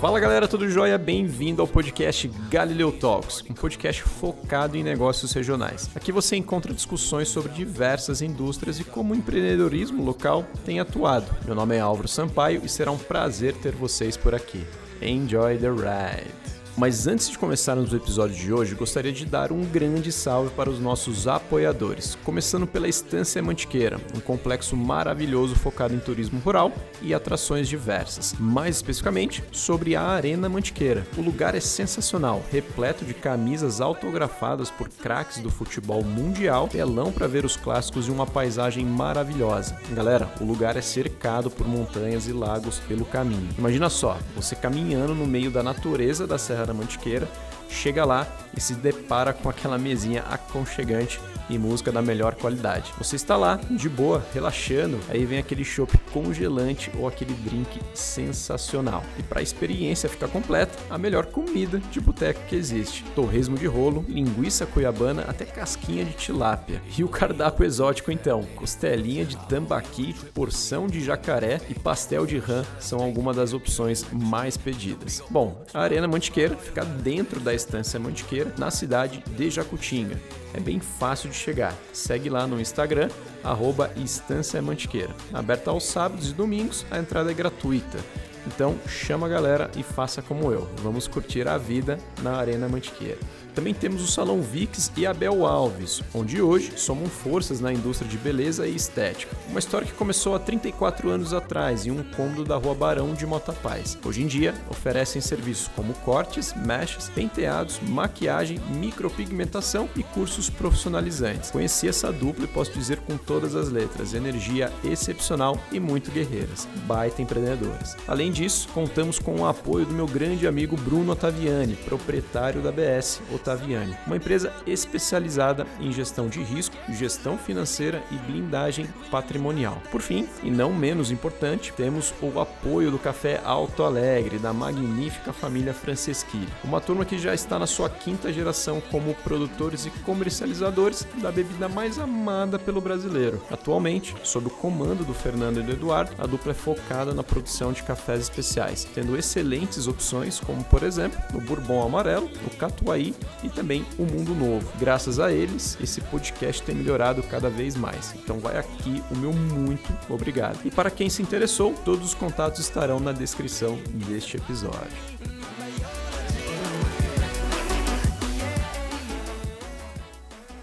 Fala galera, tudo jóia? Bem-vindo ao podcast Galileu Talks, um podcast focado em negócios regionais. Aqui você encontra discussões sobre diversas indústrias e como o empreendedorismo local tem atuado. Meu nome é Álvaro Sampaio e será um prazer ter vocês por aqui. Enjoy the ride! Mas antes de começarmos o episódio de hoje, gostaria de dar um grande salve para os nossos apoiadores, começando pela Estância Mantiqueira, um complexo maravilhoso focado em turismo rural e atrações diversas. Mais especificamente, sobre a Arena Mantiqueira. O lugar é sensacional, repleto de camisas autografadas por craques do futebol mundial, telão para ver os clássicos e uma paisagem maravilhosa. Galera, o lugar é cercado por montanhas e lagos pelo caminho. Imagina só, você caminhando no meio da natureza da Serra da Mantiqueira, chega lá e se depara com aquela mesinha aconchegante e música da melhor qualidade. Você está lá, de boa, relaxando, aí vem aquele chopp congelante ou aquele drink sensacional. E para a experiência ficar completa, a melhor comida de boteco que existe. Torresmo de rolo, linguiça cuiabana, até casquinha de tilápia. E o cardápio exótico então, costelinha de tambaqui, porção de jacaré e pastel de rã são algumas das opções mais pedidas. Bom, a Arena Mantiqueira fica dentro da estância Mantiqueira, na cidade de Jacutinga. É bem fácil de chegar. Segue lá no Instagram, arroba Estância Mantiqueira. Aberta aos sábados e domingos, a entrada é gratuita. Então chama a galera e faça como eu. Vamos curtir a vida na Arena Mantiqueira. Também temos o Salão Vix e Abel Alves, onde hoje somam forças na indústria de beleza e estética. Uma história que começou há 34 anos atrás em um cômodo da Rua Barão de Motapaz. Hoje em dia, oferecem serviços como cortes, mechas, penteados, maquiagem, micropigmentação e cursos profissionalizantes. Conheci essa dupla e posso dizer com todas as letras, energia excepcional e muito guerreiras, baita empreendedoras. Além disso, contamos com o apoio do meu grande amigo Bruno Ottaviani, proprietário da BS, Ottaviani, uma empresa especializada em gestão de risco, gestão financeira e blindagem patrimonial. Por fim, e não menos importante, temos o apoio do Café Alto Alegre, da magnífica família Franceschi, uma turma que já está na sua quinta geração como produtores e comercializadores da bebida mais amada pelo brasileiro. Atualmente, sob o comando do Fernando e do Eduardo, a dupla é focada na produção de cafés especiais, tendo excelentes opções como, por exemplo, o Bourbon Amarelo, o Catuai e também o Mundo Novo. Graças a eles, esse podcast tem melhorado cada vez mais. Então vai aqui o meu muito obrigado. E para quem se interessou, todos os contatos estarão na descrição deste episódio.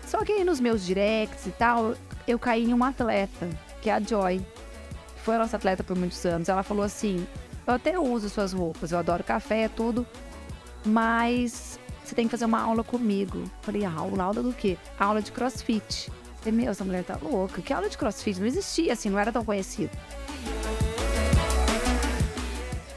Só que aí nos meus directs e tal, eu caí em uma atleta, que é a Joy. Foi a nossa atleta por muitos anos. Ela falou assim: Eu até uso suas roupas, eu adoro café, tudo, mas você tem que fazer uma aula comigo. Falei, aula? Aula do quê? Aula de crossfit. Falei, meu, essa mulher tá louca. Que aula de crossfit? Não existia assim, não era tão conhecido.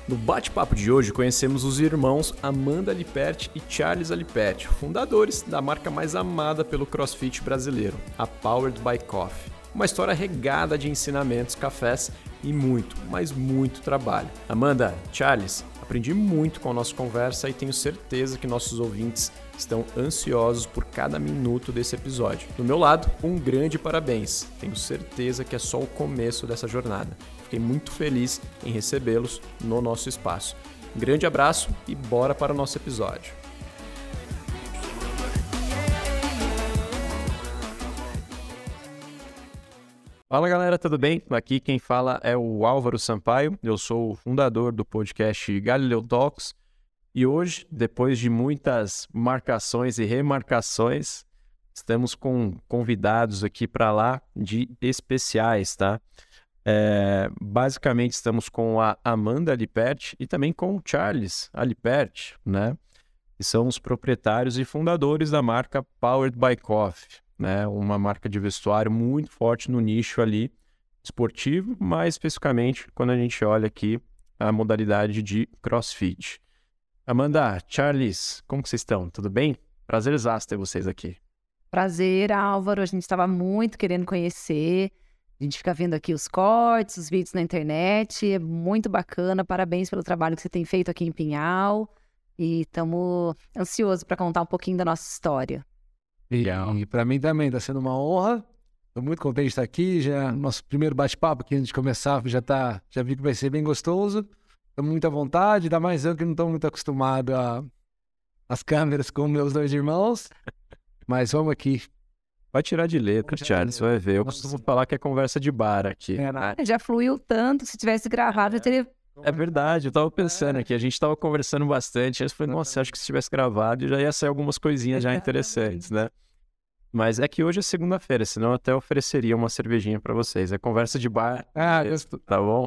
No bate-papo de hoje, conhecemos os irmãos Amanda Liperti e Charles Aliperti, fundadores da marca mais amada pelo crossfit brasileiro, a Powered by Coffee. Uma história regada de ensinamentos, cafés e muito, mas muito trabalho. Amanda, Charles, aprendi muito com a nossa conversa e tenho certeza que nossos ouvintes estão ansiosos por cada minuto desse episódio. Do meu lado, um grande parabéns. Tenho certeza que é só o começo dessa jornada. Fiquei muito feliz em recebê-los no nosso espaço. Um grande abraço e bora para o nosso episódio. Fala galera, tudo bem? Aqui quem fala é o Álvaro Sampaio, eu sou o fundador do podcast Galileu Talks e hoje, depois de muitas marcações e remarcações, estamos com convidados aqui para lá de especiais, tá? É, basicamente estamos com a Amanda Alipert e também com o Charles Alipert, né? Que são os proprietários e fundadores da marca Powered by Coffee né? Uma marca de vestuário muito forte no nicho ali esportivo, mais especificamente quando a gente olha aqui a modalidade de CrossFit. Amanda, Charles, como vocês estão? Tudo bem? Prazer ter vocês aqui. Prazer, Álvaro. A gente estava muito querendo conhecer. A gente fica vendo aqui os cortes, os vídeos na internet. É muito bacana. Parabéns pelo trabalho que você tem feito aqui em Pinhal. E estamos ansiosos para contar um pouquinho da nossa história. Legal. E para mim também está sendo uma honra. Estou muito contente de estar aqui. Já nosso primeiro bate-papo aqui antes de começar já tá, já vi que vai ser bem gostoso. Estamos muito à vontade, ainda mais eu que não estou muito acostumado a as câmeras com meus dois irmãos. Mas vamos aqui. Vai tirar de letra, Charles, você vai ver. Eu costumo falar que é conversa de bar aqui. É, na- Já fluiu tanto, se tivesse gravado, já teria. É verdade, eu tava pensando aqui, a gente tava conversando bastante, aí eu falei, nossa, acho que se tivesse gravado já ia sair algumas coisinhas já interessantes, né? Mas é que hoje é segunda-feira, senão eu até ofereceria uma cervejinha pra vocês. É conversa de bar, Ah, estou- tá bom?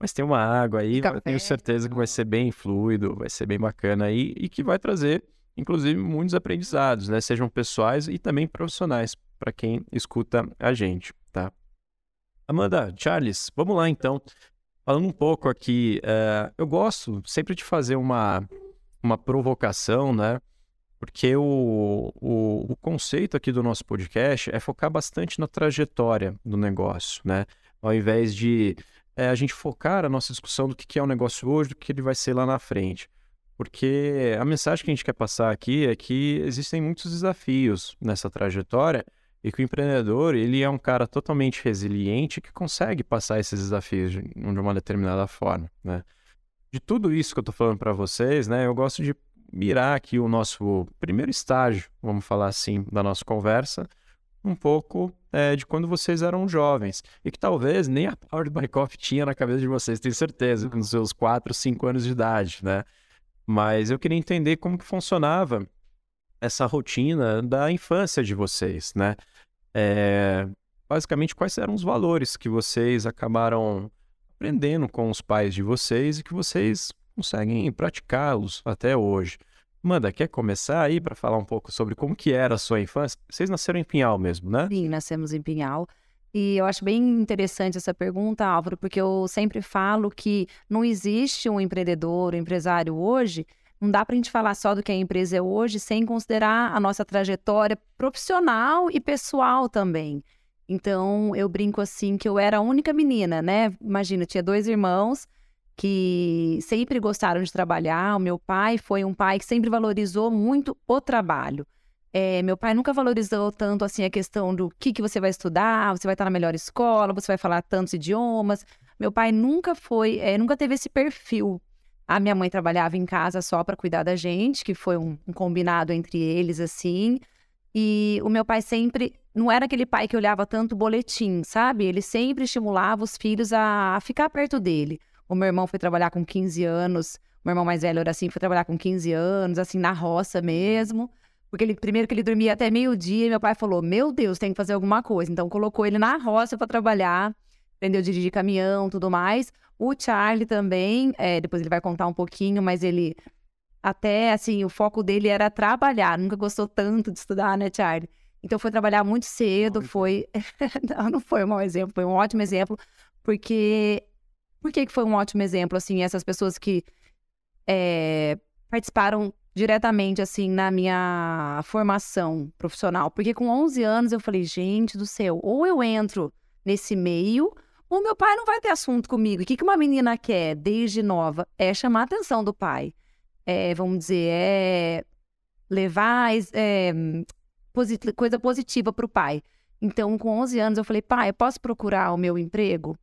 Mas tem uma água aí, Café. eu tenho certeza que vai ser bem fluido, vai ser bem bacana aí e que vai trazer, inclusive, muitos aprendizados, né? Sejam pessoais e também profissionais para quem escuta a gente, tá? Amanda, Charles, vamos lá então. Falando um pouco aqui, eh, eu gosto sempre de fazer uma, uma provocação, né? Porque o, o, o conceito aqui do nosso podcast é focar bastante na trajetória do negócio, né? Ao invés de é, a gente focar a nossa discussão do que é o negócio hoje, do que ele vai ser lá na frente. Porque a mensagem que a gente quer passar aqui é que existem muitos desafios nessa trajetória e que o empreendedor, ele é um cara totalmente resiliente que consegue passar esses desafios de, de uma determinada forma, né? De tudo isso que eu tô falando para vocês, né, eu gosto de mirar aqui o nosso primeiro estágio, vamos falar assim, da nossa conversa, um pouco é, de quando vocês eram jovens e que talvez nem a Powered by Coffee tinha na cabeça de vocês, tenho certeza, com seus 4, 5 anos de idade, né? Mas eu queria entender como que funcionava essa rotina da infância de vocês, né? É, basicamente, quais eram os valores que vocês acabaram aprendendo com os pais de vocês e que vocês conseguem praticá-los até hoje. Manda, quer começar aí para falar um pouco sobre como que era a sua infância? Vocês nasceram em Pinhal mesmo, né? Sim, nascemos em Pinhal. E eu acho bem interessante essa pergunta, Álvaro, porque eu sempre falo que não existe um empreendedor, um empresário hoje. Não dá para a gente falar só do que a empresa é hoje sem considerar a nossa trajetória profissional e pessoal também. Então, eu brinco assim que eu era a única menina, né? Imagina, tinha dois irmãos que sempre gostaram de trabalhar. O meu pai foi um pai que sempre valorizou muito o trabalho. É, meu pai nunca valorizou tanto assim a questão do que, que você vai estudar, você vai estar na melhor escola, você vai falar tantos idiomas. Meu pai nunca foi, é, nunca teve esse perfil. A minha mãe trabalhava em casa só para cuidar da gente, que foi um, um combinado entre eles assim. E o meu pai sempre não era aquele pai que olhava tanto boletim, sabe? Ele sempre estimulava os filhos a, a ficar perto dele. O meu irmão foi trabalhar com 15 anos, meu irmão mais velho era assim, foi trabalhar com 15 anos, assim, na roça mesmo. Porque ele, primeiro que ele dormia até meio-dia, meu pai falou: Meu Deus, tem que fazer alguma coisa. Então colocou ele na roça para trabalhar, aprendeu a dirigir caminhão, tudo mais. O Charlie também, é, depois ele vai contar um pouquinho, mas ele até assim, o foco dele era trabalhar, nunca gostou tanto de estudar, né, Charlie? Então foi trabalhar muito cedo, foi. não, não foi um mau exemplo, foi um ótimo exemplo, porque. Por que, que foi um ótimo exemplo, assim, essas pessoas que é, participaram diretamente, assim, na minha formação profissional? Porque com 11 anos eu falei, gente do céu, ou eu entro nesse meio, ou meu pai não vai ter assunto comigo. O que, que uma menina quer desde nova? É chamar a atenção do pai. É, vamos dizer, é levar é, posit coisa positiva para o pai. Então, com 11 anos, eu falei, pai, eu posso procurar o meu emprego?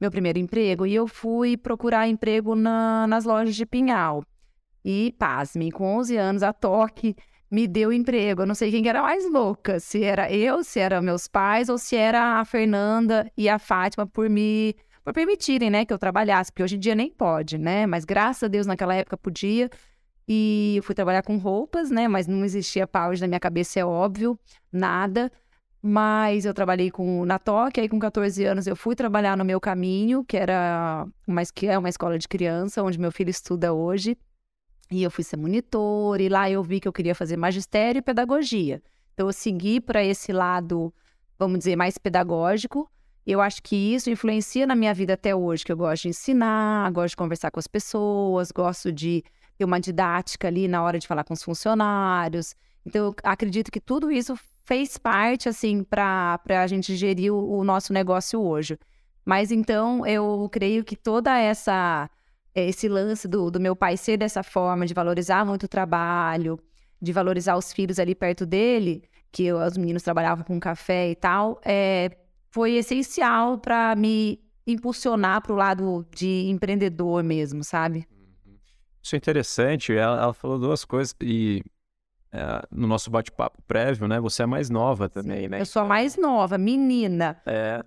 Meu primeiro emprego? E eu fui procurar emprego na, nas lojas de Pinhal. E, pasme, com 11 anos, a Toque me deu emprego. Eu não sei quem que era mais louca, se era eu, se era meus pais, ou se era a Fernanda e a Fátima por me por permitirem, né, que eu trabalhasse, porque hoje em dia nem pode, né? Mas graças a Deus naquela época podia. E eu fui trabalhar com roupas, né? Mas não existia power na minha cabeça, é óbvio, nada. Mas eu trabalhei com na Toque, aí com 14 anos eu fui trabalhar no meu caminho, que era uma, que é uma escola de criança, onde meu filho estuda hoje. E eu fui ser monitor, e lá eu vi que eu queria fazer magistério e pedagogia. Então eu segui para esse lado, vamos dizer, mais pedagógico. Eu acho que isso influencia na minha vida até hoje, que eu gosto de ensinar, gosto de conversar com as pessoas, gosto de ter uma didática ali na hora de falar com os funcionários. Então, eu acredito que tudo isso fez parte, assim, para a gente gerir o, o, nosso negócio hoje. Mas então, eu creio que toda essa esse lance do, do meu pai ser dessa forma, de valorizar muito o trabalho, de valorizar os filhos ali perto dele, que eu, os meninos trabalhavam com café e tal, é, foi essencial para me impulsionar para o lado de empreendedor mesmo, sabe? Isso é interessante. Ela, ela falou duas coisas e é, no nosso bate-papo prévio, né? Você é mais nova também, né? Eu sou a mais nova, menina. É,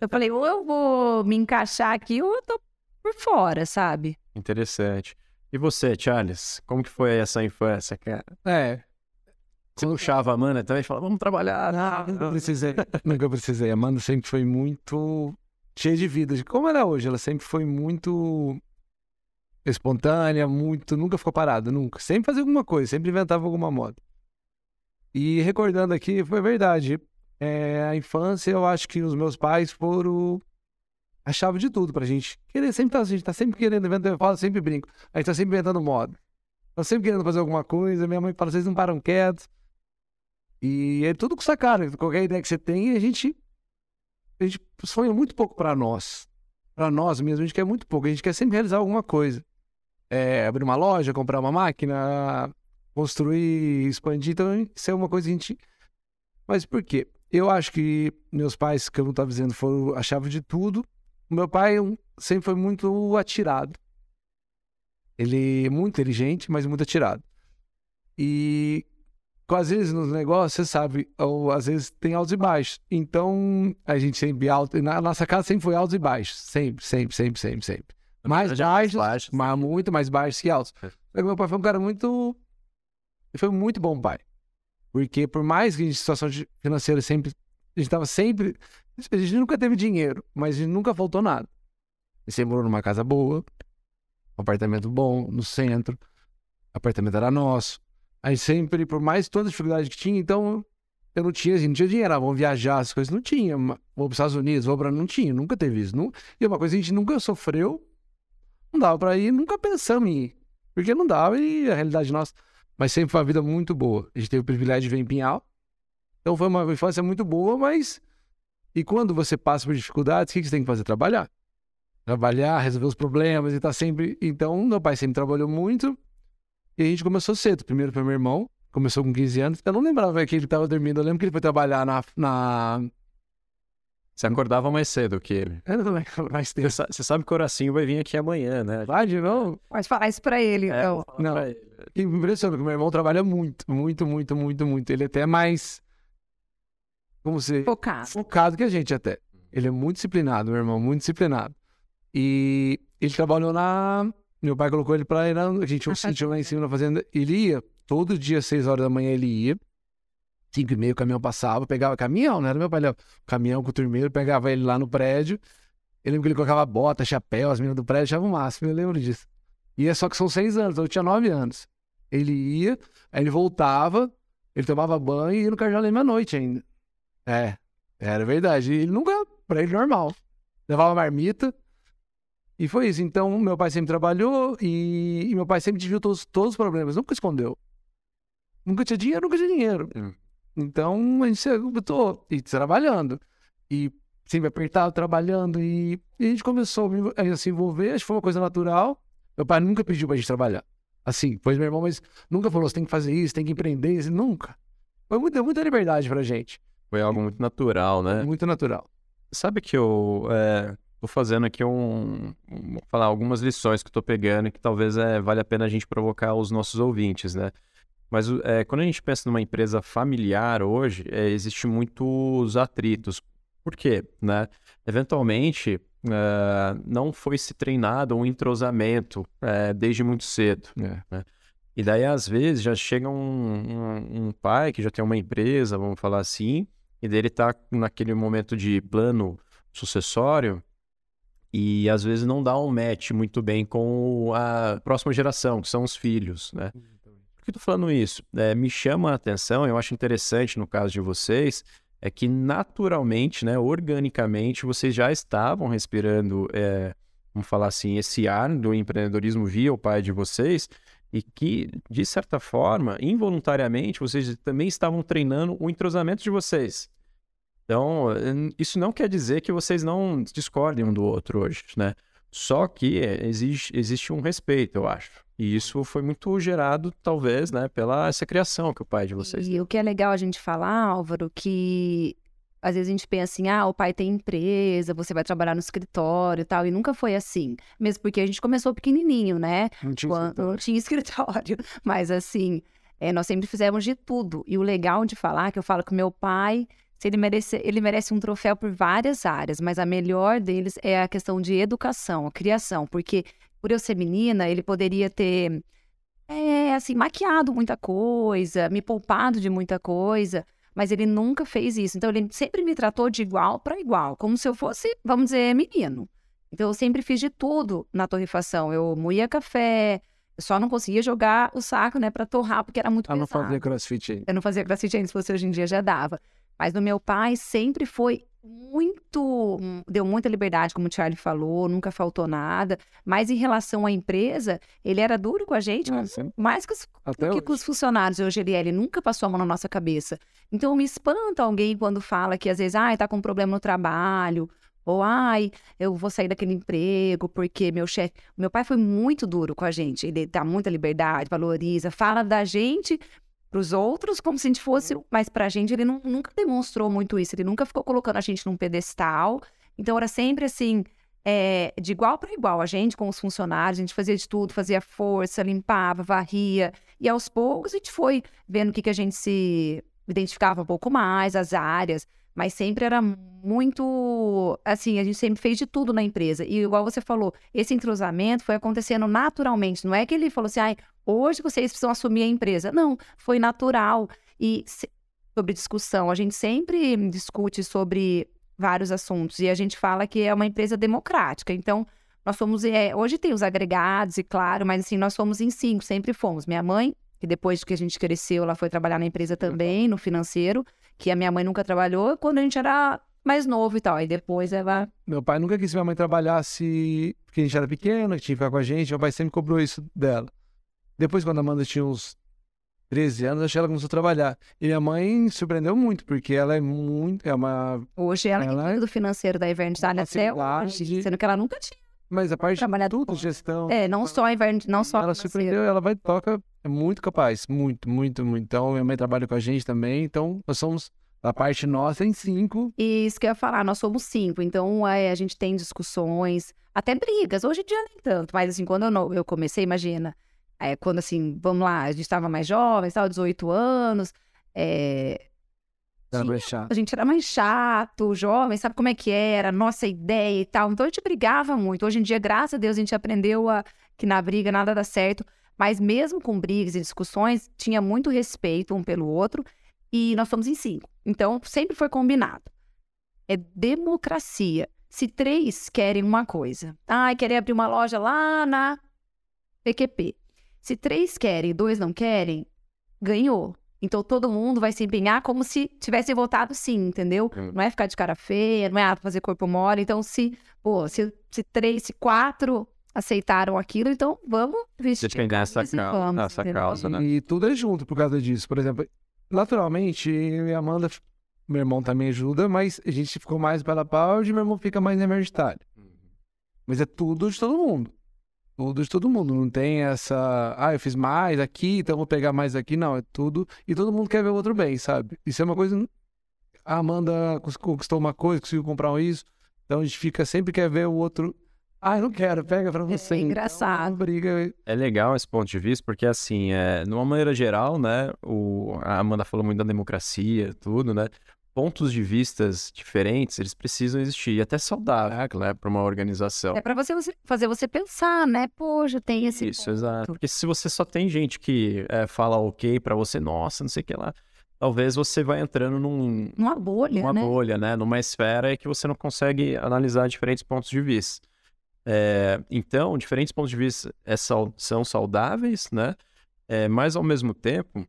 Eu falei, ou eu vou me encaixar aqui ou eu tô por fora, sabe? interessante. E você, Charles? Como que foi essa infância, cara? É, Você puxava a Amanda também e falava, vamos trabalhar. nunca precisei. nunca precisei. A Amanda sempre foi muito cheia de vida. Como ela é hoje, ela sempre foi muito espontânea, muito. Nunca ficou parada, nunca. Sempre fazia alguma coisa, sempre inventava alguma moda. E recordando aqui, foi verdade. É, a infância, eu acho que os meus pais foram a chave de tudo pra gente. Querer sempre tá, a gente tá sempre querendo inventar, eu falo, sempre brinco. A gente tá sempre inventando moda. Tá sempre querendo fazer alguma coisa. Minha mãe fala, vocês não param quietos. E é tudo com essa cara. Qualquer ideia que você tem, a gente, a gente sonha muito pouco pra nós. Pra nós mesmo, a gente quer muito pouco. A gente quer sempre realizar alguma coisa. É, abrir uma loja, comprar uma máquina, construir, expandir. Então, isso é uma coisa que a gente. Mas por quê? Eu acho que meus pais, que eu não estava dizendo, foram a chave de tudo. O meu pai um, sempre foi muito atirado. Ele é muito inteligente, mas muito atirado. E às vezes nos negócios, você sabe, ou às vezes tem altos e baixos. Então, a gente sempre alto. Na nossa casa sempre foi altos e baixos. Sempre, sempre, sempre, sempre, sempre. Mais baixos, baixos. mas muito mais baixos que altos. É. Só Meu pai foi um cara muito. Ele foi um muito bom pai. Porque por mais que a gente, situação financeira sempre. A gente tava sempre. A gente nunca teve dinheiro, mas a gente nunca faltou nada. Gente sempre morou numa casa boa, um apartamento bom, no centro. O apartamento era nosso. A gente sempre, por mais toda a dificuldade que tinha, então eu não tinha, assim, não tinha dinheiro, ah, vamos viajar, as coisas não tinha. Vou para os Estados Unidos, vou para. Não tinha, nunca teve isso. E uma coisa a gente nunca sofreu, não dava para ir, nunca pensamos em ir. Porque não dava e a realidade nossa. Mas sempre foi uma vida muito boa. A gente teve o privilégio de ver em Pinhal. Então foi uma infância muito boa, mas. E quando você passa por dificuldades, o que que você tem que fazer? Trabalhar. Trabalhar, resolver os problemas e tá sempre. Então, meu pai sempre trabalhou muito. E a gente começou cedo. Primeiro foi meu irmão, começou com 15 anos. Eu não lembrava que ele estava dormindo. Eu lembro que ele foi trabalhar na. na... Você acordava mais cedo que ele. Eu não lembro mais Você tempo. sa- você sabe que o Horacinho vai vir aqui amanhã, né? Vai de novo? Pode falar isso pra ele, É, então. falar Não. pra ele. Impressionante, meu irmão trabalha muito, muito, muito, muito, muito. Ele é até mais. Como se. Focado. focado que a gente até. Ele é muito disciplinado, meu irmão, muito disciplinado. E ele trabalhou na. Meu pai colocou ele pra ir na. A gente tinha um sítio lá em cima na fazenda. Ele ia, todo dia, às seis horas da manhã, ele ia. Cinco e meia o caminhão passava, pegava caminhão, não era meu pai, não. Caminhão com o turmeiro, pegava ele lá no prédio. Eu lembro que ele colocava bota, chapéu, as meninas do prédio achavam o máximo, eu lembro disso. E é só que são seis anos, eu tinha nove anos. Ele ia, aí ele voltava, ele tomava banho e ia no Carjalém meia-noite ainda. É, era verdade. E ele nunca, pra ele, normal. Levava marmita. E foi isso. Então, meu pai sempre trabalhou e, e meu pai sempre dividiu todos, todos os problemas. Nunca escondeu. Nunca tinha dinheiro, nunca tinha dinheiro. Hum. Então, a gente se botou e trabalhando. E sempre apertado, trabalhando. E, e a gente começou a me- a se envolver. Acho que foi uma coisa natural. Meu pai nunca pediu pra gente trabalhar. Assim, pois meu irmão, mas nunca falou, você tem que fazer isso, tem que empreender. Isso, nunca. Foi muita, muita liberdade pra gente. Foi algo muito natural, né? Muito natural. Sabe que eu é, tô fazendo aqui um, um- falar algumas lições que eu tô pegando e que talvez é, vale a pena a gente provocar os nossos ouvintes, né? Mas é, quando a gente pensa numa empresa familiar hoje, é, existe muitos atritos. Por quê? Né? Eventualmente, é, não foi se treinado um entrosamento é, desde muito cedo. É. E daí, às vezes, já chega um, um, um pai que já tem uma empresa, vamos falar assim, e dele tá naquele momento de plano sucessório e às vezes não dá um match muito bem com a próxima geração, que são os filhos, né? Por que eu tô falando isso? É, me chama a atenção, eu acho interessante no caso de vocês, é que naturalmente, né, organicamente, vocês já estavam respirando, é, vamos falar assim, esse ar do empreendedorismo via o pai de vocês, e que, de certa forma, involuntariamente, vocês também estavam treinando o entrosamento de vocês. Então, eh, isso não quer dizer que vocês não discordem um do outro hoje, né? Só que eh, existe, existe um respeito, eu acho. E isso foi muito gerado, talvez, né, pela essa criação que o pai de vocês E o que é legal a gente falar, Álvaro, que às vezes a gente pensa assim, ah, o pai tem empresa, você vai trabalhar no escritório e tal, e nunca foi assim. Mesmo porque a gente começou pequenininho, né? Não tinha Quando escritório. não tinha escritório. Mas assim, é, nós sempre fizemos de tudo. E o legal de falar, que eu falo que meu pai, se ele merece, ele merece um troféu por várias áreas, mas a melhor deles é a questão de educação, a criação, porque por eu ser menina, ele poderia ter é, assim, maquiado muita coisa, me poupado de muita coisa, mas ele nunca fez isso. Então ele sempre me tratou de igual para igual, como se eu fosse, vamos dizer, menino. Então eu sempre fiz de tudo na torrefação. Eu moía café, eu só não conseguia jogar o saco, né, para torrar, porque era muito não pesado. fazia crossfit aí. Eu não fazia crossfit ainda, se fosse hoje em dia já dava. Mas no meu pai sempre foi muito. Deu muita liberdade, como o Charlie falou, nunca faltou nada. Mas em relação à empresa, ele era duro com a gente, sempre. mais que os, que com os funcionários. Hoje ele, ele nunca passou a mão na nossa cabeça. Então me espanta alguém quando fala que às vezes, ai, tá com problema no trabalho. Ou, ai, eu vou sair daquele emprego porque meu chefe. Meu pai foi muito duro com a gente. Ele dá muita liberdade, valoriza, fala da gente para os outros como se a gente fosse. Mas para a gente, ele não- nunca demonstrou muito isso. Ele nunca ficou colocando a gente num pedestal. Então era sempre assim. é, de igual para igual, a gente com os funcionários, a gente fazia de tudo, fazia força, limpava, varria, e aos poucos a gente foi vendo o que, que a gente se identificava um pouco mais, as áreas, mas sempre era muito. Assim, a gente sempre fez de tudo na empresa. E igual você falou, esse entrosamento foi acontecendo naturalmente. Não é que ele falou assim, ai, hoje vocês precisam assumir a empresa. Não, foi natural. E se- sobre discussão, a gente sempre discute sobre vários assuntos. E a gente fala que é uma empresa democrática. Então, nós somos. é, hoje tem os agregados, e claro, mas assim, nós somos em cinco, sempre fomos. Minha mãe, que depois que a gente cresceu, ela foi trabalhar na empresa também, no financeiro, que a minha mãe nunca trabalhou quando a gente era mais novo e tal. Aí depois ela. Meu pai nunca quis que minha mãe trabalhasse porque a gente era pequeno, que tinha que ficar com a gente. Meu pai sempre cobrou isso dela. Depois, quando a Amanda tinha uns 13 anos, acho que ela começou a trabalhar. E minha mãe surpreendeu muito, porque ela é muito. É uma. Hoje ela, Ela é do financeiro da Invernidade até hoje, sendo que ela nunca tinha Mas a parte de tudo, fora. gestão. É, não só a Invern, não só ela financeiro. surpreendeu, ela vai toca, é muito capaz, muito, muito, muito. Então, minha mãe trabalha com a gente também, então nós somos a parte nossa em cinco. E isso que eu ia falar, nós somos cinco, então é, a gente tem discussões, até brigas. Hoje em dia nem tanto, mas assim, quando eu, eu comecei, imagina, é, quando assim, vamos lá, a gente estava mais jovem, estava 18 anos, é, Tinha. vai chato. a gente era mais chato, jovem, sabe como é que era, nossa ideia e tal. Então a gente brigava muito. Hoje em dia, graças a Deus, a gente aprendeu a, que na briga nada dá certo. Mas mesmo com brigas e discussões, tinha muito respeito um pelo outro. E nós somos em cinco. Então, sempre foi combinado. É democracia. Se três querem uma coisa, ai, querem abrir uma loja lá na PQP. Se três querem e dois não querem, ganhou. Então todo mundo vai se empenhar como se tivesse votado sim, entendeu? Hum. Não é ficar de cara feia, não é ah, fazer corpo mole. Então, se, pô, se, se três, se quatro aceitaram aquilo, então vamos vestir. Defender essa, e cau- vamos, essa causa, né? E tudo é junto por causa disso. Por exemplo, naturalmente, eu e a Amanda, meu irmão também ajuda, mas a gente ficou mais pela pau e meu irmão fica mais na universitário. Mas é tudo de todo mundo. Tudo de todo mundo. Não tem essa. Ah, eu fiz mais aqui, então vou pegar mais aqui. Não, é tudo. E todo mundo quer ver o outro bem, sabe? Isso é uma coisa. A Amanda conquistou uma coisa, conseguiu comprar um isso. Então a gente fica sempre quer ver o outro. Ah, eu não quero, pega pra você. Então, engraçado. briga. É legal esse ponto de vista, porque assim, é, de uma maneira geral, né, o, a Amanda falou muito da democracia, tudo, né, pontos de vistas diferentes, eles precisam existir, e até saudável, né, para uma organização. É pra você, fazer você pensar, né? Poxa, tem esse. Isso, exato. Porque se você só tem gente que é, fala ok pra você, nossa, não sei o que lá, talvez você vai entrando num, Numa bolha, numa né? bolha, né? Numa esfera que você não consegue analisar diferentes pontos de vista. É, então, diferentes pontos de vista é são saudáveis, né? É, mas, ao mesmo tempo,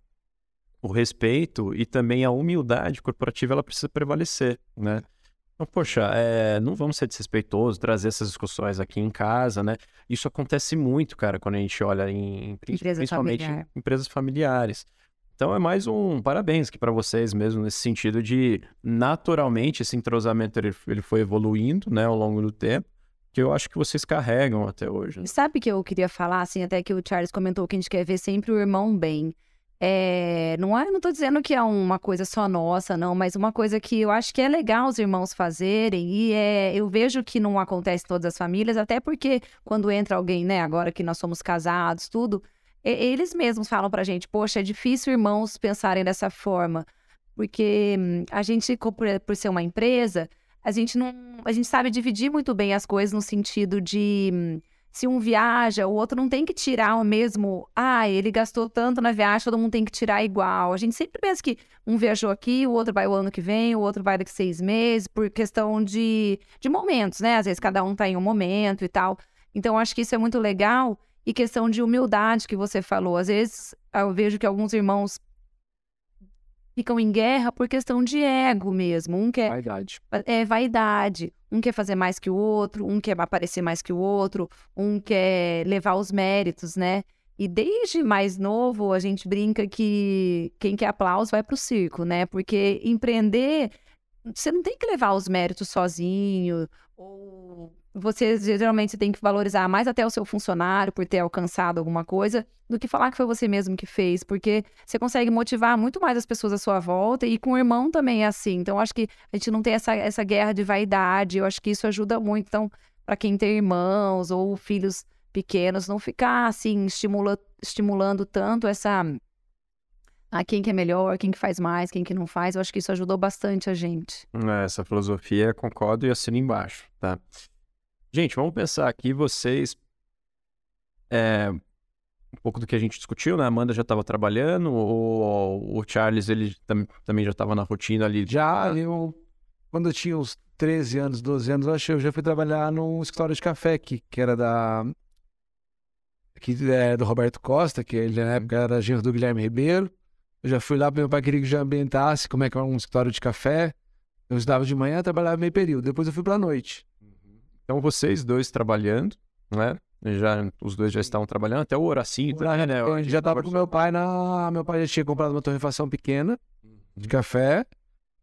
o respeito e também a humildade corporativa, ela precisa prevalecer, né? Então, poxa, é, não vamos ser desrespeitosos, trazer essas discussões aqui em casa, né? Isso acontece muito, cara, quando a gente olha em, Empresa principalmente familiar. em empresas familiares. Então é mais um parabéns aqui para vocês mesmo nesse sentido de naturalmente esse entrosamento ele, ele foi evoluindo, né, ao longo do tempo, que eu acho que vocês carregam até hoje. né? Sabe que eu queria falar, assim, até que o Charles comentou que a gente quer ver sempre o irmão bem. É, não é, não tô dizendo que é uma coisa só nossa, não, mas uma coisa que eu acho que é legal os irmãos fazerem, e é, eu vejo que não acontece em todas as famílias, até porque quando entra alguém, né, agora que nós somos casados, tudo, eles mesmos falam pra gente, poxa, é difícil irmãos pensarem dessa forma, porque hum, a gente, por, por ser uma empresa, a gente não, a gente sabe dividir muito bem as coisas no sentido de hum, se um viaja, o outro não tem que tirar o mesmo. Ah, ele gastou tanto na viagem, todo mundo tem que tirar igual. A gente sempre pensa que um viajou aqui, o outro vai o ano que vem, o outro vai daqui seis meses, por questão de, de momentos, né? Às vezes cada um tá em um momento e tal. Então, acho que isso é muito legal. E questão de humildade que você falou. Às vezes eu vejo que alguns irmãos ficam em guerra por questão de ego mesmo. Um quer Vaidade. é vaidade. Um quer fazer mais que o outro, um quer aparecer mais que o outro, um quer levar os méritos, né? E desde mais novo, a gente brinca que quem quer aplauso vai pro circo, né? Porque empreender, você não tem que levar os méritos sozinho, ou você geralmente tem que valorizar mais até o seu funcionário por ter alcançado alguma coisa, do que falar que foi você mesmo que fez, porque você consegue motivar muito mais as pessoas à sua volta, e com o irmão também é assim. Então, acho que a gente não tem essa, essa guerra de vaidade, eu acho que isso ajuda muito. Então, para quem tem irmãos ou filhos pequenos, não ficar assim, estimula, estimulando tanto essa. Ah, quem que é melhor, quem que faz mais, quem que não faz. Eu acho que isso ajudou bastante a gente. É, Essa filosofia concordo e assino embaixo, tá? Gente, vamos pensar aqui, vocês. É, um pouco do que a gente discutiu, né? A Amanda já estava trabalhando, o, o Charles ele tam- também já estava na rotina ali. Já eu, quando eu tinha uns 13 anos, 12 anos, eu acho que eu já fui trabalhar num escritório de café aqui, que era da. Que é do Roberto Costa, que ele na época era genro do Guilherme Ribeiro. Eu já fui lá, meu pai queria que já ambientasse como é que era um escritório de café. Eu estudava de manhã, trabalhava meio período. Depois eu fui pra noite. Então vocês dois trabalhando, né? Já, os dois já estavam trabalhando, até o Horacinho, tá, né? Eu já tava com meu pai na. Meu pai já tinha comprado uma torrefação pequena de café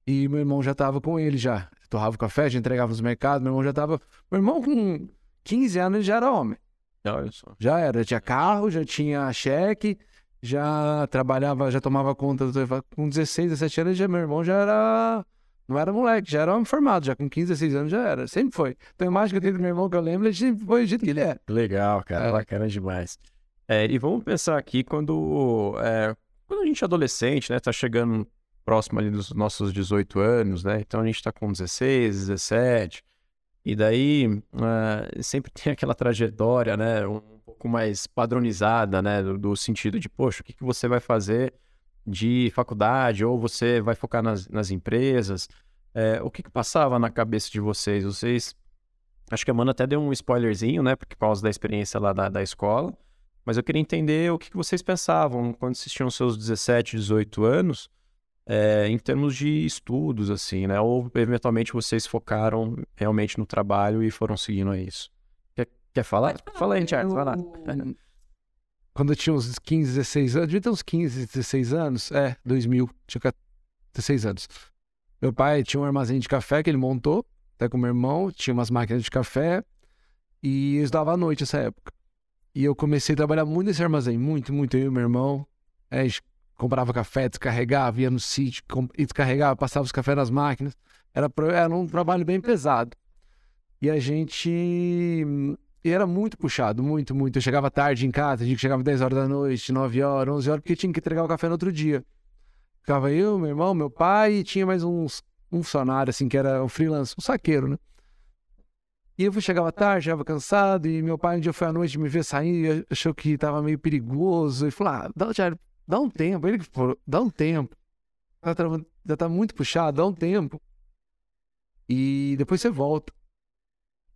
e meu irmão já tava com ele já. Torrava o café, já entregava nos mercados, meu irmão já tava. Meu irmão com 15 anos ele já era homem. Olha só. Já era, já tinha carro, já tinha cheque, já trabalhava, já tomava conta do com 16, 17 anos, já, meu irmão já era. Não era moleque, já era homem formado, já com 15, 16 anos já era. Sempre foi. Então a imagem que eu tenho do meu irmão que eu lembro, ele sempre foi do jeito que ele é. Legal, cara, É. bacana demais. É, e vamos pensar aqui quando, é, quando a gente é adolescente, né, tá chegando próximo ali dos nossos 18 anos, né, então a gente tá com 16, 17, e daí é, sempre tem aquela trajetória, né, um pouco mais padronizada, né, do, do sentido de, poxa, o que, que você vai fazer de faculdade, ou você vai focar nas, nas empresas, É, o que que passava na cabeça de vocês? Vocês Acho que a Amanda até deu um spoilerzinho, né? Por causa da experiência lá da, da escola. Mas eu queria entender o que, que vocês pensavam quando vocês tinham seus 17, 18 anos, é, em termos de estudos, assim, né? Ou eventualmente vocês focaram realmente no trabalho e foram seguindo a isso. Quer, quer falar? Fala aí, Charles, vai lá. Quando eu tinha uns 15, 16 anos, devia ter uns 15, 16 anos, é, 2000, tinha 14, 16 anos. Meu pai tinha um armazém de café que ele montou, até com meu irmão, tinha umas máquinas de café e eu estudava à noite nessa época. E eu comecei a trabalhar muito nesse armazém, muito, muito, eu e meu irmão. É, a gente comprava café, descarregava, ia no sítio e descarregava, passava os cafés nas máquinas. Era, era um trabalho bem pesado. E a gente e era muito puxado, muito, muito. Eu chegava tarde em casa, a gente chegava 10 horas da noite, 9 horas, 11 horas, porque tinha que entregar o café no outro dia. Ficava eu, meu irmão, meu pai e tinha mais uns, um funcionário, assim, que era um freelance, um saqueiro, né? E eu chegava tarde, chegava cansado, e meu pai um dia foi à noite me ver sair, achou que tava meio perigoso, e falou, ah, dá, Thiago, dá um tempo. Ele falou, dá um tempo. Já tá, já tá muito puxado, dá um tempo. E depois você volta.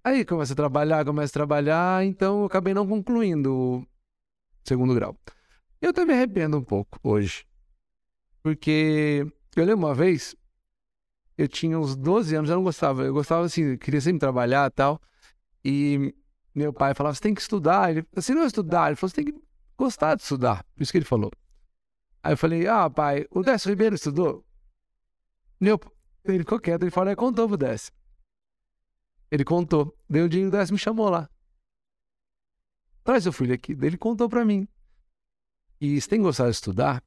Aí começa a trabalhar, começa a trabalhar, então eu acabei não concluindo o segundo grau. Eu até me arrependo um pouco hoje. Porque eu lembro uma vez, eu tinha uns 12 anos, eu não gostava, eu gostava assim, eu queria sempre trabalhar e tal. E meu pai falava, você tem que estudar. Ele, assim, não estudar, ele falou, você tem que gostar de estudar. Por isso que ele falou. Aí eu falei, ah, pai, o Décio Ribeiro estudou? Meu, ele ficou quieto, ele falou, é, contou pro Décio. Ele contou. Daí o dia o Décio me chamou lá. Traz seu filho aqui. Daí ele contou pra mim. E você tem gostar de estudar?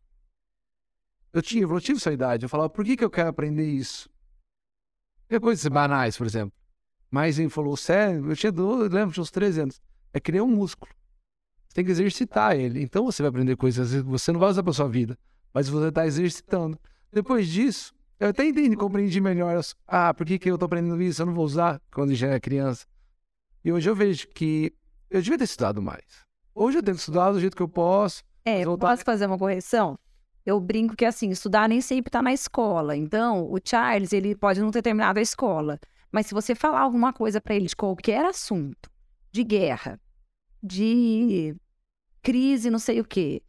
Eu tinha, eu tive essa idade. Eu falava, por que, que eu quero aprender isso? Que coisas banais, por exemplo. Mas ele falou, sério, eu tinha, eu lembro, tinha uns 13 anos. É que nem um músculo. Você tem que exercitar ele. Então você vai aprender coisas que você não vai usar para sua vida, mas você está exercitando. Depois disso, eu até entendi, compreendi melhor. Ah, por que, que eu estou aprendendo isso? Eu não vou usar quando já é criança. E hoje eu vejo que eu devia ter estudado mais. Hoje eu tenho que estudar do jeito que eu posso. É, voltar... posso fazer uma correção? Eu brinco que, assim, estudar nem sempre está na escola. Então, o Charles, ele pode não ter terminado a escola. Mas se você falar alguma coisa para ele de qualquer assunto, de guerra, de crise, não sei o quê,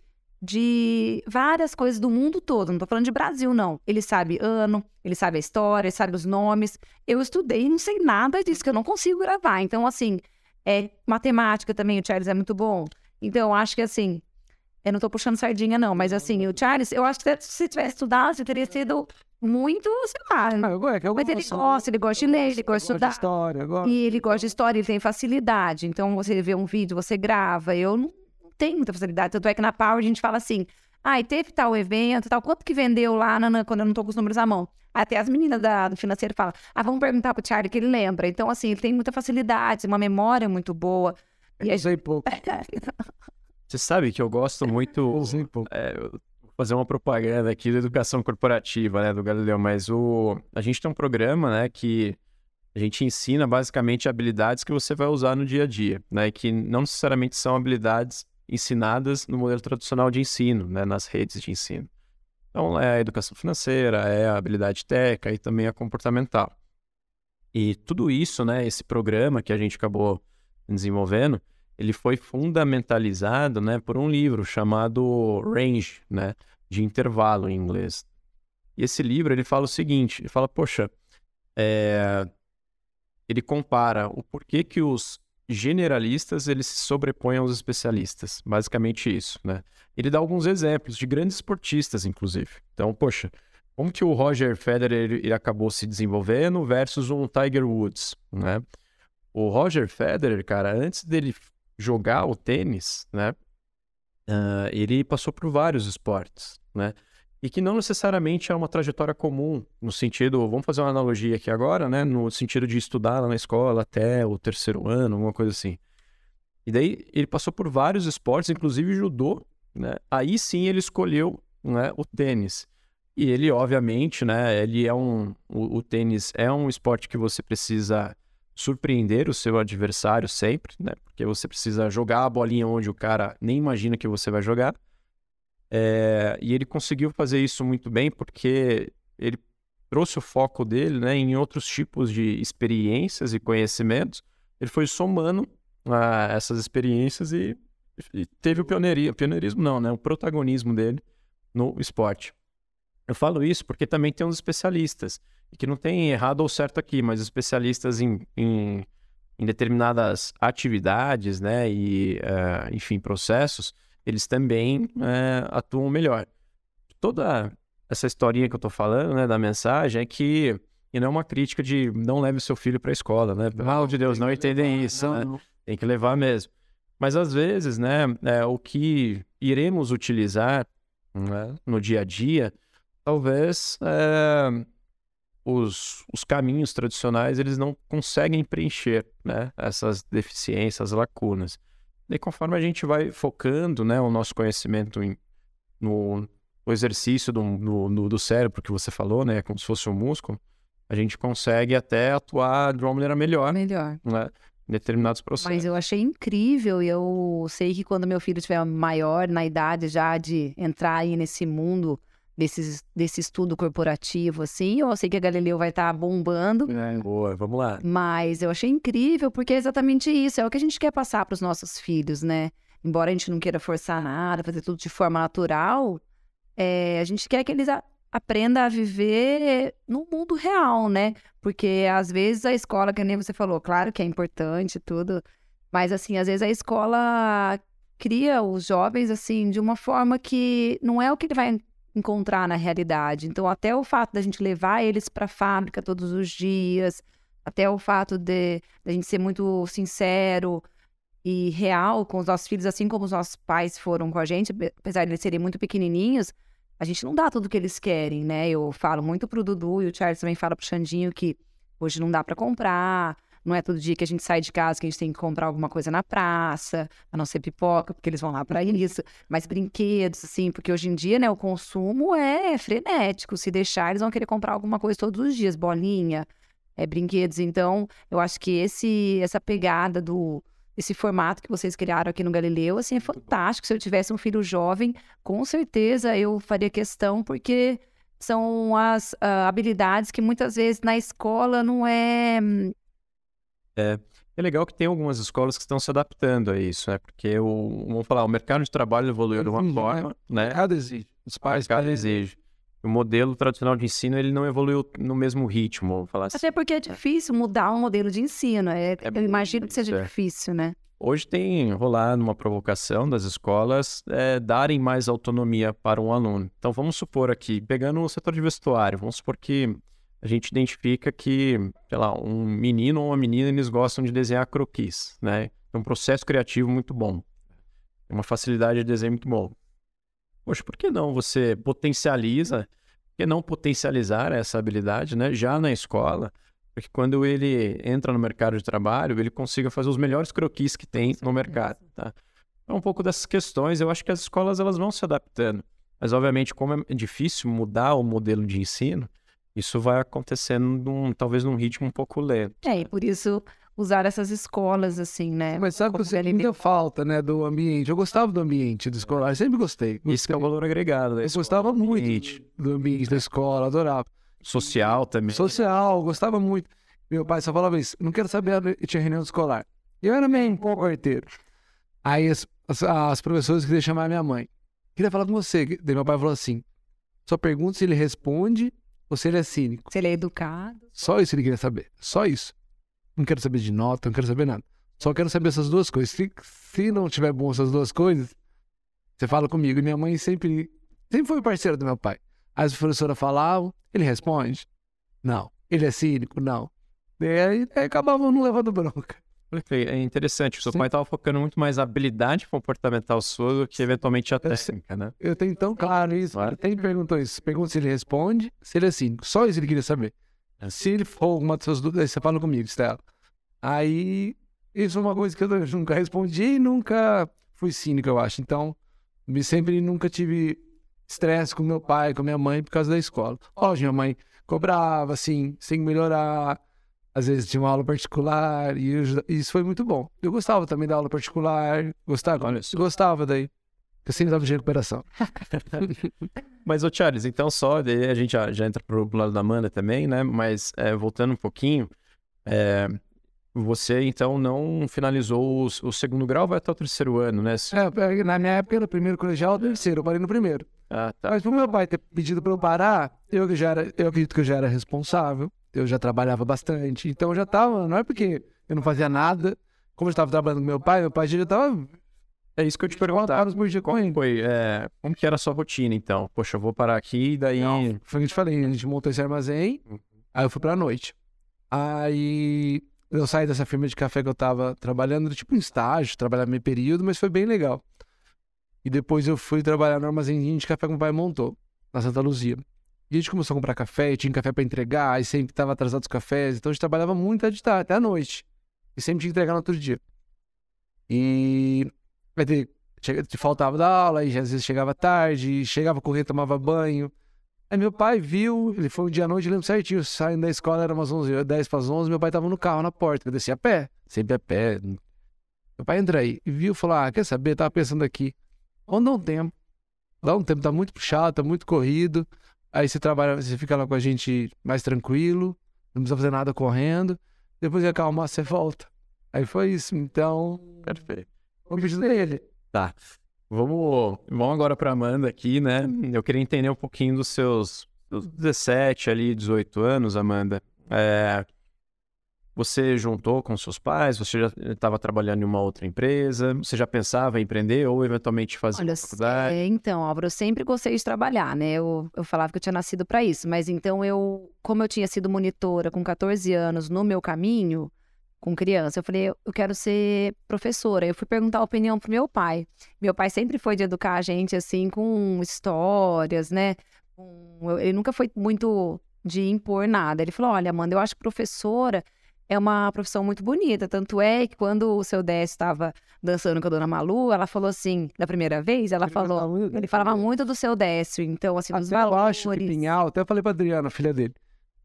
de várias coisas do mundo todo, não tô falando de Brasil, não. Ele sabe ano, ele sabe a história, ele sabe os nomes. Eu estudei e não sei nada disso, que eu não consigo gravar. Então, assim, é matemática também, o Charles é muito bom. Então, eu acho que, assim, eu não tô puxando sardinha, não, mas assim, o Charles, eu acho que se tivesse estudado, você teria sido muito, sei lá. Ah, eu, é eu mas ele gosta, ele gosta de ler, ele gosta de estudar. De história, gosto. E ele gosta de história, ele tem facilidade. Então, você vê um vídeo, você grava. Eu não tenho muita facilidade. Tanto é que na Power a gente fala assim: ah, teve tal evento, tal, quanto que vendeu lá na, quando eu não tô com os números à mão? Até as meninas da, do financeiro falam: ah, vamos perguntar pro Charlie que ele lembra. Então, assim, ele tem muita facilidade, uma memória muito boa. Eu e sei pouco. Você sabe que eu gosto muito. É, fazer uma propaganda aqui da educação corporativa, né, do Galileu, mas o a gente tem um programa, né, que a gente ensina basicamente habilidades que você vai usar no dia a dia, né, que não necessariamente são habilidades ensinadas no modelo tradicional de ensino, né, nas redes de ensino. Então, é a educação financeira, é a habilidade técnica e também a comportamental. E tudo isso, né, esse programa que a gente acabou desenvolvendo, ele foi fundamentalizado, né, por um livro chamado Range, né, de intervalo em inglês. E esse livro ele fala o seguinte, ele fala, poxa, é... ele compara o porquê que os generalistas eles se sobrepõem aos especialistas, basicamente isso, né? Ele dá alguns exemplos de grandes esportistas, inclusive. Então, poxa, como que o Roger Federer ele, acabou se desenvolvendo versus um Tiger Woods, né? O Roger Federer, cara, antes dele jogar o tênis, né? Uh, ele passou por vários esportes, né? E que não necessariamente é uma trajetória comum, no sentido, vamos fazer uma analogia aqui agora, né? No sentido de estudar lá na escola até o terceiro ano, alguma coisa assim. E daí ele passou por vários esportes, inclusive judô, né? Aí sim ele escolheu né, o tênis. E ele, obviamente, né? Ele é um. O, o tênis é um esporte que você precisa surpreender o seu adversário sempre, né? Porque você precisa jogar a bolinha onde o cara nem imagina que você vai jogar. É, e ele conseguiu fazer isso muito bem porque ele trouxe o foco dele né, em outros tipos de experiências e conhecimentos. Ele foi somando a essas experiências e, e teve o pioneirismo, pioneirismo não, né? O protagonismo dele no esporte. Eu falo isso porque também tem uns especialistas que não tem errado ou certo aqui, mas especialistas em, em, em determinadas atividades, né, e, uh, enfim, processos, eles também uh, atuam melhor. Toda essa historinha que eu estou falando, né, da mensagem, é que e não é uma crítica de não leve seu filho para a escola, né? Pelo amor de Deus, não entendem levar, isso, não, né? Tem que levar mesmo. Mas às vezes, né, é, o que iremos utilizar né, no dia a dia, talvez é, os, os caminhos tradicionais eles não conseguem preencher né, essas deficiências, lacunas. E conforme a gente vai focando né, o nosso conhecimento em, no, no exercício do, no, no, do cérebro que você falou, né, como se fosse um músculo, a gente consegue até atuar de uma maneira melhor. Melhor. Né, em determinados processos. Mas eu achei incrível e eu sei que quando meu filho estiver maior, na idade já de entrar aí nesse mundo desse, desse estudo corporativo, assim. Eu sei que a Galileu vai estar tá bombando. É, boa, vamos lá. Mas eu achei incrível, porque é exatamente isso. É o que a gente quer passar para os nossos filhos, né? Embora a gente não queira forçar nada, fazer tudo de forma natural, é, a gente quer que eles a, aprendam a viver no mundo real, né? Porque às vezes a escola, que nem você falou, claro que é importante tudo, mas assim, às vezes a escola cria os jovens assim de uma forma que não é o que ele vai encontrar na realidade. Então, até o fato da gente levar eles para a fábrica todos os dias, até o fato de, de a gente ser muito sincero e real com os nossos filhos, assim como os nossos pais foram com a gente, apesar de eles serem muito pequenininhos, a gente não dá tudo que eles querem, né? Eu falo muito pro Dudu e o Charles também fala pro Xandinho que hoje não dá para comprar, não é todo dia que a gente sai de casa que a gente tem que comprar alguma coisa na praça, a não ser pipoca, porque eles vão lá para isso, mas brinquedos, assim, porque hoje em dia, né, o consumo é frenético. Se deixar, eles vão querer comprar alguma coisa todos os dias, bolinha, é, brinquedos. Então, eu acho que esse, essa pegada do esse formato que vocês criaram aqui no Galileu, assim, é fantástico. Se eu tivesse um filho jovem, com certeza eu faria questão, porque são as uh, habilidades que muitas vezes na escola não é é, é legal que tem algumas escolas que estão se adaptando a isso, né? Porque o, vamos falar, o mercado de trabalho evoluiu de uma uhum, forma, né? Cada exige. Os pais, cada exige. O modelo tradicional de ensino ele não evoluiu no mesmo ritmo, vamos falar assim. Até porque é difícil mudar um modelo de ensino. É, é eu imagino que seja é. difícil, né? Hoje tem rolado uma provocação das escolas é, darem mais autonomia para um aluno. Então vamos supor aqui, pegando o setor de vestuário, vamos supor que a gente identifica que, sei lá, um menino ou uma menina, eles gostam de desenhar croquis, né? É um processo criativo muito bom. É uma facilidade de desenho muito bom. Poxa, por que não você potencializa, por que não potencializar essa habilidade, né? Já na escola, para que quando ele entra no mercado de trabalho, ele consiga fazer os melhores croquis que tem no mercado, tá? É um pouco dessas questões, eu acho que as escolas elas vão se adaptando. Mas, obviamente, como é difícil mudar o modelo de ensino, isso vai acontecendo num, talvez num ritmo um pouco lento. É, e por isso usar essas escolas, assim, né? Mas sabe que você ainda falta, né, do ambiente. Eu gostava do ambiente do escolar, eu sempre gostei. gostei. Isso que é o valor agregado, né? Eu gostava muito do ambiente da escola, adorava. Social também. Social, gostava muito. Meu pai só falava isso, não quero saber, eu tinha reunião escolar. Eu era meio um pouco arteiro. Aí as, as, as professoras queriam chamar minha mãe. Queria falar com você. Daí meu pai falou assim, só pergunta se ele responde ou se ele é cínico. Se ele é educado. Só isso ele queria saber. Só isso. Não quero saber de nota, não quero saber nada. Só quero saber essas duas coisas. Se, se não tiver bom essas duas coisas, você fala comigo. E minha mãe sempre, sempre foi parceira do meu pai. As professoras falavam, ele responde? Não. Ele é cínico? Não. E aí, acabavam não levando bronca. É interessante, o seu Sim. pai estava focando muito mais na habilidade comportamental sua do que eventualmente a técnica, né? Eu tenho tão claro isso. Claro. Ele perguntou isso. Pergunta se ele responde, se ele é cínico. Só isso ele queria saber. Se ele for alguma das suas dúvidas, você fala comigo, Stella. Aí, isso é uma coisa que eu nunca respondi e nunca fui cínico, eu acho. Então, sempre nunca tive estresse com meu pai, com minha mãe por causa da escola. Lógico, minha mãe cobrava, assim, sem melhorar às vezes tinha uma aula particular e isso foi muito bom. Eu gostava também da aula particular, gostava, Olha gostava daí. Eu sempre estava de recuperação. Mas, ô Charles, então só, a gente já, já entra pro lado da Amanda também, né? Mas é, voltando um pouquinho, é, você então não finalizou o, o, segundo grau, vai até o terceiro ano, né? É, na minha época era primeiro colegial, terceiro, eu parei no primeiro. Ah, tá. Mas por meu pai ter pedido para eu parar, eu, já era, eu acredito que eu já era responsável eu já trabalhava bastante. Então eu já estava, não é porque eu não fazia nada, como eu estava trabalhando com meu pai, meu pai já estava. É isso que eu te perguntava. por dia com ele. Foi, é, como que era a sua rotina, então? Poxa, eu vou parar aqui e daí... Não, foi o que eu te falei, a gente montou esse armazém, aí eu fui pra noite. Aí eu saí dessa firma de café que eu tava trabalhando, tipo um estágio, trabalhar meio período, mas foi bem legal. E depois eu fui trabalhar no armazém de café que o pai montou, na Santa Luzia. E a gente começou a comprar café, tinha café para entregar, e sempre estava atrasado os cafés. Então a gente trabalhava muito até, tarde, até a noite. E sempre tinha que entregar no outro dia. E vai ter, faltava da aula, e às vezes chegava tarde, chegava correr, tomava banho. Aí meu pai viu, ele foi um dia à noite, lembro certinho, saindo da escola, era umas 11, 10 para as 11, meu pai tava no carro, na porta, eu descia a pé, sempre a pé. Meu pai entra aí e viu, falou, ah, quer saber, tava pensando aqui, vamos dar um tempo, dá um tempo, tá muito puxado, tá muito corrido, Aí você trabalha, você fica lá com a gente mais tranquilo, não precisa fazer nada correndo. Depois de acalmar, você volta. Aí foi isso. Então. Perfeito. O pedido dele. Tá. Vamos, vamos agora para Amanda aqui, né? Eu queria entender um pouquinho dos seus, dos 17 ali, 18 anos, Amanda. É, você juntou com seus pais? Você já estava trabalhando em uma outra empresa? Você já pensava em empreender ou eventualmente fazer Olha, faculdade? É, então, Álvaro, eu sempre gostei de trabalhar, né? Eu, eu falava que eu tinha nascido para isso, mas então eu, como eu tinha sido monitora com 14 anos no meu caminho, com criança. Eu falei, eu quero ser professora. Eu fui perguntar a opinião pro meu pai. Meu pai sempre foi de educar a gente assim com histórias, né? Ele nunca foi muito de impor nada. Ele falou: "Olha, Amanda, eu acho que professora é uma profissão muito bonita. Tanto é que quando o seu Décio estava dançando com a dona Malu, ela falou assim, da primeira vez, ela falou, ele falava muito do seu Décio. Então, assim, dos Até eu acho que valores. Pinhal, até eu falei pra Adriana, filha dele,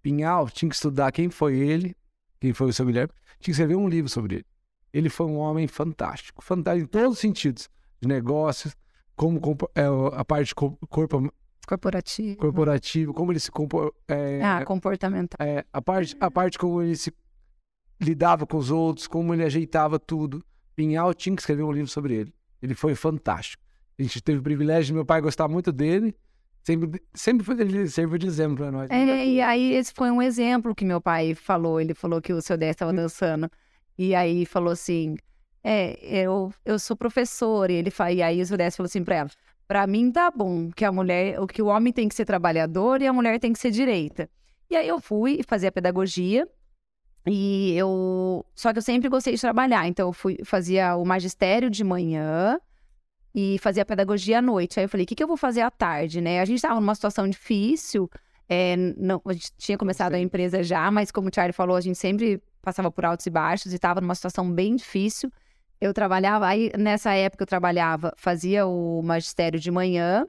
Pinhal tinha que estudar quem foi ele, quem foi o seu Guilherme, tinha que escrever um livro sobre ele. Ele foi um homem fantástico, fantástico em todos os sentidos, de negócios, como é, a parte corpo Corporativo. corporativo, como ele se compor, é, Ah, comportamental. é, a parte a parte como ele se lidava com os outros, como ele ajeitava tudo. Pinhal tinha que escrever um livro sobre ele. Ele foi fantástico. A gente teve o privilégio de meu pai gostar muito dele. Sempre, sempre foi ele serve de exemplo para nós. É, e aí esse foi um exemplo que meu pai falou. Ele falou que o seu Décio estava dançando. E aí falou assim: É, eu, eu sou professor. E, ele, e aí o seu Décio falou assim pra ela: Pra mim tá bom, que a mulher, que o homem tem que ser trabalhador e a mulher tem que ser direita. E aí eu fui fazer a pedagogia. E eu. Só que eu sempre gostei de trabalhar. Então eu fui, fazia o magistério de manhã e fazia pedagogia à noite. Aí eu falei, o que, que eu vou fazer à tarde, né? A gente estava numa situação difícil, é, não, a gente tinha começado a empresa já, mas como o Charlie falou, a gente sempre passava por altos e baixos e estava numa situação bem difícil. Eu trabalhava, aí nessa época eu trabalhava, fazia o magistério de manhã,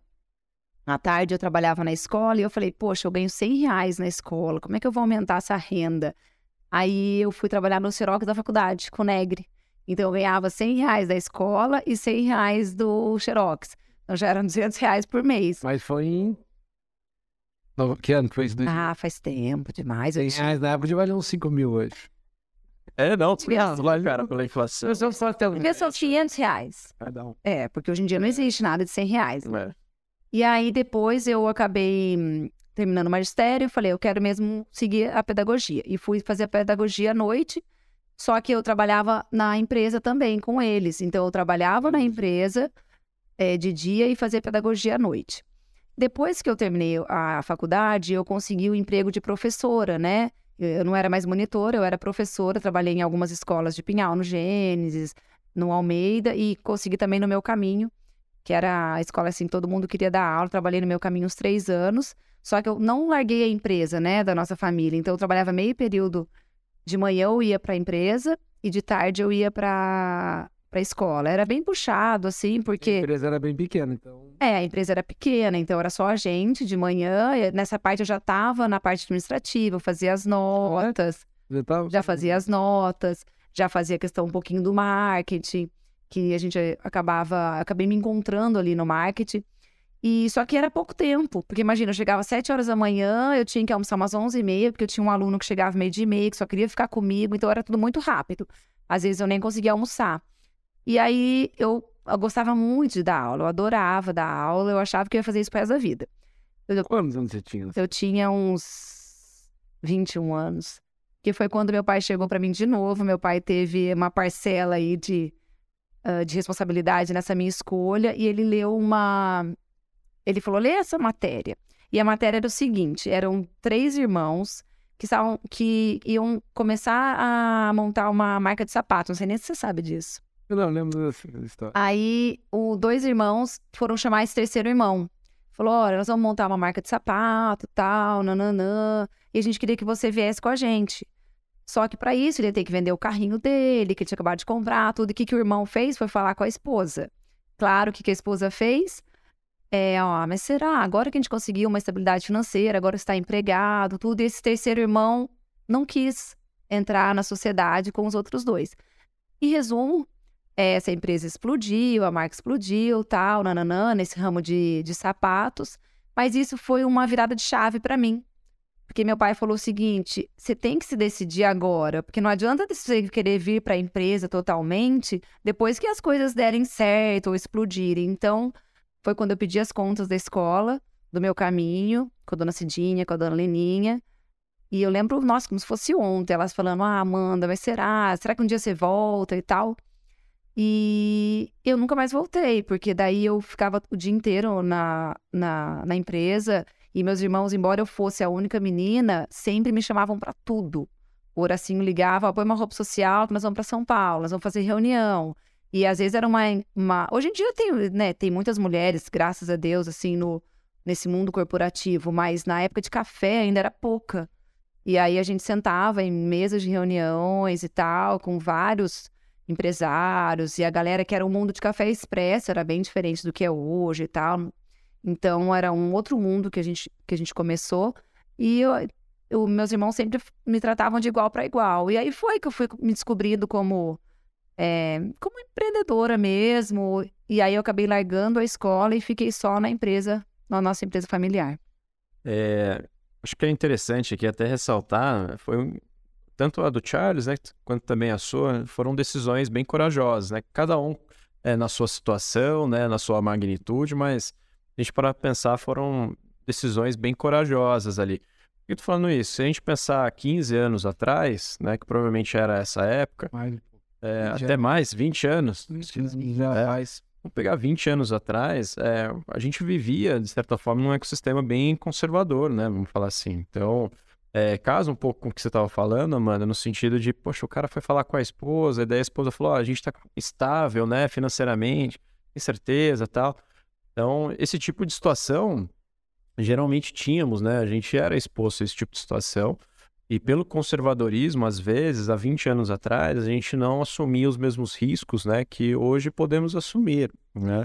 à tarde eu trabalhava na escola e eu falei, poxa, eu ganho 100 reais na escola, como é que eu vou aumentar essa renda? Aí eu fui trabalhar no Xerox da faculdade, com o Negre. Então eu ganhava 100 reais da escola e 100 reais do Xerox. Então já eram 200 reais por mês. Mas foi em. Que ano que foi isso? Ah, faz tempo demais. Eu 100 reais na época de valer uns 5 mil hoje. É, não, Tinha- lá, cara, pela inflação. Eu só até uns 500 reais. Cada um. É, porque hoje em dia não existe nada de 100 reais. É. E aí depois eu acabei hum, terminando o magistério, eu falei, eu quero mesmo seguir a pedagogia. E fui fazer a pedagogia à noite, só que eu trabalhava na empresa também com eles. Então eu trabalhava na empresa eh, de dia e fazia pedagogia à noite. Depois que eu terminei a faculdade, eu consegui o emprego de professora, né? Eu não era mais monitora, eu era professora, trabalhei em algumas escolas de Pinhal, no Gênesis, no Almeida e consegui também no meu caminho que era a escola assim, todo mundo queria dar aula, trabalhei no meu caminho uns três anos, só que eu não larguei a empresa, né, da nossa família, então eu trabalhava meio período, de manhã eu ia para a empresa e de tarde eu ia para para escola, era bem puxado assim, A porque empresa era bem pequena, então. é, a empresa era pequena, então era só a gente de manhã, e nessa parte eu já estava na parte administrativa, eu fazia as notas, Já, tava... já fazia as notas, já fazia questão um pouquinho do marketing, que a gente acabava, acabei me encontrando ali no marketing. E só que era pouco tempo, porque imagina, eu chegava às 7 horas da manhã, eu tinha que almoçar umas 11 e meia, porque eu tinha um aluno que chegava meio dia e meia, que só queria ficar comigo, então era tudo muito rápido. Às vezes eu nem conseguia almoçar. E aí eu, eu gostava muito de dar aula, eu adorava dar aula, eu achava que eu ia fazer isso pro resto da vida. Quantos anos você tinha? Eu tinha uns 21 anos. Que foi quando meu pai chegou para mim de novo. Meu pai teve uma parcela aí de, de responsabilidade nessa minha escolha. E ele leu uma. Ele falou: lê essa matéria. E a matéria era o seguinte: eram três irmãos que, estavam, que iam começar a montar uma marca de sapato. Não sei nem se você sabe disso. Eu não lembro dessa história. Aí, os dois irmãos foram chamar esse terceiro irmão. Falou, olha, nós vamos montar uma marca de sapato, tal, nananã. E a gente queria que você viesse com a gente. Só que para isso, ele ia ter que vender o carrinho dele, que ele tinha acabado de comprar, tudo. E o que, que o irmão fez foi falar com a esposa. Claro, o que, que a esposa fez? É, ó, mas será? Agora que a gente conseguiu uma estabilidade financeira, agora está empregado, tudo. E esse terceiro irmão não quis entrar na sociedade com os outros dois. Em resumo, essa empresa explodiu, a marca explodiu, tal, nananã, nesse ramo de, de sapatos. Mas isso foi uma virada de chave para mim. Porque meu pai falou o seguinte: você tem que se decidir agora, porque não adianta você querer vir para a empresa totalmente depois que as coisas derem certo ou explodirem. Então, foi quando eu pedi as contas da escola, do meu caminho, com a dona Cidinha, com a dona Leninha. E eu lembro, nossa, como se fosse ontem, elas falando: ah, Amanda, mas será? Será que um dia você volta e tal? E eu nunca mais voltei, porque daí eu ficava o dia inteiro na, na, na empresa e meus irmãos, embora eu fosse a única menina, sempre me chamavam para tudo. O Horacinho ligava, põe uma roupa social nós vamos para São Paulo, nós vamos fazer reunião. E às vezes era uma, uma... Hoje em dia tem, né, tem muitas mulheres, graças a Deus, assim, no, nesse mundo corporativo, mas na época de café ainda era pouca. E aí a gente sentava em mesas de reuniões e tal, com vários empresários, e a galera que era o mundo de café expresso, era bem diferente do que é hoje e tal. Então era um outro mundo que a gente, que a gente começou. E eu, eu, meus irmãos sempre me tratavam de igual para igual. E aí foi que eu fui me descobrindo como, é, como empreendedora mesmo. E aí eu acabei largando a escola e fiquei só na empresa, na nossa empresa familiar. É, acho que é interessante aqui até ressaltar, foi um, tanto a do Charles, né, quanto também a sua, foram decisões bem corajosas, né? Cada um é, na sua situação, né, na sua magnitude, mas a gente para pensar foram decisões bem corajosas ali. Por que eu tô falando isso? Se a gente pensar 15 anos atrás, né, que provavelmente era essa época, Mais, é, até mais, 20 anos, já É. faz. Vamos pegar 20 anos atrás, é, a gente vivia, de certa forma, num ecossistema bem conservador, né? Vamos falar assim. Então, é, casa um pouco com o que você estava falando, Amanda, no sentido de, poxa, o cara foi falar com a esposa, e daí a esposa falou, ó, a gente está estável, né, financeiramente, tem certeza tal. Então, esse tipo de situação, geralmente tínhamos, né? A gente era exposto a esse tipo de situação. E pelo conservadorismo, às vezes, há 20 anos atrás, a gente não assumia os mesmos riscos, né, que hoje podemos assumir, né?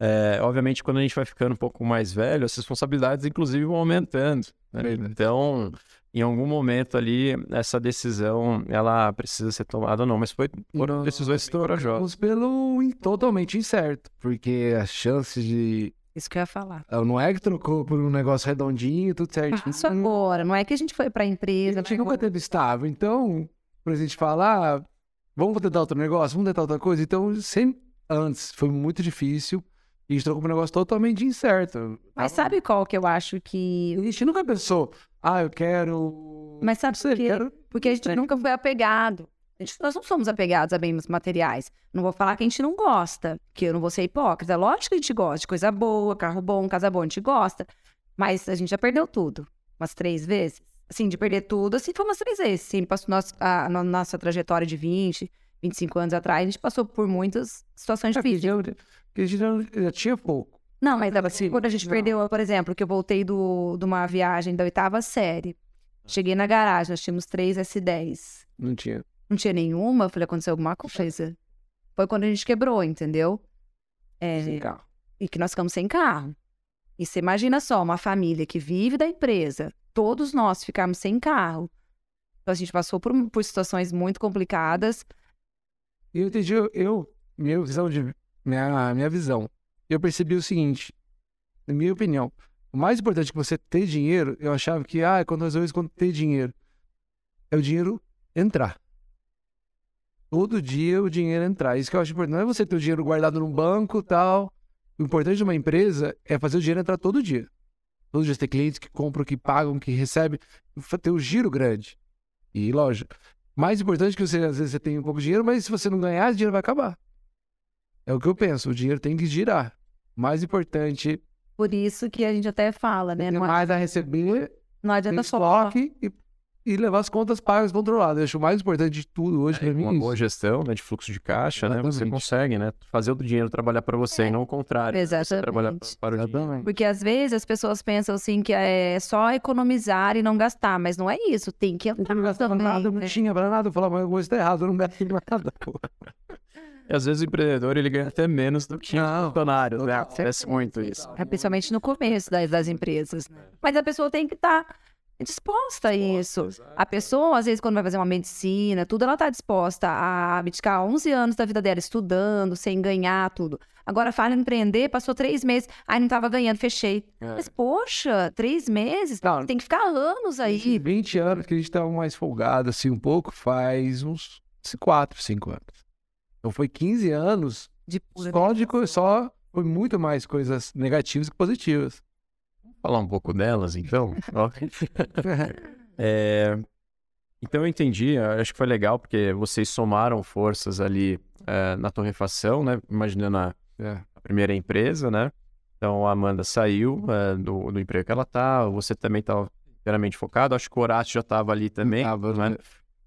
É, obviamente, quando a gente vai ficando um pouco mais velho, as responsabilidades, inclusive, vão aumentando. né? Verdade. Então, em algum momento ali, essa decisão, ela precisa ser tomada ou não. Mas foi, foram decisões corajosas. Pelo totalmente incerto, porque as chances de. Isso que eu ia falar. Não é que trocou por um negócio redondinho, tudo certinho. Isso agora, não é que a gente foi para a A empresa. gente nunca teve estável. Então, por a gente falar, ah, vamos tentar outro negócio, vamos tentar outra coisa. Então, sempre antes foi muito difícil e a gente trocou um negócio totalmente incerto. Mas sabe qual que eu acho que. A gente nunca pensou, ah, eu quero. Mas sabe por quê? quero. Porque a gente nunca foi apegado. Nós não somos apegados a bens materiais. Não vou falar que a gente não gosta, que eu não vou ser hipócrita. Lógico que a gente gosta de coisa boa, carro bom, casa boa, a gente gosta. Mas a gente já perdeu tudo. Umas três vezes. Assim, de perder tudo, assim, foi umas três vezes. Sim, passou nosso, a, na nossa trajetória de 20, 25 anos atrás, a gente passou por muitas situações É, porque difíceis. porque a gente já, tinha pouco. Não, mas assim, quando a gente não. perdeu, por exemplo, que eu voltei do, de uma viagem da oitava série. Cheguei na garagem, nós tínhamos três S10. Não tinha. Não tinha nenhuma, eu falei, aconteceu alguma coisa. Foi quando a gente quebrou, entendeu? É, Sem carro. e que nós ficamos sem carro. E você imagina só, uma família que vive da empresa, todos nós ficarmos sem carro. Então a gente passou por, por situações muito complicadas. E eu entendi, eu, eu- minha visão de. Minha, minha visão. Eu percebi o seguinte, na minha opinião, o mais importante que você ter dinheiro, eu achava que, ah, quando às vezes quando ter dinheiro, é o dinheiro entrar. Todo dia o dinheiro entrar. Isso que eu acho importante. Não é você ter o dinheiro guardado num banco tal. O importante de uma empresa é fazer o dinheiro entrar todo dia. Todo dia você tem clientes que compram, que pagam, que recebem. Ter o giro grande. E lógico, mais importante que você, às vezes, você tem um pouco de dinheiro, mas se você não ganhar, o dinheiro vai acabar. É o que eu penso, o dinheiro tem que girar. Mais importante, Por isso que a gente até fala, né? é Não, mais a receber, não adianta só. estoque e, e levar as contas pagas controladas. Eu acho o mais importante de tudo hoje pra mim Uma isso. boa gestão né, de fluxo de caixa, né? Você Exatamente. consegue, né? Fazer o dinheiro trabalhar para você e não o contrário. né? Você trabalhar Exatamente. para o dinheiro. Exatamente. Porque às vezes as pessoas pensam assim que é só economizar e não gastar, mas não é isso, tem que Eu entrar não gastava nada, eu não né? tinha pra nada. Eu falava, mas coisa tá errado, eu não gasto nada, pô. E às vezes o empreendedor ele ganha até menos do que Não, o funcionário, né? Acontece muito isso. É, Principalmente no começo das, das empresas. né? Mas a pessoa tem que estar disposta a isso. A pessoa, às vezes, quando vai fazer uma medicina, tudo, ela está disposta a abdicar 11 anos da vida dela estudando, sem ganhar tudo. Agora, fala em empreender, passou três meses, aí não estava ganhando, fechei. É. Mas, poxa, três meses? Não. Tem que ficar anos aí. 20 anos que a gente tava mais folgado, assim, um pouco, faz uns 4, 5 anos. Então foi 15 anos De só de só foi muito mais coisas negativas que positivas. Falar um pouco delas, então. É, Então eu entendi, acho que foi legal, porque vocês somaram forças ali é, na torrefação, né? Imaginando a, É. a primeira empresa, né? Então a Amanda saiu é, do, do emprego que ela tá, você também estava inteiramente focado, acho que o Horácio já estava ali também, Tava, né? né?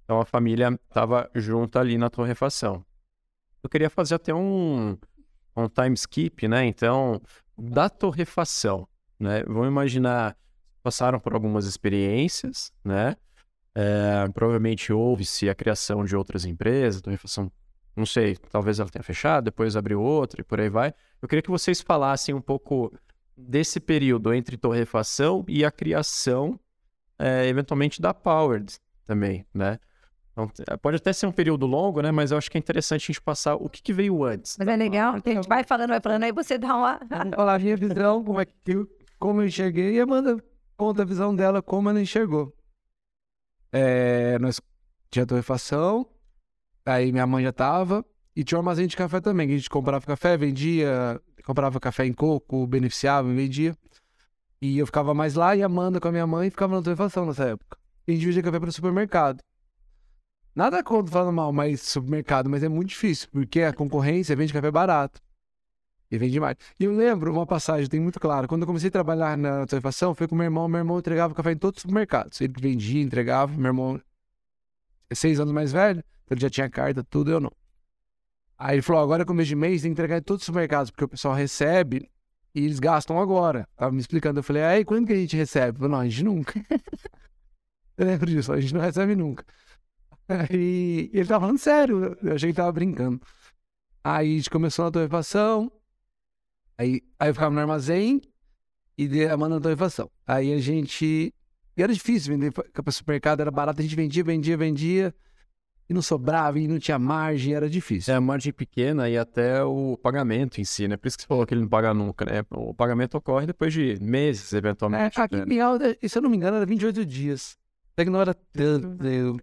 Então a família estava junto ali na torrefação. Eu queria fazer até um, um time skip, né? Então, da torrefação, né? Vamos imaginar, passaram por algumas experiências, né? É, provavelmente houve-se a criação de outras empresas, torrefação, não sei, talvez ela tenha fechado, depois abriu outra e por aí vai. Eu queria que vocês falassem um pouco desse período entre torrefação e a criação, é, eventualmente, da Powered também, né? Então, pode até ser um período longo, né? Mas eu acho que é interessante a gente passar o que, que veio antes. Mas é legal, a gente vai falando, vai falando, aí você dá uma. A minha visão, como é que como eu enxerguei, e Amanda conta a visão dela, como ela enxergou. É, nós tinha torrefação, aí minha mãe já tava, e tinha um armazém de café também, que a gente comprava café, vendia, comprava café em coco, beneficiava, vendia. E eu ficava mais lá e Amanda com a minha mãe ficava na torrefação nessa época. E a gente vendia café para o supermercado. Nada contra falando mal, mas supermercado, mas é muito difícil, porque a concorrência vende café barato. E vende mais. E eu lembro uma passagem, tem muito claro. Quando eu comecei a trabalhar na torrefação, foi com meu irmão. Meu irmão entregava café em todos os supermercados. Ele vendia, entregava. Meu irmão é seis anos mais velho, então ele já tinha carta, tudo, eu não. Aí ele falou: agora, começo de mês, tem que entregar em todos os supermercados, porque o pessoal recebe e eles gastam agora. Tava me explicando. Eu falei: aí, quando que a gente recebe? Eu falei, não, a gente nunca. eu lembro disso, a gente não recebe nunca. Aí ele tava falando sério, eu achei que tava brincando. Aí a gente começou na torrefação, aí, aí eu ficava no armazém e a manda na torrefação. Aí a gente. E era difícil vender para supermercado, era barato, a gente vendia, vendia, vendia. E não sobrava, e não tinha margem, era difícil. É, a margem pequena e até o pagamento em si, né? Por isso que você falou que ele não paga nunca, né? O pagamento ocorre depois de meses, eventualmente. É, aqui né? em Pinhal, se eu não me engano, era 28 dias. Até que não era tanto. Eu...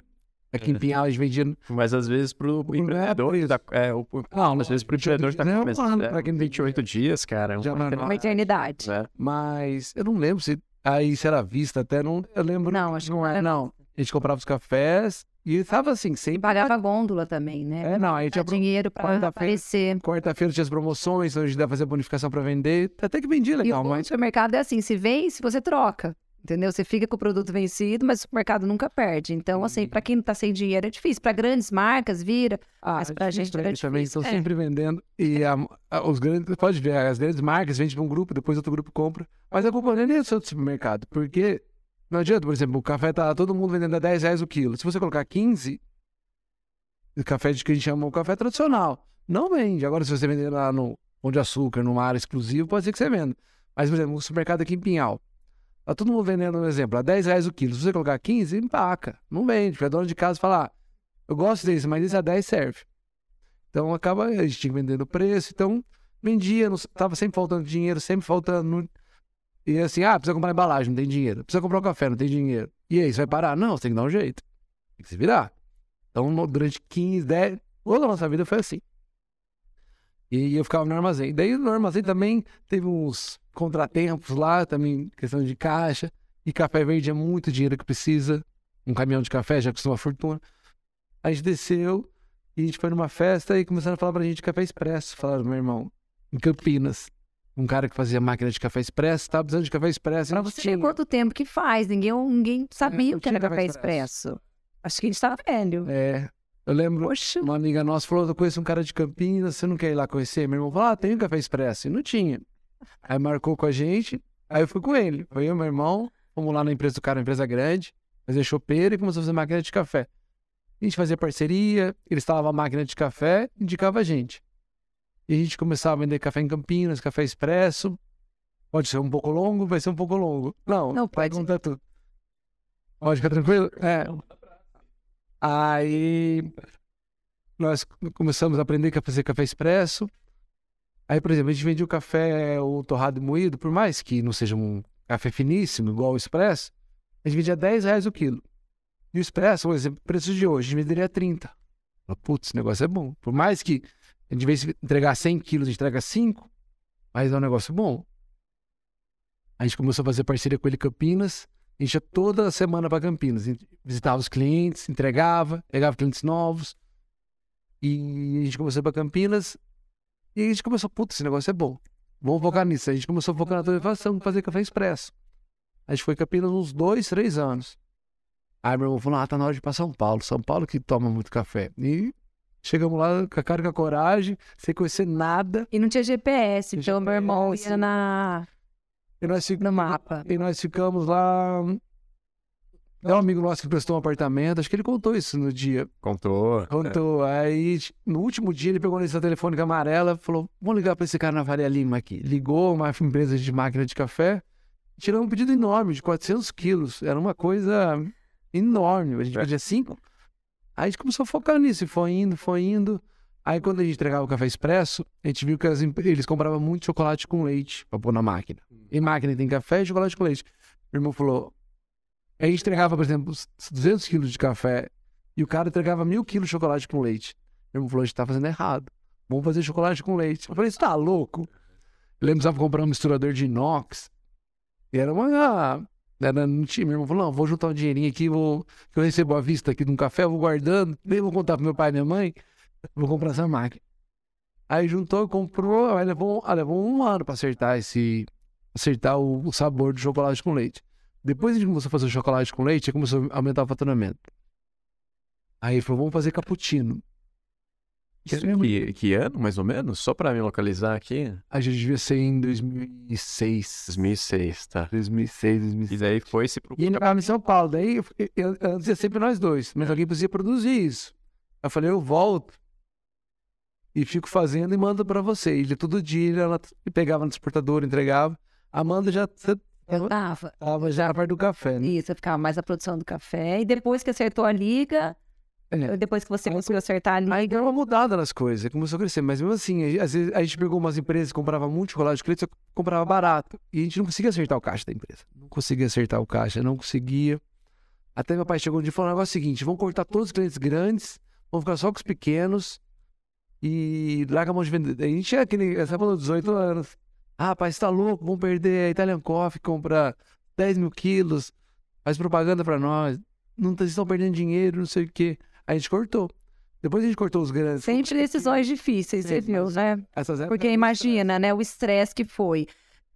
Aqui em Pinhal a gente vendia. Mas às vezes pro empreendedor. é da- é, o, Não, às vezes pro empreendedor tá não, começando. mano, pra quem não tem 28 dias, cara. é Já uma- é Uma eternidade. né? Mas eu não lembro se. Aí se era vista até, não. Eu lembro. Não, acho que não não é, era não. A gente comprava os cafés e tava assim, E sempre. pagava gôndola também, né? É, não, aí tinha Dá dinheiro pra quarta-feira. aparecer. Quarta-feira tinha as promoções, hoje dá pra fazer bonificação pra vender. Até que vendia E legal, o mas. supermercado é assim, se vence, você troca. Entendeu? Você fica com o produto vencido, mas o supermercado nunca perde. Então, assim, Uhum. pra quem tá sem dinheiro é difícil. Pra grandes marcas, vira. Ah, Mas pra gente pra era eles também estão É. sempre vendendo. E a- a- os grandes, pode ver, as grandes marcas vendem pra um grupo, depois outro grupo compra. Mas a culpa não é nem do seu supermercado, porque não adianta, por exemplo, o café tá todo mundo vendendo a 10 reais o quilo. Se você colocar 15, o café de que a gente chama o café tradicional, não vende. Agora, se você vender lá no Pão de Açúcar, numa área exclusiva, pode ser que você venda. Mas, por exemplo, o supermercado aqui em Pinhal, tá todo mundo vendendo, por exemplo, a 10 reais o quilo. Se você colocar 15, empaca. Não vende, porque a dona de casa fala, ah, eu gosto desse, mas esse a 10 serve. Então acaba, a gente tinha que preço, então vendia, não, tava sempre faltando dinheiro, sempre faltando. E assim, ah, precisa comprar embalagem, não tem dinheiro. Precisa comprar um café, não tem dinheiro. E aí, você vai parar? Não, você tem que dar um jeito. Tem que se virar. Então, durante 15, 10, toda a nossa vida foi assim. E eu ficava no armazém. Daí no armazém também teve uns contratempos lá, também questão de caixa. E café verde é muito dinheiro que precisa. Um caminhão de café já custa uma fortuna. A gente desceu e a gente foi numa festa e começaram a falar pra gente de café expresso. Falaram, meu irmão, em Campinas. Um cara que fazia máquina de café expresso, tava precisando de café expresso. Pra não você tinha. quanto tempo que faz. Ninguém, ninguém sabia não o que era café café expresso. Acho que a gente tava velho. É, eu lembro, Poxa. uma amiga nossa falou, eu conheço um cara de Campinas, você não quer ir lá conhecer? Meu irmão falou, ah, tem um café expresso. E não tinha. Aí marcou com a gente, aí eu fui com ele. Foi eu meu irmão, fomos lá na empresa do cara, uma empresa grande, fazer chopeira e começou a fazer máquina de café. A gente fazia parceria, ele instalava a máquina de café, indicava a gente. E a gente começava a vender café em Campinas, café expresso. Pode ser um pouco longo, vai ser um pouco longo. Não, Não, pode. contar tudo. Pode ficar tranquilo? É. Aí nós começamos a aprender a fazer café expresso. Aí, por exemplo, a gente vendia o café, o torrado moído, por mais que não seja um café finíssimo, igual o expresso, a gente vendia 10 reais o quilo. E o expresso, por exemplo, preço de hoje, a gente venderia 30. Falei, Putz, esse negócio é bom. Por mais que a gente, vez entregar 100 quilos, a gente entrega 5, mas é um negócio bom. A gente começou a fazer parceria com ele em Campinas. A gente ia toda semana para Campinas. Visitava os clientes, entregava, pegava clientes novos. E a gente começou para Campinas. E a gente começou, puta, esse negócio é bom. Vamos focar nisso. A gente começou a focar na torrefação, fazer café expresso. A gente foi em Campinas uns dois, três anos. Aí meu irmão falou, ah, tá na hora de ir pra São Paulo. São Paulo que toma muito café. E chegamos lá com a cara com a coragem, sem conhecer nada. E não tinha GPS, Tinha então meu irmão GPS. ia na, E nós, fi- no mapa. e nós ficamos lá... É um amigo nosso que prestou um apartamento, acho que ele contou isso no dia. Contou. Contou. Aí, no último dia, ele pegou nessa telefônica amarela e falou: Vamos ligar para esse cara na Faria Lima aqui. Ligou uma empresa de máquina de café, tirou um pedido enorme, de 400 quilos. Era uma coisa enorme. A gente É. pedia cinco. Aí a gente começou a focar nisso, e foi indo, foi indo. Aí, quando a gente entregava o café expresso, a gente viu que as eles compravam muito chocolate com leite para pôr na máquina. E máquina tem café e chocolate com leite. Meu irmão falou: a gente entregava, por exemplo, os 200 quilos de café e o cara entregava mil quilos de chocolate com leite. Meu irmão falou, a gente tá fazendo errado. Vamos fazer chocolate com leite. Eu falei, você tá louco? Que precisava comprar um misturador de inox. E era uma... Era, não tinha. Meu irmão falou, não, vou juntar um dinheirinho aqui, vou, que eu recebo à vista aqui de um café, vou guardando, nem vou contar pro meu pai e minha mãe, vou comprar essa máquina. Aí juntou, comprou, aí levou, ah, levou um ano pra acertar esse... Acertar o, o sabor do chocolate com leite. Depois a gente começou a fazer chocolate com leite, aí começou a aumentar o faturamento. Aí ele falou, vamos fazer cappuccino. Isso que, que ano, mais ou menos? Só pra me localizar aqui. A gente devia ser em 2006. 2006, tá. 2006, E 2006. daí foi-se pro... E ele estava em São Paulo. Daí, eu, eu, antes ia sempre nós dois. Mas alguém precisa produzir isso. Eu falei, eu volto. E fico fazendo e mando pra você. E ele, todo dia ela pegava no transportador, entregava. A Amanda já Eu tava. estava já a parte do café, né? Isso, eu ficava mais na produção do café. E depois que acertou a liga, É. depois que você conseguiu acertar a liga, Aí deu uma mudada nas coisas, começou a crescer. Mas mesmo assim, a- às vezes a gente pegou umas empresas que compravam muito chocolate de leite, só comprava barato. E a gente não conseguia acertar o caixa da empresa. Não conseguia acertar o caixa, não conseguia. Até meu pai chegou um dia e falou o negócio seguinte: vamos cortar todos os clientes grandes, vamos ficar só com os pequenos e larga a mão de vender. A gente é aquele, essa falou 18 anos. Ah, você tá louco? Vamos perder a Italian Coffee, comprar 10 mil quilos, faz propaganda pra nós. Não tá- estão perdendo dinheiro, não sei o quê. A gente cortou. Depois a gente cortou os grandes. sempre decisões difíceis, você Sim, viu, mas- né? Porque imagina, né, o estresse que foi.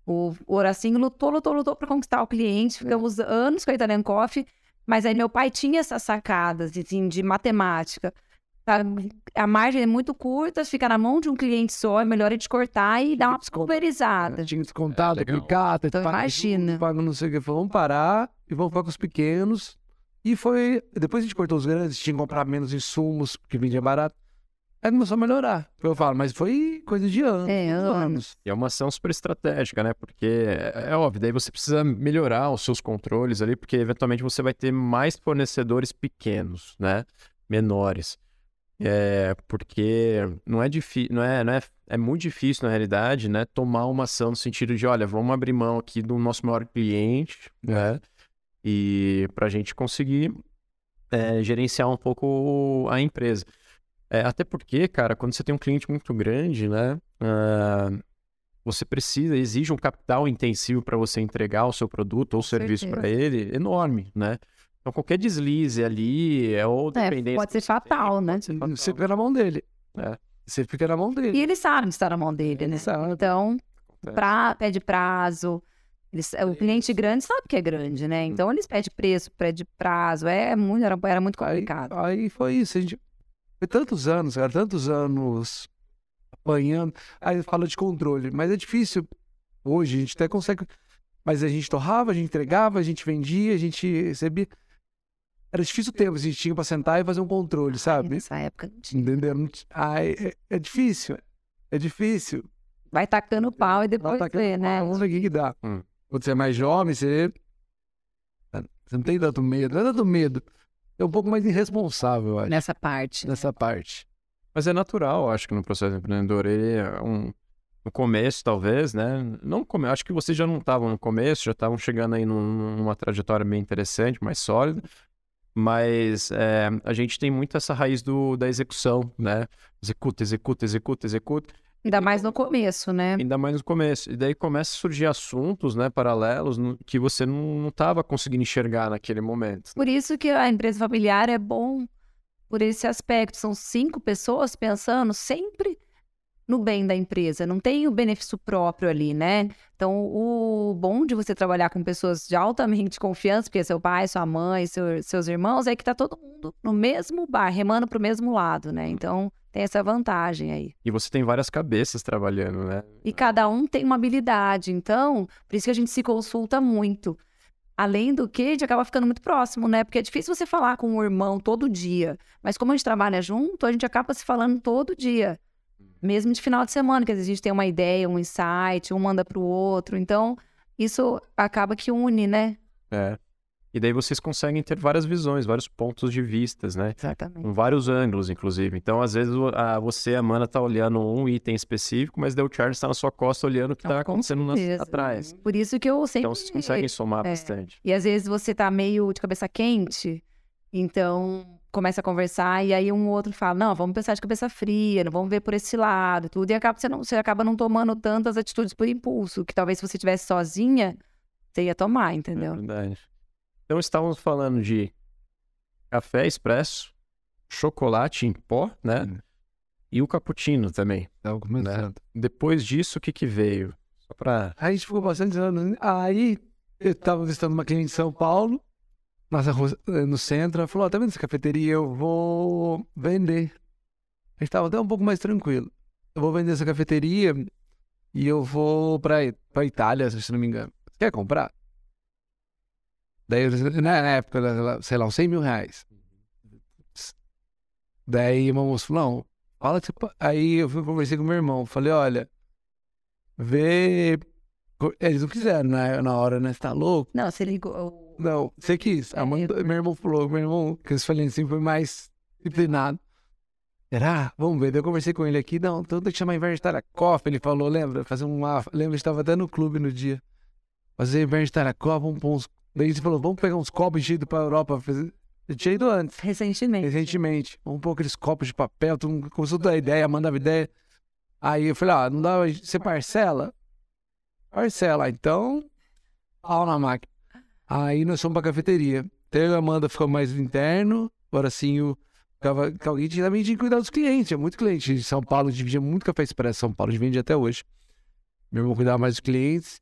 O Horacinho lutou, lutou, lutou para conquistar o cliente. Ficamos anos com a Italian Coffee, mas aí meu pai tinha essas sacadas, assim, de matemática. Tá? A margem é muito curta, fica na mão de um cliente só, é melhor a gente cortar e dar uma pulverizada. Tinha descontado, É, aplicado, Então, paga imagina. paga não sei o que. Falou, vamos parar e vamos ficar com os pequenos. E foi. Depois a gente cortou os grandes, tinha que comprar menos insumos, porque vendia barato. Aí começou a melhorar. Eu falo, mas foi coisa de anos. É, anos. E é uma ação super estratégica, né? Porque é, é óbvio, daí você precisa melhorar os seus controles ali, porque eventualmente você vai ter mais fornecedores pequenos, né? Menores. É, porque não é difícil, não é, não é, é muito difícil na realidade, né? Tomar uma ação no sentido de, olha, vamos abrir mão aqui do nosso maior cliente, né? E para a gente conseguir é, gerenciar um pouco a empresa. É, até porque, cara, quando você tem um cliente muito grande, né? ah, você precisa, exige um capital intensivo para você entregar o seu produto ou serviço para ele enorme, né? Então qualquer deslize ali, é, ou É, dependência pode que ser fatal, tem, né? pode ser fatal. Você fica na mão dele. É. Você fica na mão dele. E eles sabem que está na mão dele, né? Sabe? Então, pra, pede prazo. Eles, o cliente grande sabe que é grande, né? Então, eles pedem preço, pede prazo. É muito, era, era muito Aí, complicado. aí foi isso. A gente... Foi tantos anos, cara, tantos anos apanhando. Aí fala de controle, mas é difícil. Hoje a gente até consegue. Mas a gente torrava, a gente entregava, a gente vendia, a gente recebia. Era difícil o tempo, a gente tinha pra sentar e fazer um controle, sabe? Nessa época não tinha. Entendeu? Ai, é, é difícil. É difícil. Vai tacando pau e depois vê, né? Vamos ver o que, que dá. Hum. Quando você é mais jovem, você. Você não tem tanto medo. Não é tanto medo. É um pouco mais irresponsável, eu acho, Nessa parte. nessa parte. Mas é natural, acho que no processo empreendedor, ele é um... No começo, talvez, né? Não no come... Acho que vocês já não estavam no começo, já estavam chegando aí num- numa trajetória bem interessante, mais sólida. Mas é, a gente tem muito essa raiz do, da execução, né? Executa, executa, executa, executa. Ainda mais no começo, né? Ainda mais no começo. E daí começa a surgir assuntos, né, paralelos, que você não estava conseguindo enxergar naquele momento. Por isso que a empresa familiar é bom por esse aspecto. São cinco pessoas pensando sempre no bem da empresa, não tem o benefício próprio ali, né? Então, o bom de você trabalhar com pessoas de altamente confiança, porque é seu pai, sua mãe, seu, seus irmãos, é que tá todo mundo no mesmo bar, remando pro mesmo lado, né? Então, tem essa vantagem aí. E você tem várias cabeças trabalhando, né? E cada um tem uma habilidade, então, por isso que a gente se consulta muito. Além do que, a gente acaba ficando muito próximo, né? Porque é difícil você falar com o irmão todo dia. Mas como a gente trabalha junto, a gente acaba se falando todo dia. Mesmo de final de semana, que às vezes a gente tem uma ideia, um insight, um manda pro outro. Então, isso acaba que une, né? É. E daí vocês conseguem ter várias visões, vários pontos de vistas, né? Exatamente. Com vários ângulos, inclusive. Então, às vezes, o- a, você, a Mana, tá olhando um item específico, mas daí o Charles tá na sua costa olhando o que tá com acontecendo na- atrás. Por isso que eu sempre. Então, vocês conseguem somar É. bastante. E às vezes você tá meio de cabeça quente, então começa a conversar e aí um outro fala: não, vamos pensar de cabeça fria, não vamos ver por esse lado, tudo. E acaba, você, não, você acaba não tomando tantas atitudes por impulso, que talvez se você estivesse sozinha, você ia tomar, É entendeu? verdade. Então, estávamos falando de café expresso, chocolate em pó, né? Hum. E o cappuccino também. Tava começando. Depois disso, o que que veio? Só pra... Aí a gente ficou bastante anos. Aí eu tava visitando uma cliente em São Paulo, nossa eh, no centro. Ela falou: ó, tá vendo essa cafeteria? Eu vou vender. A gente tava até um pouco mais tranquilo. Eu vou vender essa cafeteria e eu vou pra, pra Itália, se não me engano. Quer comprar? Daí, eu- na época, sei lá, uns 100 mil reais. Daí o moço falou: não, fala que você. po-" Aí eu conversei com meu irmão. Falei: olha, vê. Eles não quiseram na, na hora, né? Você tá louco? Não, você ligou. Não, você quis. A mãe, eu- meu irmão falou, meu irmão, que eu falei assim, foi mais disciplinado. Será? Vamos ver. Daí eu conversei com ele aqui. Não, então tem que chamar Inverno Coffee. Ele falou, lembra? Fazer uma. Lembra, estava até no clube no dia. Fazer Inverno Coffee, vamos pôr uns. Daí ele falou, vamos pegar uns copos enchidos pra Europa. fazer- Eu tinha ido antes, Recentemente. recentemente. Vamos pôr aqueles copos de papel. Todo mundo começou a dar ideia, mandava ideia. Aí eu falei, ah, não dá. Você parcela? Parcela. Então, pau na máquina. Aí nós fomos pra cafeteria. Até a Amanda ficou mais interno. Agora sim, o ficava, que alguém tinha- também tinha que cuidar dos clientes. Tinha muito cliente de São Paulo, dividia muito café expresso. São Paulo, a gente vende até hoje. Meu irmão cuidava mais dos clientes.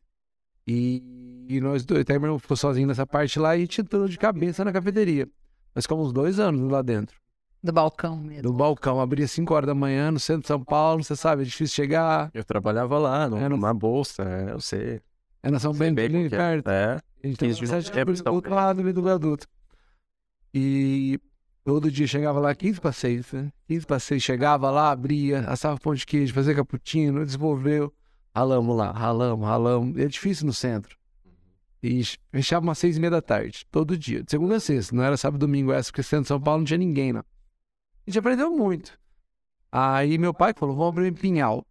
E, e nós dois, até meu irmão ficou sozinho nessa parte lá e a gente entrou de cabeça na cafeteria. Nós ficamos uns dois anos lá dentro. Do balcão mesmo. No balcão, abria 5 horas da manhã no centro de São Paulo, você sabe, é difícil chegar. Eu trabalhava lá, no, É, no- numa bolsa, é, eu sei. É na São Bento, bem qual que é. Perto. É, A gente 15 de tava novembro, do São outro lado do viaduto. E todo dia chegava lá 15 para 6, né? 15 para 6, chegava lá, abria, assava pão de queijo, fazia cappuccino, desenvolveu. Ralamos lá, ralamos, ralamos. É difícil no centro. E fechava umas seis e meia da tarde, todo dia, de segunda a sexta. Não era sábado e domingo essa, porque centro de São Paulo não tinha ninguém lá. A gente aprendeu muito. Aí meu pai falou, vamos abrir em Pinhal.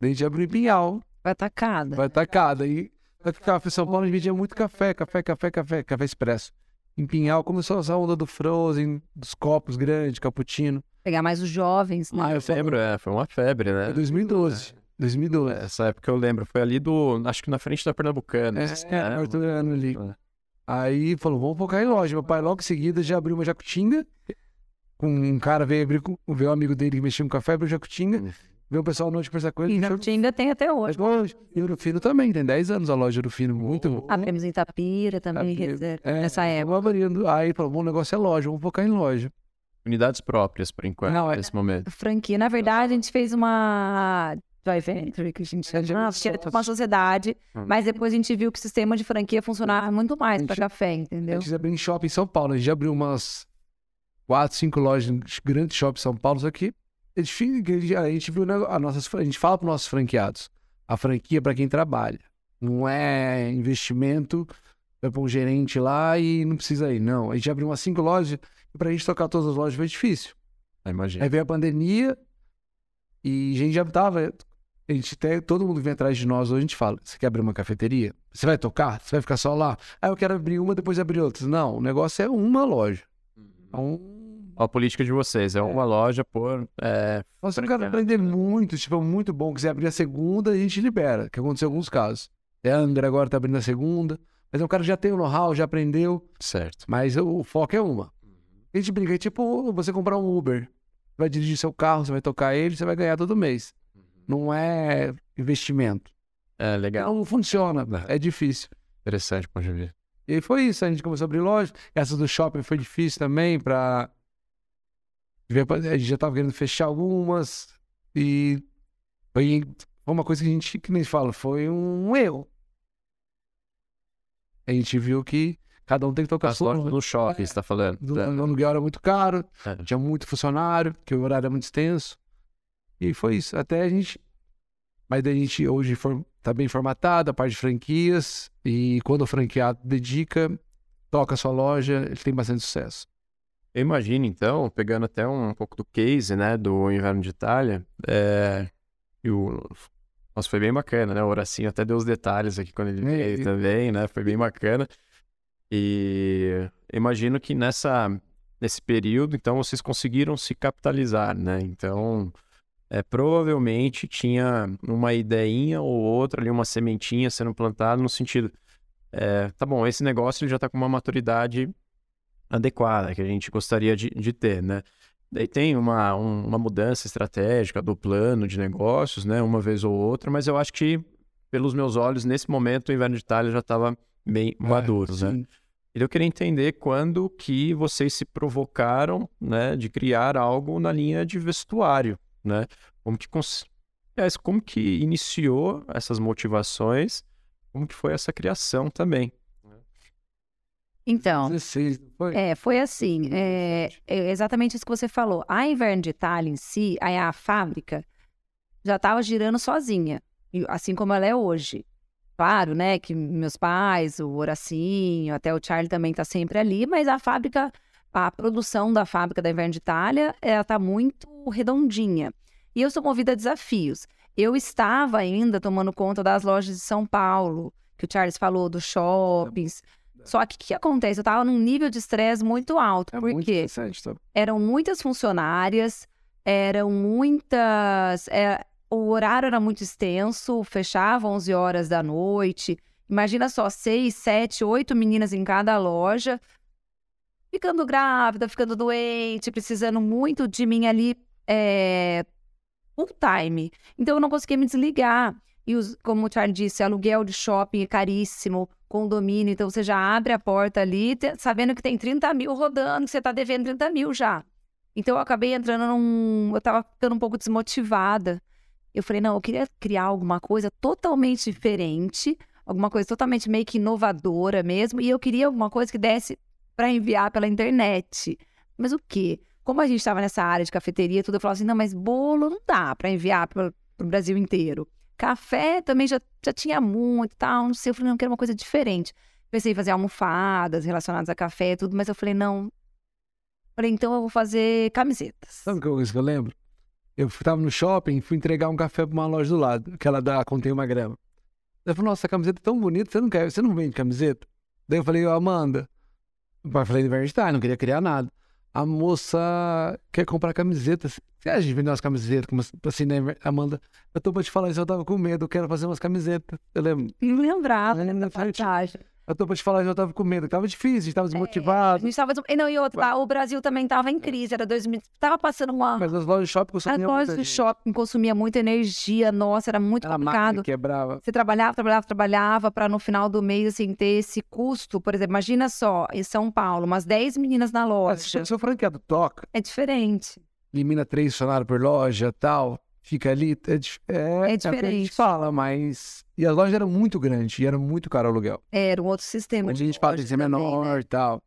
Daí a gente abriu em Pinhal, Vai atacada. vai tacada. E vai que café São Paulo a gente vendia muito café, café, café, café, café expresso. Em Pinhal começou essa onda do Frozen, dos copos grandes, cappuccino. Pegar mais os jovens, né? Ah, eu febre, é, foi uma febre, né? É 2012. 2012. Essa época eu lembro, foi ali do, acho que na frente da Pernambucana. É, né? é, Arthurano ali. É. Aí falou, vamos focar em loja. Meu pai logo em seguida já abriu uma jacutinga. Com um cara veio abrir, veio um amigo dele que mexia com café, abriu jacutinga. Uhum. Veio o pessoal à noite conversar com ele. E fechou- Jacutinga tem até hoje. Loja. E Ouro Fino também, tem 10 anos a loja Ouro Fino, muito bom. Abrimos em Itapira também, Itapira. é, É, nessa época. Vamos abrindo. Aí falou, bom, o negócio é loja, vamos focar em loja. Unidades próprias, por enquanto, Não, é- nesse momento. Franquia, na verdade, a gente fez uma joint venture, que a gente chama, que era tipo uma sociedade, Hum. mas depois a gente viu que o sistema de franquia funcionava muito mais para café, A entendeu? gente abriu em shopping em São Paulo. A gente já abriu umas quatro, cinco lojas em grandes shoppings em São Paulo. Só que é difícil. A gente, viu a, nossas, a gente fala para nossos franqueados. A franquia é para quem trabalha. Não é investimento. Vai para um gerente lá e não precisa ir. Não. A gente abriu umas cinco lojas. E para a gente tocar todas as lojas foi difícil. Ah, imagina. Aí veio a pandemia e a gente já tava. A gente até, todo mundo vem atrás de nós hoje, a gente fala: você quer abrir uma cafeteria? Você vai tocar? Você vai ficar só lá? Ah, eu quero abrir uma, depois abrir outra. Não, o negócio é uma loja. É um. A política de vocês é uma loja por. É, Nossa, eu quero aprender muito, tipo, é muito bom. Quiser abrir a segunda, a gente libera, que aconteceu em alguns casos. É a Angra agora tá abrindo a segunda. Mas é um cara que já tem o know-how, já aprendeu. certo. Mas o, o foco é uma. A gente brinca, é tipo você comprar um Uber. vai dirigir seu carro, você vai tocar ele, você vai ganhar todo mês. Não é investimento. É, legal. Não funciona, é difícil. Interessante, pode ver. E foi isso, a gente começou a abrir loja. Essa do shopping foi difícil também para a gente já estava querendo fechar algumas e foi, uma coisa que a gente, que nem fala, foi um erro. A gente viu que cada um tem que tocar As lojas no shopping, você tá falando. do, É. o aluguel era muito caro, É. tinha muito funcionário, que o horário era muito extenso. E foi isso. Até a gente. Mas daí a gente hoje for, tá bem formatado, a parte de franquias. E quando o franqueado dedica, toca a sua loja, ele tem bastante sucesso. Eu imagino, então, pegando até um pouco do case, né, do Inverno de Itália, é... e o... Nossa, foi bem bacana, né? O Horacinho até deu os detalhes aqui quando ele É, veio e- também, né? Foi bem bacana. E imagino que nessa, nesse período, então, vocês conseguiram se capitalizar, né? Então, é, provavelmente tinha uma ideinha ou outra ali, uma sementinha sendo plantada no sentido, é, tá bom, esse negócio ele já está com uma maturidade adequada que a gente gostaria de, de ter, né? Daí tem uma, um- uma mudança estratégica do plano de negócios, né? Uma vez ou outra, mas eu acho que, pelos meus olhos, nesse momento, o Inverno de Itália já estava bem maduro, né? É. E eu queria entender quando que vocês se provocaram, né, de criar algo na linha de vestuário, né? Como que, cons... Como que iniciou essas motivações? Como que foi essa criação também? Então, 16, não foi? É, foi assim, é, é exatamente isso que você falou. A Inverno de Itália em si, aí a fábrica, já estava girando sozinha, assim como ela é hoje. Claro, né, que meus pais, o Horacinho, até o Charlie também está sempre ali, mas a fábrica, a produção da fábrica da Inverno de Itália, ela está muito redondinha. E eu sou movida a desafios. Eu estava ainda tomando conta das lojas de São Paulo, que o Charles falou, dos shoppings. Só que o que acontece? Eu estava num nível de estresse muito alto. É por muito. Tá? eram muitas funcionárias, eram muitas. é, o horário era muito extenso, fechava 11 horas da noite. Imagina só, seis, sete, oito meninas em cada loja, ficando grávida, ficando doente, precisando muito de mim ali é, full time. Então eu não conseguia me desligar. E os, como o Charlie disse, aluguel de shopping é caríssimo, condomínio, então você já abre a porta ali, sabendo que tem 30 mil rodando, que você tá devendo 30 mil já. Então eu acabei entrando num. Eu tava ficando um pouco desmotivada. Eu falei, não, eu queria criar alguma coisa totalmente diferente, alguma coisa totalmente meio que inovadora mesmo, e eu queria alguma coisa que desse para enviar pela internet. Mas o quê? Como a gente estava nessa área de cafeteria, tudo, eu falava assim, não, mas bolo não dá para enviar para o Brasil inteiro. Café também já, já tinha muito e tal, não sei. Eu falei, não, eu quero uma coisa diferente. Pensei em fazer almofadas relacionadas a café e tudo, mas eu falei, não. Falei, então eu vou fazer camisetas. Sabe que coisa que eu lembro? Eu estava no shopping, fui entregar um café para uma loja do lado, que ela dá, contém uma grama. Ela falou, nossa, essa camiseta é tão bonita, você não quer, você não vende camiseta? Daí eu falei, Amanda, eu falei de verdade, não queria criar nada. A moça quer comprar camiseta. Acha de vender umas camisetas? Como assim, né, Amanda? Eu tô pra te falar isso, eu tava com medo, eu quero fazer umas camisetas. Eu lembro. Não lembrava, Eu né? lembro, Da vantagem. Eu tô pra te falar isso, eu tava com medo. Tava difícil, a gente tava A desmotivado. gente tava. E não, e outra, tá? o Brasil também tava em crise, era 2000. Tava passando uma. Mas as lojas de shopping A consumiam loja muita do gente. shopping consumia muita energia, nossa, era muito máquina complicado. quebrava. Você trabalhava, trabalhava, trabalhava para no final do mês, assim, ter esse custo. Por exemplo, imagina só, em São Paulo, umas 10 meninas na Mas loja. se o seu franqueado toca, É diferente. Elimina três funcionários por loja tal, fica ali, é, é, é o que a gente diferente. fala, mas... E as lojas eram muito grandes e era muito caro o aluguel. Era um outro sistema. Onde de a gente fala de ser também, menor né? e tal.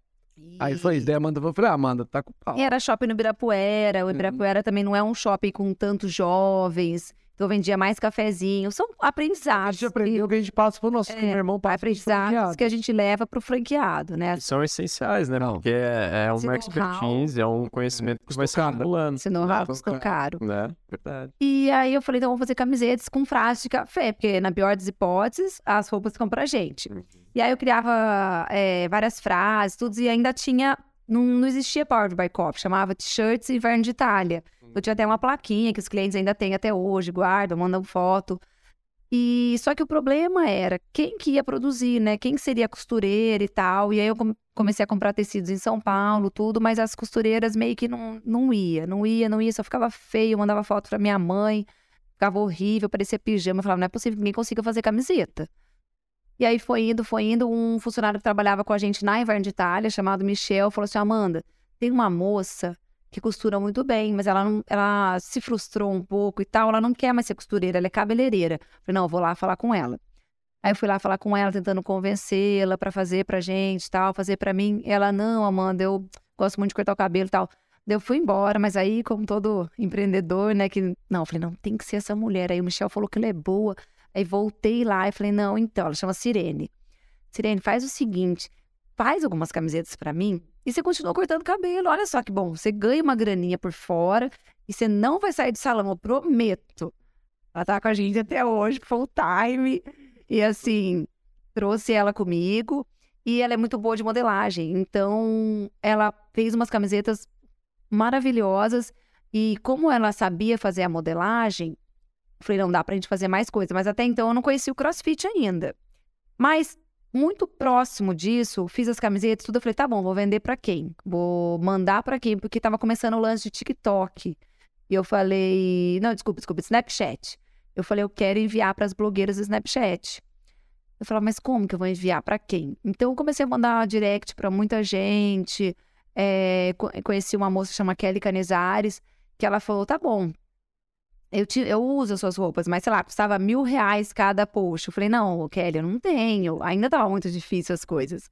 Aí foi isso, daí a Amanda falou, ah, Amanda, tá com pau. Era shopping no Ibirapuera. O Uhum. Ibirapuera também não é um shopping com tantos jovens. Então vendia mais cafezinho. São A aprendizados. gente aprendeu que a gente passa pro nosso, É, o meu irmão passa Aprendizados que a gente leva pro franqueado, né? Que são essenciais, né? Não. Porque é, é uma expertise, é um conhecimento que vai se Estocado. acumulando, Esse know-how Ah, custou caro. né? Verdade. E aí eu falei, então vamos fazer camisetas com frase de café, porque na pior das hipóteses, as roupas ficam pra gente. E aí eu criava é, várias frases, tudo, e ainda tinha. Não, não existia Powered by Coffee, chamava T-shirts Inverno de Itália. Eu tinha até uma plaquinha que os clientes ainda têm até hoje, guardam, mandam foto. E só que o problema era quem que ia produzir, né? Quem seria costureira e tal. E aí eu comecei a comprar tecidos em São Paulo, tudo, mas as costureiras meio que não, não ia, não ia, não ia, só ficava feio, mandava foto pra minha mãe, ficava horrível, parecia pijama. Eu falava, não é possível que ninguém consiga fazer camiseta. E aí foi indo, foi indo. Um funcionário que trabalhava com a gente na Inverno de Itália, chamado Michel, falou assim: Amanda, tem uma moça que costura muito bem, mas ela, não, ela se frustrou um pouco e tal, ela não quer mais ser costureira, ela é cabeleireira. Falei, não, eu vou lá falar com ela. Aí eu fui lá falar com ela, tentando convencê-la para fazer pra gente tal, fazer para mim. Ela, não, Amanda, eu gosto muito de cortar o cabelo tal. Daí eu fui embora, mas aí, como todo empreendedor, né, que... Não, eu falei, não, tem que ser essa mulher. Aí o Michel falou que ela é boa. Aí voltei lá e falei, não, então, ela chama Sirene. Sirene, faz o seguinte, faz algumas camisetas para mim e você continua cortando cabelo. Olha só que bom, você ganha uma graninha por fora e você não vai sair do salão, eu prometo. Ela tá com a gente até hoje, full time. E assim, trouxe ela comigo. E ela é muito boa de modelagem. Então, ela fez umas camisetas maravilhosas. E como ela sabia fazer a modelagem, falei, não dá pra gente fazer mais coisa. Mas até então eu não conhecia o crossfit ainda. Mas muito próximo disso, fiz as camisetas, tudo. Eu falei, tá bom, vou vender para quem? Vou mandar para quem? Porque tava começando o lance de TikTok. E eu falei, não, desculpa, desculpa, Snapchat. Eu falei, eu quero enviar para as blogueiras do Snapchat. Eu falei, mas como que eu vou enviar para quem? Então eu comecei a mandar direct para muita gente. É, conheci uma moça que chama Kelly Canizares, que ela falou, tá bom, eu, te, eu uso as suas roupas, mas sei lá, custava mil reais cada post. Eu falei, não, Kelly, eu não tenho. Ainda tava muito difícil as coisas.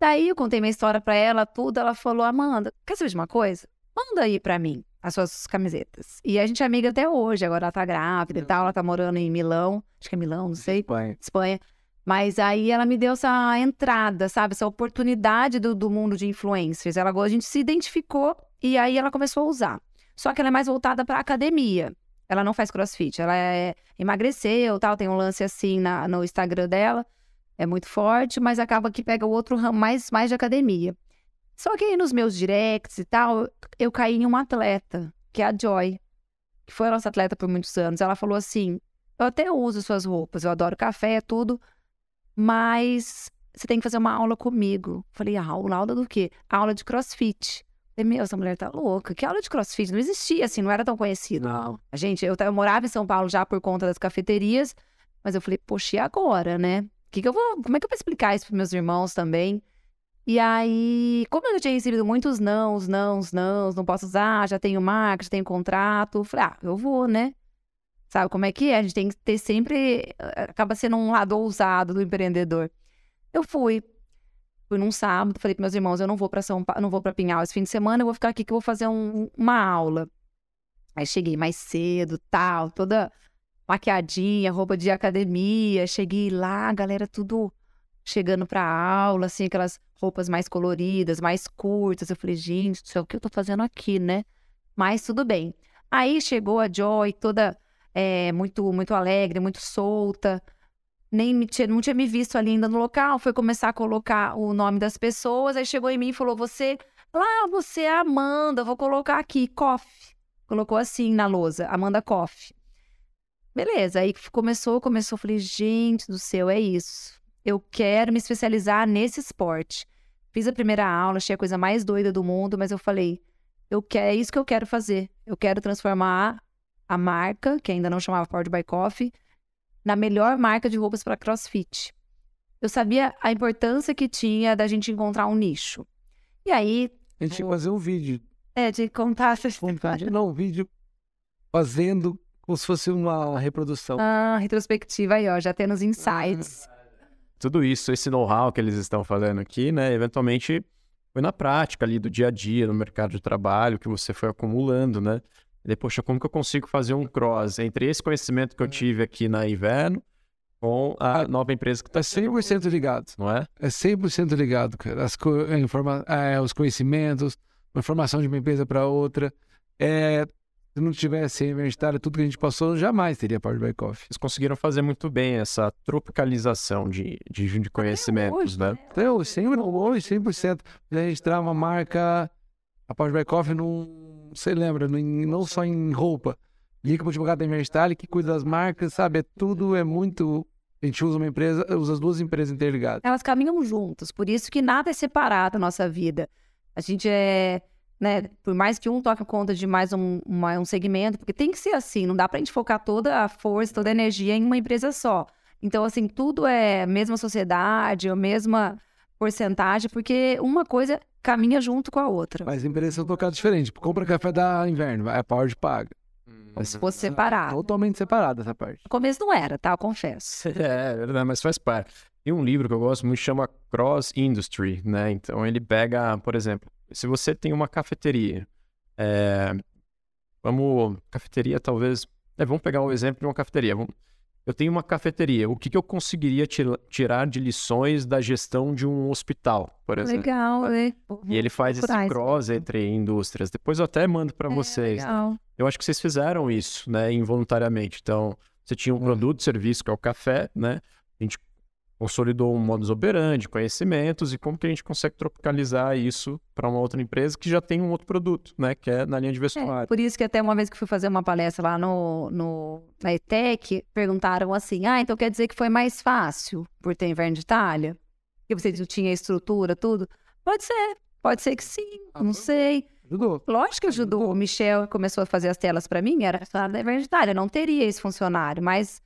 Daí eu contei minha história pra ela, tudo. Ela falou, Amanda, quer saber de uma coisa? Manda aí pra mim as suas camisetas. E a gente é amiga até hoje. Agora ela tá grávida e tal, ela tá morando em Milão. Acho que é Milão, não sei. Espanha. Espanha. Mas aí ela me deu essa entrada, sabe? Essa oportunidade do, do mundo de influencers. Ela, a gente se identificou e aí ela começou a usar. Só que ela é mais voltada para academia. Ela não faz crossfit, ela é, emagreceu, tal, tem um lance assim na, no Instagram dela, é muito forte, mas acaba que pega o outro ramo mais, mais de academia. Só que aí nos meus directs e tal, eu caí em uma atleta, que é a Joy, que foi a nossa atleta por muitos anos. Ela falou assim: Eu até uso suas roupas, eu adoro café, tudo, mas você tem que fazer uma aula comigo. Falei: aula? Aula do quê? Aula de crossfit. Meu, essa mulher tá louca. Que aula de crossfit? Não existia, assim, não era tão conhecido. Não. A gente, eu, eu morava em São Paulo já por conta das cafeterias, mas eu falei, poxa, e agora, né? Que que eu vou, como é que eu vou explicar isso pros meus irmãos também? E aí, como eu já tinha recebido muitos nãos, nãos, nãos, não posso usar, já tenho marca, já tenho contrato, eu falei, ah, eu vou, né? Sabe como é que é? A gente tem que ter sempre. Eh, acaba sendo um lado ousado do empreendedor. Eu fui, Fui num sábado, falei para meus irmãos, eu não vou para São Paulo, não vou para Pinhal esse fim de semana, eu vou ficar aqui que eu vou fazer um, uma aula. Aí cheguei mais cedo, tal, toda maquiadinha, roupa de academia, cheguei lá, galera tudo chegando pra aula, assim, aquelas roupas mais coloridas, mais curtas. Eu falei, gente do céu, o que eu tô fazendo aqui, né? Mas tudo bem. Aí chegou a Joy, toda é, muito, muito alegre, muito solta nem me tinha, não tinha me visto ali ainda no local, foi começar a colocar o nome das pessoas, aí chegou em mim e falou: Você, lá, você é Amanda, vou colocar aqui, Coffee. Colocou assim na lousa, Amanda Coffee. Beleza, aí começou, começou, falei: Gente do céu, é isso. Eu quero me especializar nesse esporte. Fiz a primeira aula, achei a coisa mais doida do mundo, mas eu falei: eu quero, é isso que eu quero fazer. Eu quero transformar a marca, que ainda não chamava Powered by Coffee, na melhor marca de roupas para CrossFit. Eu sabia a importância que tinha da gente encontrar um nicho. E aí. A gente tinha que fazer um vídeo. É, de contar essa história. Não, um vídeo fazendo como se fosse uma reprodução. Ah, retrospectiva aí, ó, já tendo os insights. Tudo isso, esse know-how que eles estão fazendo aqui, né, eventualmente foi na prática ali do dia a dia, no mercado de trabalho, que você foi acumulando, né? E poxa, como que eu consigo fazer um cross entre esse conhecimento que eu tive aqui na Inverno com a nova empresa que está... É 100% ligado. Não é? É 100% ligado, cara. As co informa é, os conhecimentos, a informação de uma empresa para outra. É, se não tivesse universitário, tudo que a gente passou, jamais teria Power by Coffee. Eles conseguiram fazer muito bem essa tropicalização de, de, de conhecimentos, hoje, né? Até hoje, 100%. A gente traz uma marca, a by Coffee não você lembra, não só em roupa, liga pro advogado da Inverstyle que cuida das marcas, sabe? É tudo é muito. A gente usa uma empresa, usa as duas empresas interligadas. Elas caminham juntas, por isso que nada é separado na nossa vida. A gente é, né, por mais que um toque conta de mais um, uma- um segmento, porque tem que ser assim, não dá pra gente focar toda a força, toda a energia em uma empresa só. Então, assim, tudo é a mesma sociedade, a mesma porcentagem, porque uma coisa caminha junto com a outra. Mas as empresas são tocadas diferentes. Tipo, compra café da inverno, a Power paga. Mas se fosse separado. Totalmente separada essa parte. No começo não era, tá? Eu confesso. É, é verdade, mas faz parte. Tem um livro que eu gosto muito, chama Cross Industry, né? Então ele pega, por exemplo, se você tem uma cafeteria, é, vamos, cafeteria talvez, é, vamos pegar o exemplo de uma cafeteria. Vamos- eu tenho uma cafeteria, o que, que eu conseguiria tira- tirar de lições da gestão de um hospital, por exemplo? Legal, né? E ele faz esse cross entre indústrias. Depois eu até mando para vocês. É, Legal. Eu acho que vocês fizeram isso, né, involuntariamente. Então, você tinha um produto, serviço, que é o café, né? A gente consolidou um modus operandi, conhecimentos, e como que a gente consegue tropicalizar isso para uma outra empresa que já tem um outro produto, né? Que é na linha de É, vestuário. por isso que até uma vez que fui fazer uma palestra lá no, no, na ETEC, perguntaram assim, ah, então quer dizer que foi mais fácil por ter inverno de Itália? Que você tinha estrutura, tudo? Pode ser, pode ser que sim, Ah, não sei. Ajudou. Lógico que ajudou. O Michel começou a fazer as telas para mim, era falar da inverno de Itália, não teria esse funcionário, mas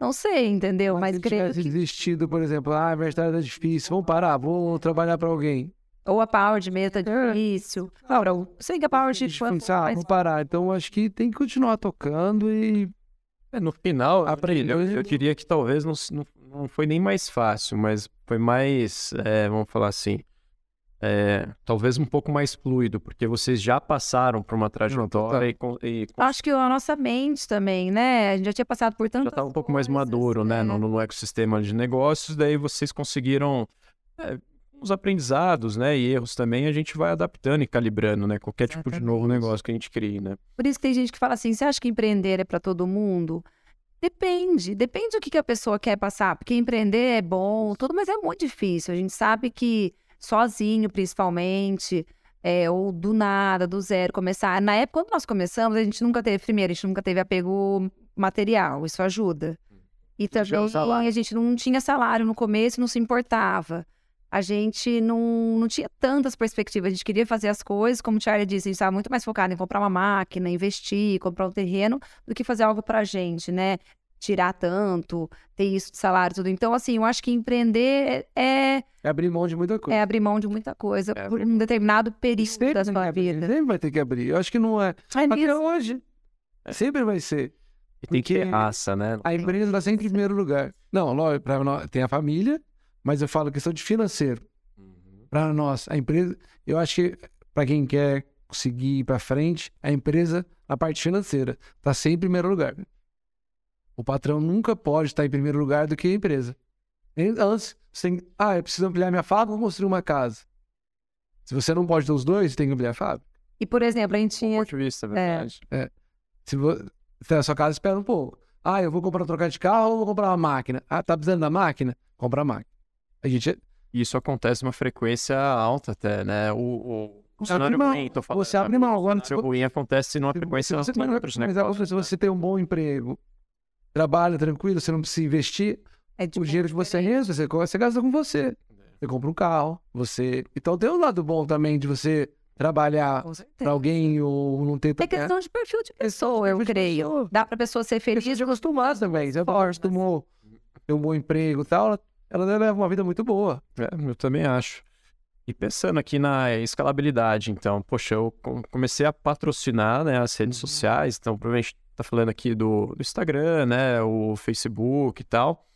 não sei, entendeu? Mas, se creio tivesse que... desistido, por exemplo, ah, a universidade é difícil, vamos parar, vou trabalhar para alguém. Ou a Power de meta é difícil. Ah, eu sei que a Power de ah, mas vamos parar. Então, acho que tem que continuar tocando e É, no final, Aprendeu. eu, eu diria que talvez não, não, não foi nem mais fácil, mas foi mais, é, vamos falar assim, é, talvez um pouco mais fluido, porque vocês já passaram por uma trajetória e, con- e con- Acho que a nossa mente também, né? A gente já tinha passado por tantas já estava um pouco mais maduro, né, é. no, no ecossistema de negócios, daí vocês conseguiram é, os aprendizados, né, e erros também, a gente vai adaptando e calibrando, né, qualquer tipo de novo Exatamente. negócio que a gente crie, né. Por isso que tem gente que fala assim: você acha que empreender é para todo mundo? Depende, depende do que, que a pessoa quer passar, porque empreender é bom, tudo, mas é muito difícil. A gente sabe que sozinho, principalmente, é, ou do nada, do zero, começar. Na época, quando nós começamos, a gente nunca teve, primeiro, a gente nunca teve apego material, isso ajuda. E também a gente não tinha salário no começo, não se importava. A gente não, não tinha tantas perspectivas, a gente queria fazer as coisas, como o Charlie disse, a gente estava muito mais focado em comprar uma máquina, investir, comprar um terreno, do que fazer algo pra gente, né? Tirar tanto, ter isso de salário, tudo. Então, assim, eu acho que empreender é, é abrir mão de muita coisa. é abrir mão de muita coisa É por um determinado período Sempre da sua abrir, vida. Sempre vai ter que abrir. Eu acho que não é. É Até mesmo. hoje. Sempre vai ser. E tem que ter raça, né. A empresa está sempre em primeiro lugar. Não, lógico, pra nós, tem a família, mas eu falo questão de financeiro. Para nós, a empresa, eu acho que para quem quer conseguir ir para frente, a empresa, na parte financeira, está sempre em primeiro lugar. O patrão nunca pode estar em primeiro lugar do que a empresa. Antes, você tem, ah, eu preciso ampliar minha fábrica ou construir uma casa. Se você não pode ter os dois, você tem que ampliar a fábrica. E, por exemplo, a gente tinha. ponto de vista, é verdade. Se vo... se a sua casa espera um pouco. Ah, eu vou comprar trocar de carro ou vou comprar uma máquina? Ah, tá precisando da máquina? Compra a máquina. A gente E Isso acontece numa frequência alta até, né? O, o Você mão. ruim, tô falando. Você abre mão. Agora, O ruim acontece numa frequência você, alta tem, outros mas negócios, se né? você tem um bom emprego, trabalha tranquilo, você não precisa investir, É o dinheiro que você rende, você, você gasta com você. Você compra um carro, você. Então tem um lado bom também de você trabalhar para alguém ou não ter É questão de perfil de pessoa, eu creio. pessoa. Dá pra pessoa ser feliz. Precisa de acostumar também. Você acostumou ter um bom emprego e tal, ela, ela leva uma vida muito boa. É, eu também acho. E pensando aqui na escalabilidade, então, poxa, eu com- comecei a patrocinar né, as redes Uhum. sociais, então provavelmente tá falando aqui do, do Instagram, né, o Facebook e tal,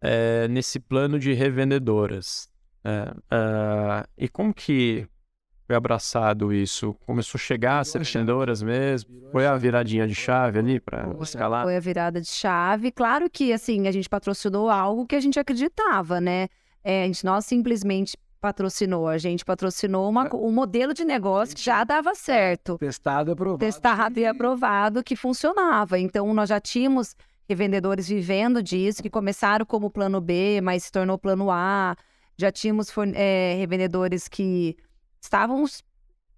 é, nesse plano de revendedoras. né? Ah, e como que foi abraçado isso? Começou a chegar a ser Virou a chave. revendedoras mesmo? Foi a viradinha de chave ali para escalar? Foi a virada de chave. Claro que, assim, a gente patrocinou algo que a gente acreditava, né? É, a gente não simplesmente patrocinou, a gente patrocinou uma co- um modelo de negócio que já dava certo. Testado e aprovado. Testado e aprovado que funcionava. Então, nós já tínhamos revendedores vivendo disso, que começaram como plano B, mas se tornou plano A. Já tínhamos eh, revendedores que estavam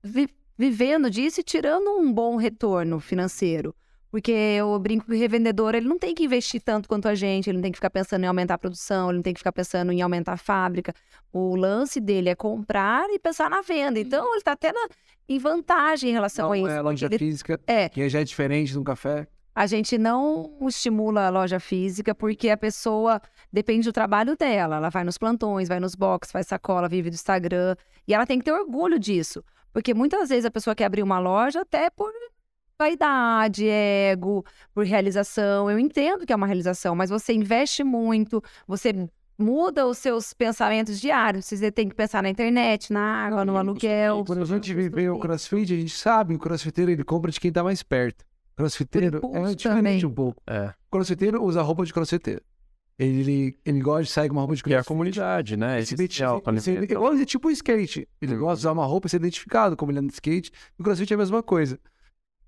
vi- vivendo disso e tirando um bom retorno financeiro. Porque eu brinco que o revendedor, ele não tem que investir tanto quanto a gente, ele não tem que ficar pensando em aumentar a produção, ele não tem que ficar pensando em aumentar a fábrica. O lance dele é comprar e pensar na venda. Então, ele está até na, em vantagem em relação Não a isso. é loja Ele- física, É, que já é diferente de um café. a gente não estimula a loja física porque a pessoa depende do trabalho dela. Ela vai nos plantões, vai nos box, faz sacola, vive do Instagram. E ela tem que ter orgulho disso. Porque muitas vezes a pessoa quer abrir uma loja até por vaidade, ego, por realização. Eu entendo que é uma realização, mas você investe muito, você muda os seus pensamentos diários. Você tem que pensar na internet, na água, no aluguel. Quando a gente viveu o crossfit, a gente sabe, o crossfiteiro ele compra de quem tá mais perto. Crossfiteiro é diferente também. um pouco. É. O crossfiteiro usa roupa de crossfiteiro. Ele, ele gosta de sair com uma roupa de E a crossfit. comunidade, né? Ele Esse pra se- alimento. igual- é tipo o skate. Ele Uhum. gosta de usar uma roupa e ser identificado como ele anda de skate. O crossfit é a mesma coisa.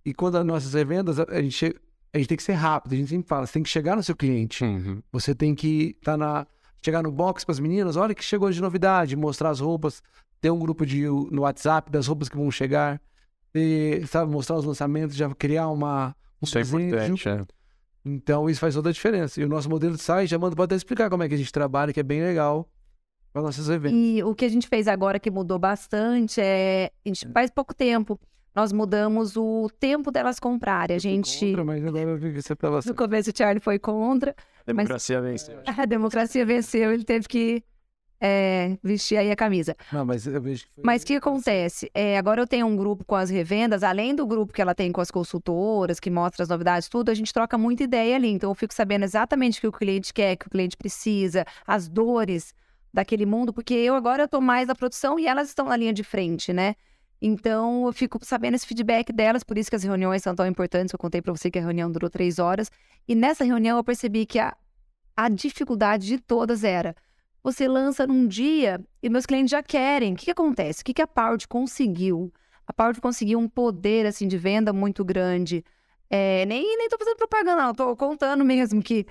E quando as nossas revendas, a gente, che- a gente tem que ser rápido. A gente sempre fala, você tem que chegar no seu cliente. Uhum. Você tem que tá na, chegar no box para as meninas, olha que chegou de novidade, mostrar as roupas, ter um grupo de, no WhatsApp das roupas que vão chegar, ter, sabe, mostrar os lançamentos, já criar uma um Isso é desejo. importante, é. Então isso faz toda a diferença. E o nosso modelo de site, já manda pode até explicar como é que a gente trabalha, que é bem legal para nossos eventos. E o que a gente fez agora que mudou bastante é. A gente faz pouco tempo. Nós mudamos o tempo delas comprarem. A gente. Contra, mas agora eu vi que você tava No começo o Charlie foi contra. Democracia vence. A democracia venceu, ele teve que é, vestir aí a camisa. Não, mas eu vejo que foi... Mas o que acontece? É, agora eu tenho um grupo com as revendas, além do grupo que ela tem com as consultoras, que mostra as novidades, tudo, a gente troca muita ideia ali. Então eu fico sabendo exatamente o que o cliente quer, o que o cliente precisa, as dores daquele mundo, porque eu agora estou mais na produção e elas estão na linha de frente, né? Então eu fico sabendo esse feedback delas, por isso que as reuniões são tão importantes. Eu contei para você que a reunião durou três horas. E nessa reunião eu percebi que a, a dificuldade de todas era você lança num dia e meus clientes já querem. O que, que acontece? O que, que a Powered conseguiu? A Powered conseguiu um poder assim de venda muito grande. É, nem, nem tô fazendo propaganda, não. Tô contando mesmo que...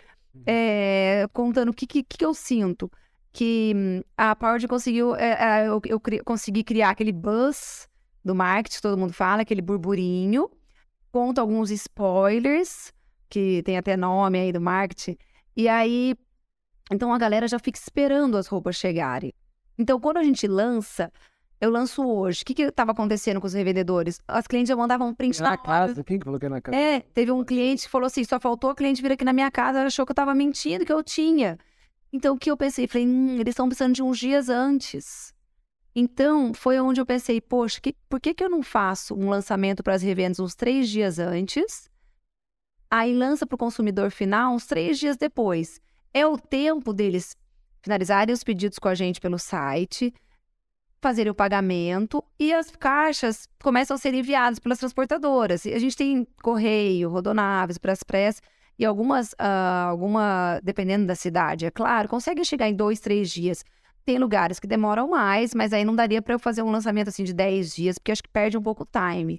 é, contando o que, que, que eu sinto. Que hum, a Powered conseguiu... é, é, eu, eu cri- consegui criar aquele buzz do marketing, todo mundo fala, aquele burburinho. Conto alguns spoilers, que tem até nome aí do marketing. E aí, então a galera já fica esperando as roupas chegarem. Então, quando a gente lança, eu lanço hoje. O que que estava acontecendo com os revendedores? As clientes já mandavam um print na na casa, quem que falou que é na casa? É, teve um cliente que falou assim: só faltou a cliente vir aqui na minha casa, ela achou que eu tava mentindo, que eu tinha. Então, o que eu pensei? Falei, hum, eles estão precisando de uns dias antes. Então, foi onde eu pensei, poxa, que- por que, que eu não faço um lançamento para as revendas uns três dias antes? Aí lança para o consumidor final uns três dias depois. É o tempo deles finalizarem os pedidos com a gente pelo site, fazerem o pagamento e as caixas começam a ser enviadas pelas transportadoras. E a gente tem correio, rodonaves, Braspress e algumas, ah, alguma, dependendo da cidade, é claro, conseguem chegar em dois, três dias. Tem lugares que demoram mais, mas aí não daria para eu fazer um lançamento assim de 10 dias, porque acho que perde um pouco o time.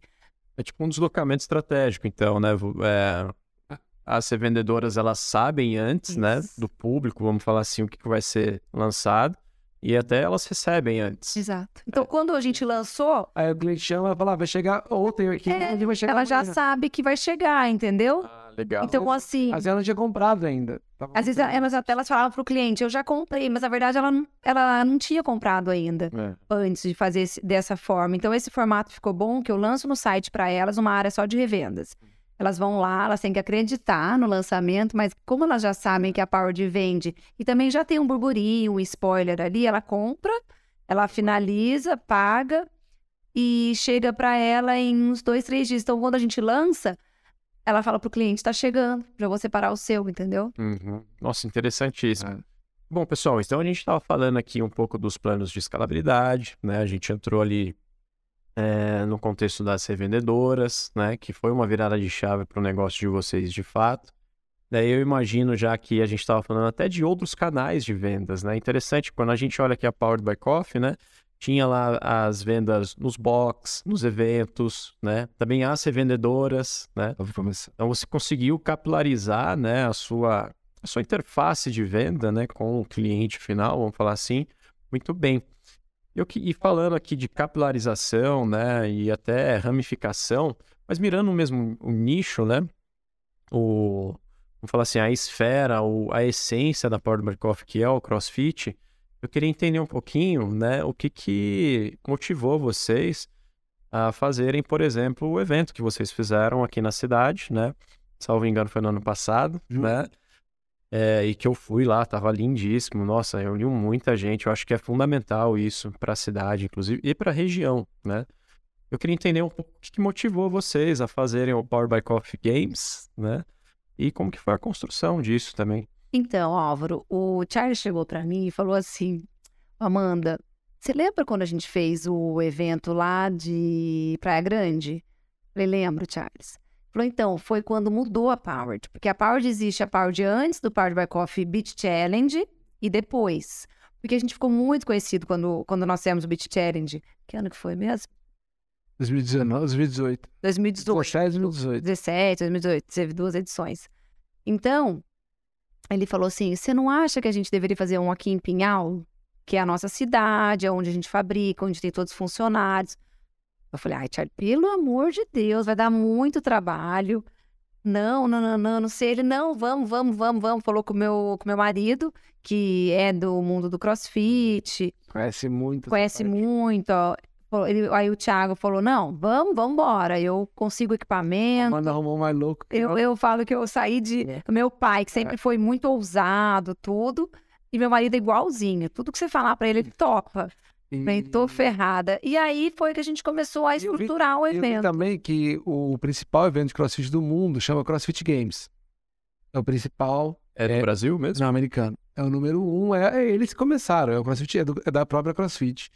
É tipo um deslocamento estratégico, então, né? É, as revendedoras, elas sabem antes, né? Isso. Do público, vamos falar assim, o que, que vai ser lançado. E até elas recebem antes. Exato. Então, quando a gente lançou, Aí o cliente chama e fala, ah, vai chegar ontem aqui, É, ele vai chegar ela já amanhã. sabe que vai chegar, entendeu? Ah, legal. Então, assim, Às vezes ela não tinha comprado ainda. Tava às vezes comprando. elas até elas falavam pro cliente, eu já comprei, mas na verdade ela, não- ela não tinha comprado ainda. É. antes de fazer esse- dessa forma. Então, esse formato ficou bom, que eu lanço no site para elas uma área só de revendas. Elas vão lá, elas têm que acreditar no lançamento, mas como elas já sabem que a Powered vende e também já tem um burburinho, um spoiler ali, ela compra, ela finaliza, paga e chega para ela em uns dois, três dias. Então, quando a gente lança, ela fala pro cliente, tá chegando, já vou separar o seu, entendeu? Uhum. Nossa, interessantíssimo. É. Bom, pessoal, então a gente estava falando aqui um pouco dos planos de escalabilidade, né? A gente entrou ali é, no contexto das revendedoras, né? Que foi uma virada de chave para o negócio de vocês de fato. Daí eu imagino já que a gente estava falando até de outros canais de vendas, né? Interessante, quando a gente olha aqui a Powered by Coffee, né? Tinha lá as vendas nos box, nos eventos, né? Também as revendedoras, né? Então você conseguiu capilarizar, né, a sua a sua interface de venda, né, com o cliente final, vamos falar assim, muito bem. Eu que e falando aqui de capilarização, né, e até ramificação, mas mirando mesmo o nicho, né? o, vamos falar assim, a esfera, ou a essência da Power Coffee, que é o CrossFit, eu queria entender um pouquinho, né, o que que motivou vocês a fazerem, por exemplo, o evento que vocês fizeram aqui na cidade, né? Salvo engano, foi no ano passado, Uhum. né? É, e que eu fui lá, tava lindíssimo. Nossa, reuniu muita gente. Eu acho que é fundamental isso para a cidade, inclusive, e para a região, né? Eu queria entender um pouco o que que motivou vocês a fazerem o Power by Coffee Games, né? E como que foi a construção disso também. Então, Álvaro, o Charles chegou pra mim e falou assim: Amanda, você lembra quando a gente fez o evento lá de Praia Grande? Falei, lembro, Charles. Falou, então, foi quando mudou a Powered. Porque a Powered existe a Powered antes do Powered by Coffee Beach Challenge e depois. Porque a gente ficou muito conhecido quando, quando nós fizemos o Beach Challenge. Que ano que foi mesmo? 2019, 2018. 2018. 17, 2018. 17, 2018, teve duas edições. Então, ele falou assim: você não acha que a gente deveria fazer um aqui em Pinhal, que é a nossa cidade, é onde a gente fabrica, onde tem todos os funcionários? Eu falei: ai, Charlie, pelo amor de Deus, vai dar muito trabalho. Não, não, não, não, não sei. Ele, não, vamos, vamos, vamos, vamos. Falou com o meu, com meu marido, que é do mundo do crossfit, Conhece muito. conhece muito. ó. Ele- aí o Thiago falou: não, vamos, vamos embora. Eu consigo equipamento. Manda arrumou um mais louco. que Eu, eu falo que eu saí de É. meu pai, que sempre foi muito ousado, tudo. E meu marido é igualzinho. Tudo que você falar pra ele, ele topa. E- Bem, tô ferrada. E aí foi que a gente começou a eu vi- estruturar o Eu vi evento. também que o principal evento de crossfit do mundo chama CrossFit Games. É o principal, É do É. Brasil mesmo? não americano. É o número um, é, é eles começaram. É o CrossFit, é, do- é da própria CrossFit.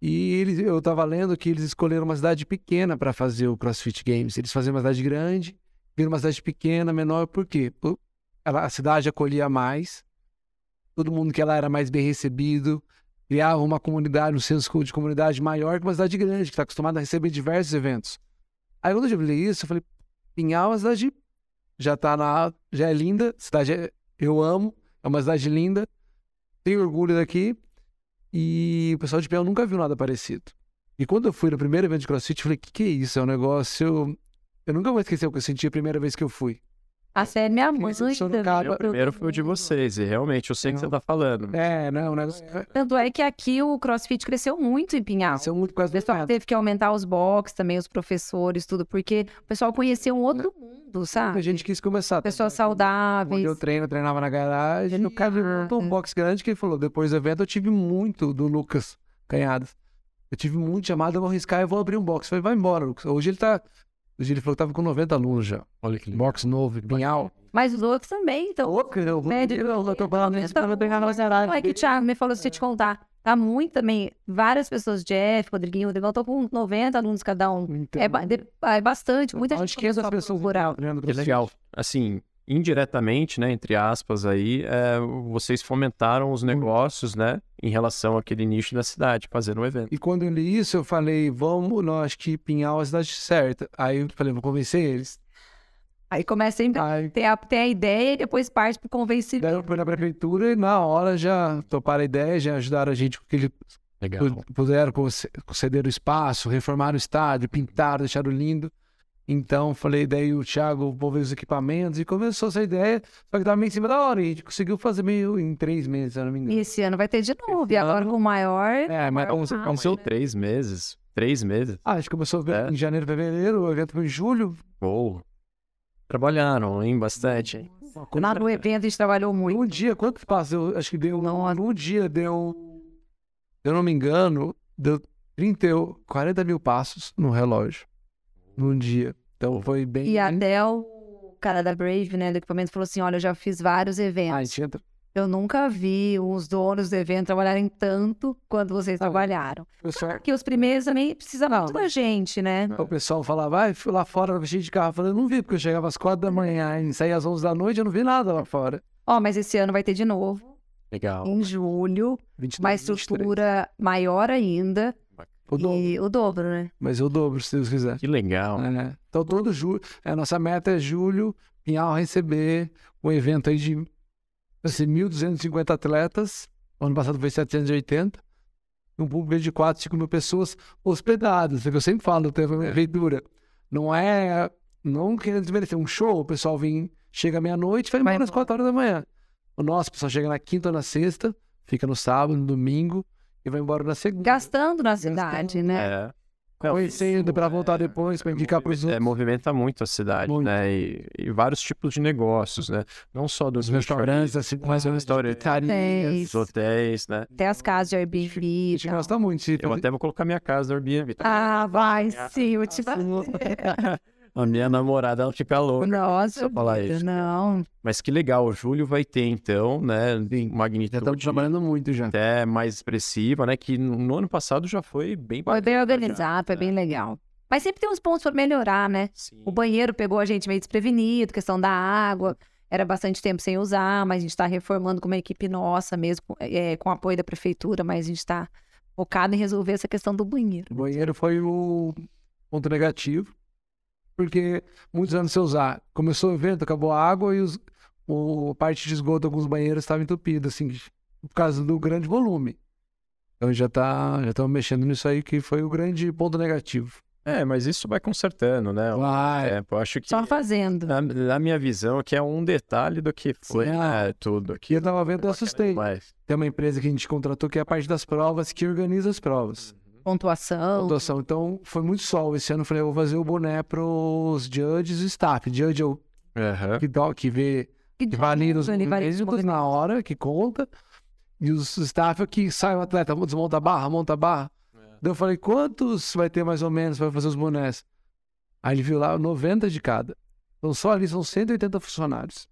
E eles, eu tava lendo que eles escolheram uma cidade pequena para fazer o CrossFit Games. Eles faziam uma cidade grande, viram uma cidade pequena, menor, por quê? Ela- a cidade acolhia mais, todo mundo que lá era mais bem recebido, criava uma comunidade, um senso de comunidade maior que uma cidade grande, que está acostumada a receber diversos eventos. Aí quando eu vi isso, eu falei, Pinhal é uma cidade já tá na. já é linda, cidade é- eu amo, é uma cidade linda, tenho orgulho daqui, e o pessoal de Pinhal nunca viu nada parecido. E quando eu fui no primeiro evento de CrossFit, eu falei, que que é isso? É um negócio. Eu nunca vou esquecer o que eu senti a primeira vez que eu fui. A série minha mãe. Mas isso não também, cabe- O eu- primeiro foi o de vocês, e realmente eu sei o que você tá falando. É, não, o negócio. É, Tanto é que aqui o CrossFit cresceu muito em Pinhal. é muito O quase pessoal teve que aumentar os box também, os professores, tudo, porque o pessoal conheceu um outro mundo, A sabe? gente quis começar. Pessoas Onde saudáveis. eu treino, eu treinava na garagem. No cara montou um box grande que ele falou. Depois do evento, eu tive muito do Lucas Canhadas. Eu tive muito chamado, eu vou arriscar e vou abrir um box. Eu falei, vai embora, Lucas. Hoje ele tá. Ele falou que tava com 90 alunos já. Olha que Box novo, pinhal. Mas os outros também, então. Louco, eu Médio, eu tô falando isso pra pegar Não, é que o Thiago me falou, se eu te contar, tá muito também, várias pessoas, Jeff, Rodriguinho, Rodrigão, estão com 90 alunos cada um. Então, É, ba- de- é bastante, muita acho gente que essas pessoas Que crossfit. legal. Assim, indiretamente, né, entre aspas aí, é, vocês fomentaram os negócios, né, em relação àquele nicho da cidade, fazendo o evento. E quando eu li isso, eu falei, vamos, não, acho que Pinhal é a cidade certa. Aí eu falei, vou convencer eles. Aí começa sempre a Aí ter a, ter a ideia e depois parte pro convencimento. daí eu fui na prefeitura e na hora já toparam a ideia, já ajudaram a gente com aquele Legal. Pu- Puderam conce- conceder o espaço, reformar o estádio, pintaram, deixaram lindo. Então, falei, daí o Thiago, vou ver os equipamentos, e começou essa ideia, só que tava meio em cima da hora, e a gente conseguiu fazer meio em três meses, se eu não me engano. E esse ano vai ter de novo. Esse E agora ano- com o maior. É, mas Aconteceu né? três meses. Três meses. ah, a gente começou É. em janeiro, fevereiro, o evento foi em julho. Ou trabalharam, hein, bastante. Lá no evento a gente trabalhou muito. Um dia, quanto passa? Eu acho que deu. Nossa. Um dia deu. Se eu não me engano, deu 30, e- 40 mil passos no relógio. Num dia. Então foi bem. E até o cara da Brave, né, do equipamento, falou assim: olha, eu já fiz vários Ah, a eventos. gente entra. Eu nunca vi os donos do evento trabalharem tanto quanto vocês Ah, trabalharam. pessoal- Porque os primeiros também precisa Não, muito da gente, né? O pessoal falava, vai, fui lá fora, cheio de carro. Eu falei, eu não vi, porque eu chegava às quatro da manhã e saía às 11 da noite, eu não vi nada lá fora. Ó, mas esse ano vai ter de novo, Legal. em julho, 22, uma 23. estrutura maior ainda. O dobro. E o dobro, né? Mas eu dobro, se Deus quiser. Que legal. É, Então, todo julho, a nossa meta é julho, Pinhal receber um evento aí de assim, 1.250 atletas. O ano passado foi 780. Um público de 4, 5 mil pessoas hospedadas. É o que eu sempre falo, teve uma prefeitura. Não é não querendo desmerecer, um show, o pessoal vem, chega meia-noite, vai embora às quatro horas da manhã. O nosso, o pessoal chega na quinta ou na sexta, fica no sábado, no domingo e vai embora na segunda. Gastando na cidade, né? É. Conhecendo pra é- voltar depois, pra indicar pros É, outros. movimenta muito a cidade, Muito. né? E, e vários tipos de negócios, né? Não só dos Os restaurantes, assim, mas os os hotéis, né? Até as casas de Airbnb. A gente gosta muito. Se Eu até vou colocar minha casa no Airbnb. tá? Ah, vai sim, eu te A minha namorada, ela fica louca. Nossa, falar isso. não. Mas que legal, o Júlio vai ter, então, né? Já estamos Magnitude trabalhando muito já. até mais expressiva, né? Que no no ano passado já foi bem Foi bem organizado, foi já, bem né? legal. Mas sempre tem uns pontos para melhorar, né? Sim. O banheiro pegou a gente meio desprevenido, questão da água. Era bastante tempo sem usar, mas a gente está reformando com uma equipe nossa mesmo, com- é, com apoio da prefeitura, mas a gente está focado em resolver essa questão do banheiro. O banheiro foi o ponto negativo, porque muitos anos sem usar. Começou o evento, acabou a água e os, o, a parte de esgoto, alguns banheiros estavam entupidos, assim, por causa do grande volume. Então já tá, já estamos mexendo nisso aí, que foi o grande ponto negativo. É, mas isso vai consertando, né? Vai. É, eu acho que Só fazendo. na, na minha visão que é um detalhe do que foi Sim, ah. né, tudo Aqui eu tava vendo, eu assustei. Tem uma empresa que a gente contratou que é a parte das provas, que organiza as provas. Pontuação. Pontuação. Então, foi muito sol. Esse ano eu falei, eu vou fazer o boné pros judges e staff. Judge é o Aham. que, dá, que vê Que que valida os ele varia os méritos na hora, que conta. E os staff é que sai o atleta, desmonta a barra, monta a barra. Daí eu falei, quantos vai ter mais ou menos para fazer os bonés? Aí ele viu lá 90 de cada. Então só ali são 180 funcionários.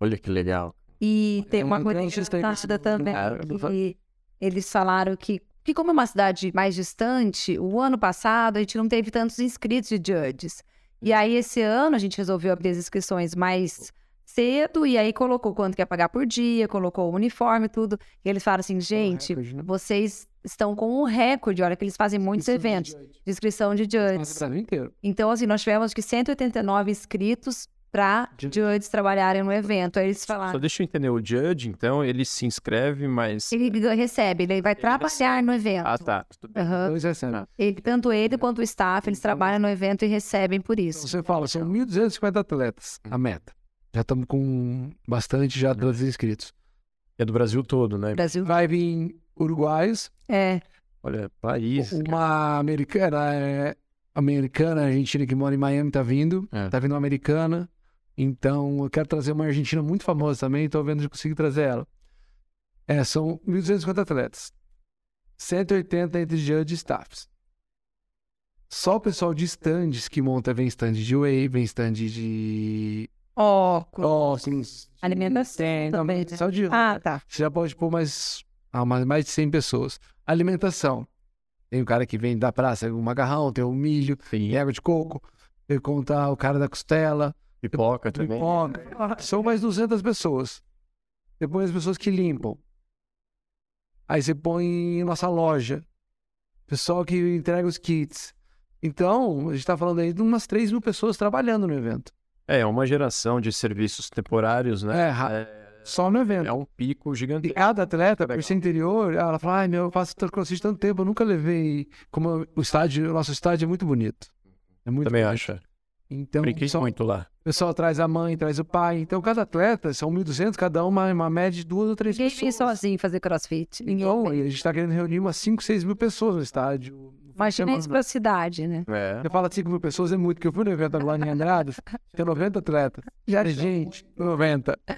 Olha que legal. E tem É uma um coisa sistema. engraçada também, É, que eles falaram que, que como é uma cidade mais distante, o ano passado a gente não teve tantos inscritos de judges. E aí esse ano a gente resolveu abrir as inscrições mais cedo e aí colocou quanto quer pagar por dia, colocou o uniforme e tudo. E eles falaram assim, gente, recorde, né? vocês estão com um recorde, olha que eles fazem muitos eventos de inscrição de judges. Inteiro. Então, assim, nós tivemos acho que 189 inscritos para Judges. judges trabalharem no evento. Aí eles Só falaram, deixa eu entender, o judge, então, ele se inscreve, mas... ele recebe, ele vai trabalhar no evento. Ah, tá. Tudo bem. Dois recebem. Ele, tanto ele quanto o staff, eles trabalham no evento e recebem por isso. Você fala, são 1.250 atletas, a meta. Já estamos com bastante já atletas inscritos. É do Brasil todo, né? Brasil. Vai vir uruguaios, É, Olha, país. uma americana, é, americana, argentina que mora em Miami tá vindo. É. Tá vindo uma americana. Então eu quero trazer uma argentina muito famosa também. Tô vendo se consigo trazer ela. É, são 1.250 atletas. 180 entre judge e staffs. Só o pessoal de stands que monta, vem stand de whey, vem stand de óculos, óculos, alimentação também, né? só de Ah, tá. você já pode pôr mais, ah, mais, mais de 100 pessoas. Alimentação. Tem o cara que vem da praça, o macarrão, tem o milho, tem água de coco. Tem contar o cara da costela, Pipoca também. pipoca. São mais 200 pessoas. Depois as pessoas que limpam. Aí você põe nossa loja. Pessoal que entrega os kits. Então, a gente tá falando aí de umas 3 mil pessoas trabalhando no evento. É, é uma geração de serviços temporários, né? É, É, Só no evento. é um pico E gigantesco. cada atleta, por ser interior, ela fala, ai meu, eu faço crossfit tanto tempo, eu nunca levei. Como o estádio, o nosso estádio é muito bonito. É muito Também bonito. acho. Então, Brinquei muito lá. O pessoal traz a mãe, traz o pai. Então, cada atleta, são 1.200, cada uma, uma média de duas ou três Ninguém vem pessoas. sozinho fazer crossfit. Ninguém Então, a gente tá querendo reunir umas 5, 6 mil pessoas no estádio. Imagina isso Semana. pra cidade, né? É. Você fala 5 mil pessoas, é muito, porque eu fui no evento agora em Andradas, tem 90 atletas. Já gente, 90. É.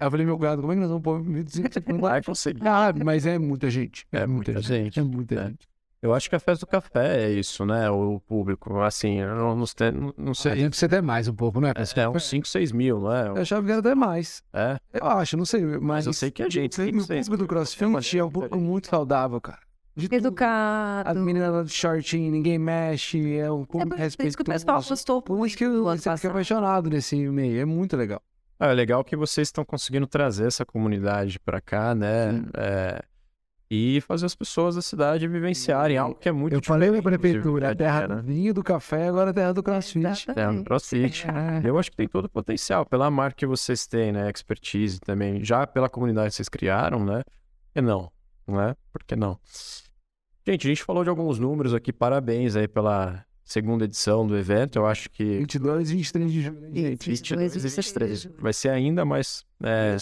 Aí eu falei, meu gado, como é que nós vamos pôr 1.200? Vai conseguir. Ah, mas é muita gente. É muita gente. É muita É. gente. Eu acho que a festa do café é isso, né? O público, assim, eu não, não, sei- não- A gente precisa até mais um pouco, né? É, é uns 5, 6 mil, não Eu é? achava que era até mais. É, Eu acho, não sei. Mas, mas eu sei que a gente. o público do CrossFit é um público muito saudável, cara. De tudo. Educado. As meninas de shortinho, ninguém mexe, é um É público por isso que o pessoal respeitoso. gostou Por isso que eu fiquei apaixonado nesse meio. É muito legal. Ah, é legal que vocês estão conseguindo trazer essa comunidade pra cá, né? Sim. É, e fazer as pessoas da cidade vivenciarem algo que é muito Eu falei na prefeitura, a terra né? do vinho, do café, agora a terra do crossfit. Exatamente. É, no CrossFit. É. Eu acho que tem todo o potencial, pela marca que vocês têm, né? Expertise também, já pela comunidade que vocês criaram, né? Por que não? Não é? Por que não? Gente, a gente falou de alguns números aqui, parabéns aí pela, segunda edição do evento. Eu acho que 22 e 23 de julho, hein, gente. 22 e 23 23 vai ser ainda mais é,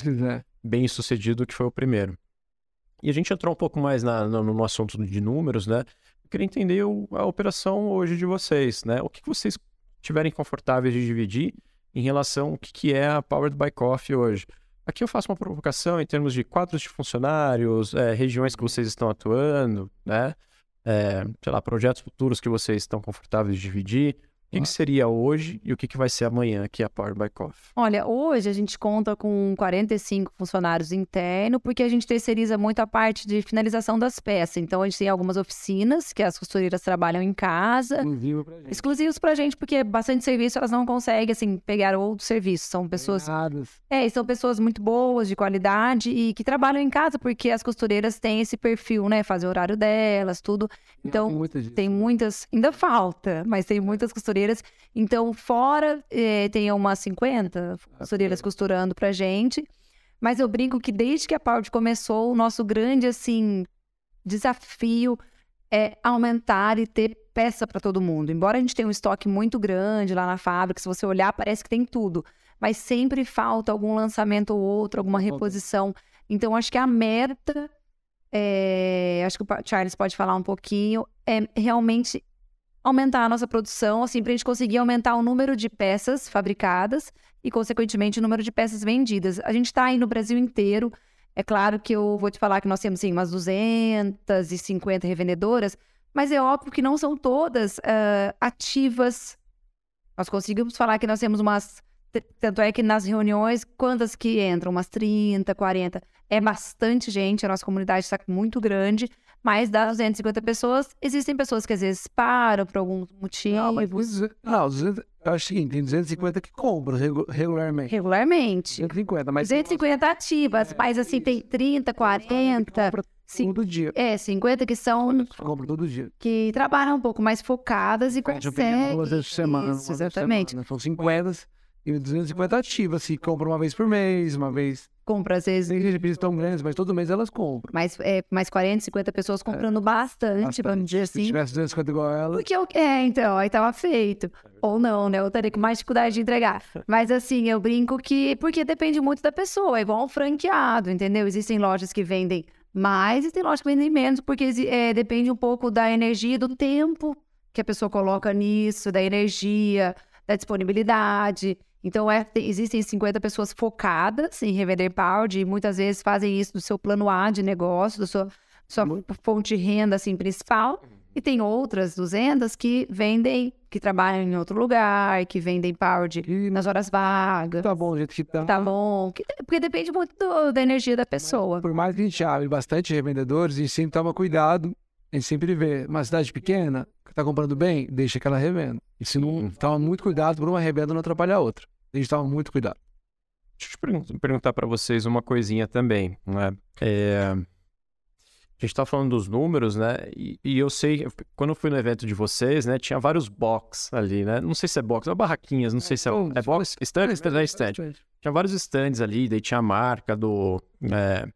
bem sucedido que foi o primeiro. E a gente entrou um pouco mais na- no, no assunto de números, né? Eu queria entender o- a operação hoje de vocês, né? O que, que vocês tiverem confortáveis de dividir em relação ao que, que é a Powered by Coffee hoje. Aqui eu faço uma provocação em termos de quadros de funcionários, é, regiões que vocês estão atuando, né? É, sei lá, projetos futuros que vocês estão confortáveis de dividir. O que, que seria hoje e o que, que vai ser amanhã aqui a Powered by Coffee? Olha, hoje a gente conta com 45 funcionários internos, porque a gente terceiriza muito a parte de finalização das peças. Então, a gente tem algumas oficinas que as costureiras trabalham em casa, Exclusivo pra gente. exclusivos pra gente, porque bastante serviço elas não conseguem, assim, pegar outros serviços. São pessoas Treinadas. É, e são pessoas muito boas, de qualidade e que trabalham em casa, porque as costureiras têm esse perfil, né? Fazem o horário delas, tudo. Então, Tem muita. Tem muitas, ainda falta, mas tem muitas costureiras. Então, fora, eh, tem umas 50 costureiras costurando pra gente. Mas eu brinco que desde que a Power começou, o nosso grande, assim, desafio é aumentar e ter peça para todo mundo. Embora a gente tenha um estoque muito grande lá na fábrica, se você olhar, parece que tem tudo. Mas sempre falta algum lançamento ou outro, alguma reposição. Então, acho que a meta, é, acho que o Charles pode falar um pouquinho, é realmente aumentar a nossa produção, assim, para a gente conseguir aumentar o número de peças fabricadas e, consequentemente, o número de peças vendidas. A gente está aí no Brasil inteiro. É claro que eu vou te falar que nós temos, sim, umas 250 revendedoras, mas é óbvio que não são todas ah, ativas. Nós conseguimos falar que nós temos umas. Tanto é que nas reuniões, quantas que entram? Umas 30, 40. É bastante gente, a nossa comunidade está muito grande, mas das 250 pessoas, existem pessoas que às vezes param por algum motivo. Não, mas não, 200 eu acho o seguinte, tem 250 que compram regu- regularmente. Regularmente. 250, mas tem 250 ativas, mas assim, tem 30, 40, compra cin- todo dia. é, 50 que são Compra todo dia. que trabalham um pouco mais focadas e conseguem. duas vezes por semana. Isso, exatamente. semana. São 50 e 250 ativas. Se compra uma vez por mês, uma vez. Compra às vezes Tem gente tão grandes, mas todo mês elas compram. mais, é, mais 40, 50 pessoas comprando bastante, Bastante. vamos dizer Se assim. tivesse 250 igual ela, Porque eu, é, então, aí tava feito. Ou não, né? Eu estaria com mais dificuldade de entregar. Mas assim, eu brinco que. Porque depende muito da pessoa, é igual um franqueado, entendeu? Existem lojas que vendem mais e tem lojas que vendem menos, porque é, depende um pouco da energia, do tempo que a pessoa coloca nisso, da energia, da disponibilidade. Então, é, tem- existem 50 pessoas focadas em revender pound e muitas vezes fazem isso do seu plano A de negócio, da sua, sua fonte de renda assim, principal. E tem outras 200 que vendem, que trabalham em outro lugar, que vendem pound e nas horas vagas. tá bom, do jeito que tá. Tá bom. Que- porque depende muito do- da energia da pessoa. Por mais que a gente abre bastante revendedores, a gente sempre toma cuidado. A gente sempre vê uma cidade pequena que tá comprando bem, deixa que ela revenda. E se não, toma muito cuidado por uma revenda não atrapalhar a outra. A gente toma muito cuidado. Deixa eu perguntar para vocês uma coisinha também, né? É, A gente tá falando dos números, né? E, e eu sei, quando eu fui no evento de vocês, né? Tinha vários box ali, né? Não sei se é box, ou barraquinhas, não sei se é, é box. Stand, stand, é stand. Tinha vários stands ali, daí tinha a marca do... é,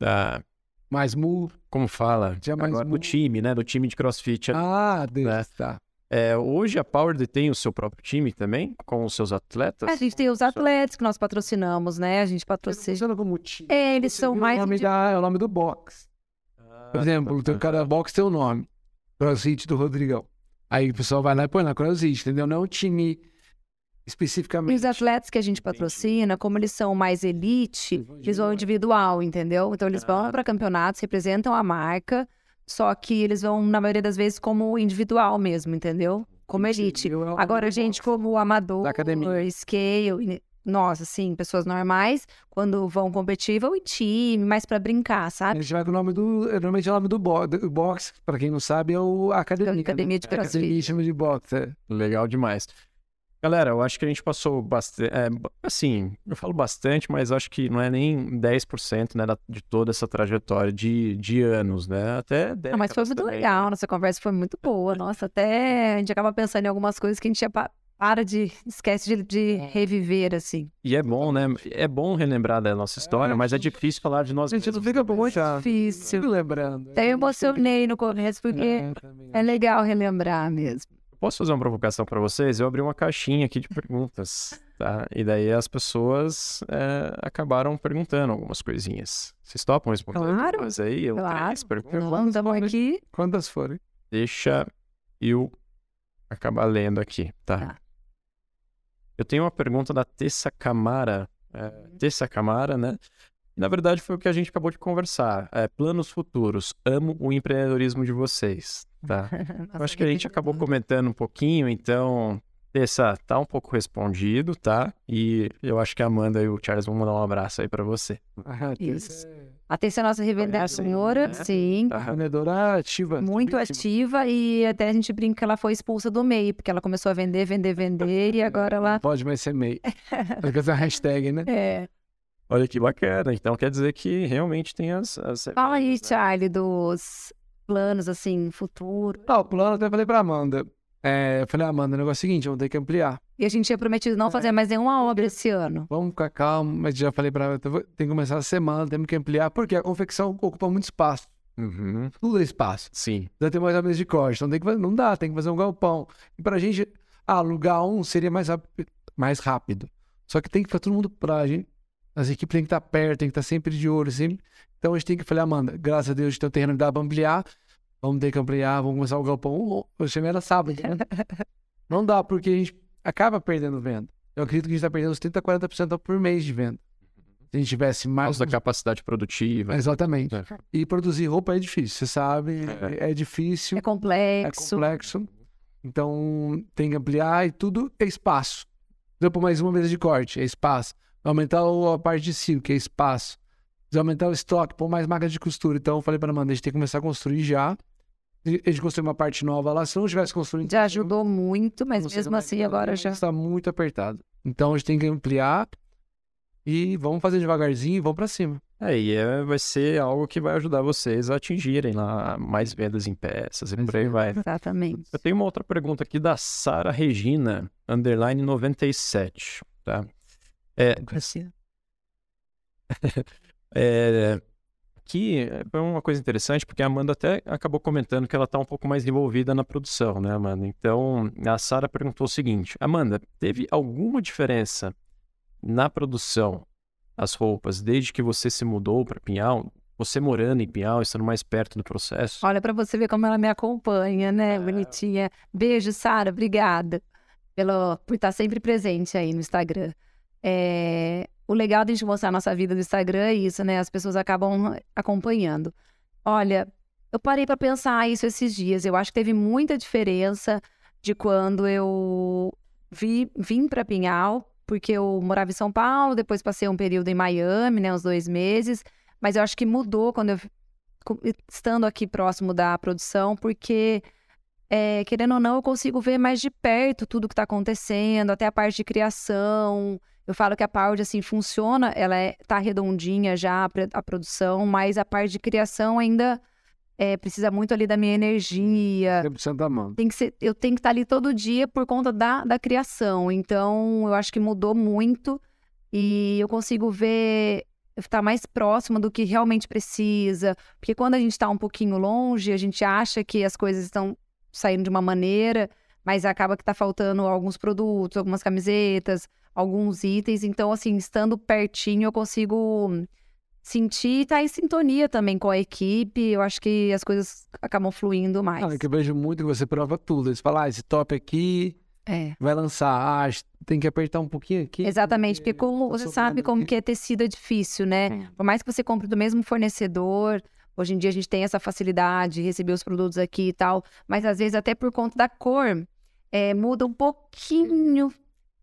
da, Mais mu. como fala? Tinha mais Agora, mu- do time, né? Do time de crossfit. Ah, Deus, Né? tá. É, hoje a Power tem o seu próprio time também, com os seus atletas? A gente tem os atletas que nós patrocinamos, né? A gente patrocina. Como time. É, eles Você são mais. O nome, da, é o nome do box. Por exemplo, o teu- cada box tem um nome. CrossFit do Rodrigão. Aí o pessoal vai lá e põe lá CrossFit, entendeu? Não é um time E especificamente. os atletas que a gente patrocina, como eles são mais elite, Eles vão vão individual, entendeu? Então eles vão Ah. para campeonatos, representam a marca, só que eles vão, na maioria das vezes, como individual mesmo, entendeu? Como elite. Agora, gente, como amador, academia. scale, e- nossa, assim, pessoas normais, quando vão competir, vão em time, mais pra brincar, A sabe? gente vai com o nome do. Normalmente é o nome do bo- do box, pra quem não sabe, é o a academia. Academia né? de É, Academia crossfit. chama de box, é. Legal demais. Galera, eu acho que a gente passou bastante. assim, eu falo bastante, mas acho que não é nem 10% né, de toda essa trajetória de, de anos, né? Até Não, mas foi muito também, né? legal, nossa conversa foi muito boa. Nossa, até a gente acaba pensando em algumas coisas que a gente pa- para de. esquece de, de reviver, assim. E é bom, né? É bom relembrar da nossa história, mas é difícil falar de nós Gente, não fica bom já. Difícil. Lembrando. Até eu emocionei no começo, porque É, é legal relembrar mesmo. Posso fazer uma provocação para vocês? Eu abri uma caixinha aqui de perguntas, tá? E daí as pessoas é, acabaram perguntando algumas coisinhas. Vocês topam responder? Claro, Mas aí eu claro. três perguntas. Mandamos aqui. Quantas forem? Deixa eu acabar lendo aqui, tá? Tá. Eu tenho uma pergunta da Tessa Camara. É, Tessa Camara, né? E, na verdade, foi o que a gente acabou de conversar. É, planos futuros. Amo o empreendedorismo de vocês, tá? Eu acho que a gente acabou comentando um pouquinho, então, Tessa, tá um pouco respondido, tá? E eu acho que a Amanda e o Charles vão mandar um abraço aí pra você. Ah, Isso. A Terça é nossa revendedora, né? sim. Tá? Vendedora ativa. Muito ativa e até a gente brinca que ela foi expulsa do MEI, porque ela começou a vender, vender, vender e agora Não ela. pode mais ser MEI. Fazer uma hashtag, né? É. Olha que bacana. Então quer dizer que realmente tem as. as Fala aí, né? Charlie, dos planos, assim, futuro. Tá, o plano até falei pra Amanda. É, eu falei, Amanda, o negócio é o seguinte, vamos ter que ampliar. E a gente tinha prometido não fazer mais nenhuma obra esse ano. Vamos ficar calmo, mas já falei pra ela, tem que começar a semana, temos que ampliar, porque a confecção ocupa muito espaço. Uhum. Tudo é espaço. Sim. Precisa ter mais a mesa de corte, então tem que fazer, não dá, tem que fazer um galpão. E pra gente, ah, alugar um seria mais rápido, mais rápido. Só que tem que ficar todo mundo pra gente, as equipes têm que estar perto, tem que estar sempre de olho, sempre. Então a gente tem que falar, Amanda, graças a Deus tem um terreno que dá pra ampliar, vamos ter que ampliar, vamos começar o galpão. Eu chamei ela sábado, né? Não dá, porque a gente acaba perdendo venda. Eu acredito que a gente tá perdendo uns 30, 40% por mês de venda. Se a gente tivesse Por mais. causa da capacidade produtiva. Exatamente. É. E produzir roupa é difícil, você sabe, É. é, é difícil, É é complexo. complexo. Então tem que ampliar e tudo é espaço. Deu por mais uma mesa de corte, é espaço. Aumentar a parte de cima, que é espaço. Precisa aumentar o estoque, pôr mais máquinas de costura. Então eu falei para a Amanda, a gente tem que começar a construir já. A gente construiu uma parte nova lá. Se não tivesse construído. Já ajudou muito, mas mesmo é assim tá, agora já. Está muito apertado. Então a gente tem que ampliar e vamos fazer devagarzinho e vamos para cima. É, e é, vai ser algo que vai ajudar vocês a atingirem lá mais vendas em peças e por aí vai. Exatamente. Eu tenho uma outra pergunta aqui da Sara Regina, underline 97, tá? É, é, aqui é uma coisa interessante, porque a Amanda até acabou comentando que ela está um pouco mais envolvida na produção, né, Amanda? Então, a Sara perguntou o seguinte: Amanda, teve alguma diferença na produção das roupas desde que você se mudou para Pinhal? Você morando em Pinhal, estando mais perto do processo? Olha pra você ver como ela me acompanha, né? Bonitinha. Beijo, Sara. Obrigada pelo, por estar sempre presente aí no Instagram. É, o legal de a gente mostrar a nossa vida no Instagram é isso, né? As pessoas acabam acompanhando. Olha, eu parei pra pensar isso esses dias. Eu acho que teve muita diferença de quando eu vi, vim para Pinhal, porque eu morava em São Paulo, depois passei um período em Miami, né? Uns dois meses. Mas eu acho que mudou quando eu estando aqui próximo da produção, porque, é, querendo ou não, eu consigo ver mais de perto tudo que está acontecendo, até a parte de criação. Eu falo que a parte, assim, funciona, ela é, tá redondinha já, a, a produção, mas a parte de criação ainda é, precisa muito ali da minha energia. 100% da mão. Tem que ser, eu tenho que estar ali todo dia por conta da, da criação. Então, eu acho que mudou muito e eu consigo ver, estar mais próxima do que realmente precisa. Porque quando a gente está um pouquinho longe, a gente acha que as coisas estão saindo de uma maneira, mas acaba que está faltando alguns produtos, algumas camisetas, alguns itens. Então, assim, estando pertinho, eu consigo sentir e estar em sintonia também com a equipe. Eu acho que as coisas acabam fluindo mais. Ah, é que eu vejo muito que você prova tudo. Eles falam, ah, esse top aqui É. vai lançar. Ah, tem que apertar um pouquinho aqui. Exatamente, porque como tá você sabe como aqui. que é tecido é difícil, né? Hum. Por mais que você compre do mesmo fornecedor, hoje em dia a gente tem essa facilidade de receber os produtos aqui e tal, mas às vezes até por conta da cor, é, muda um pouquinho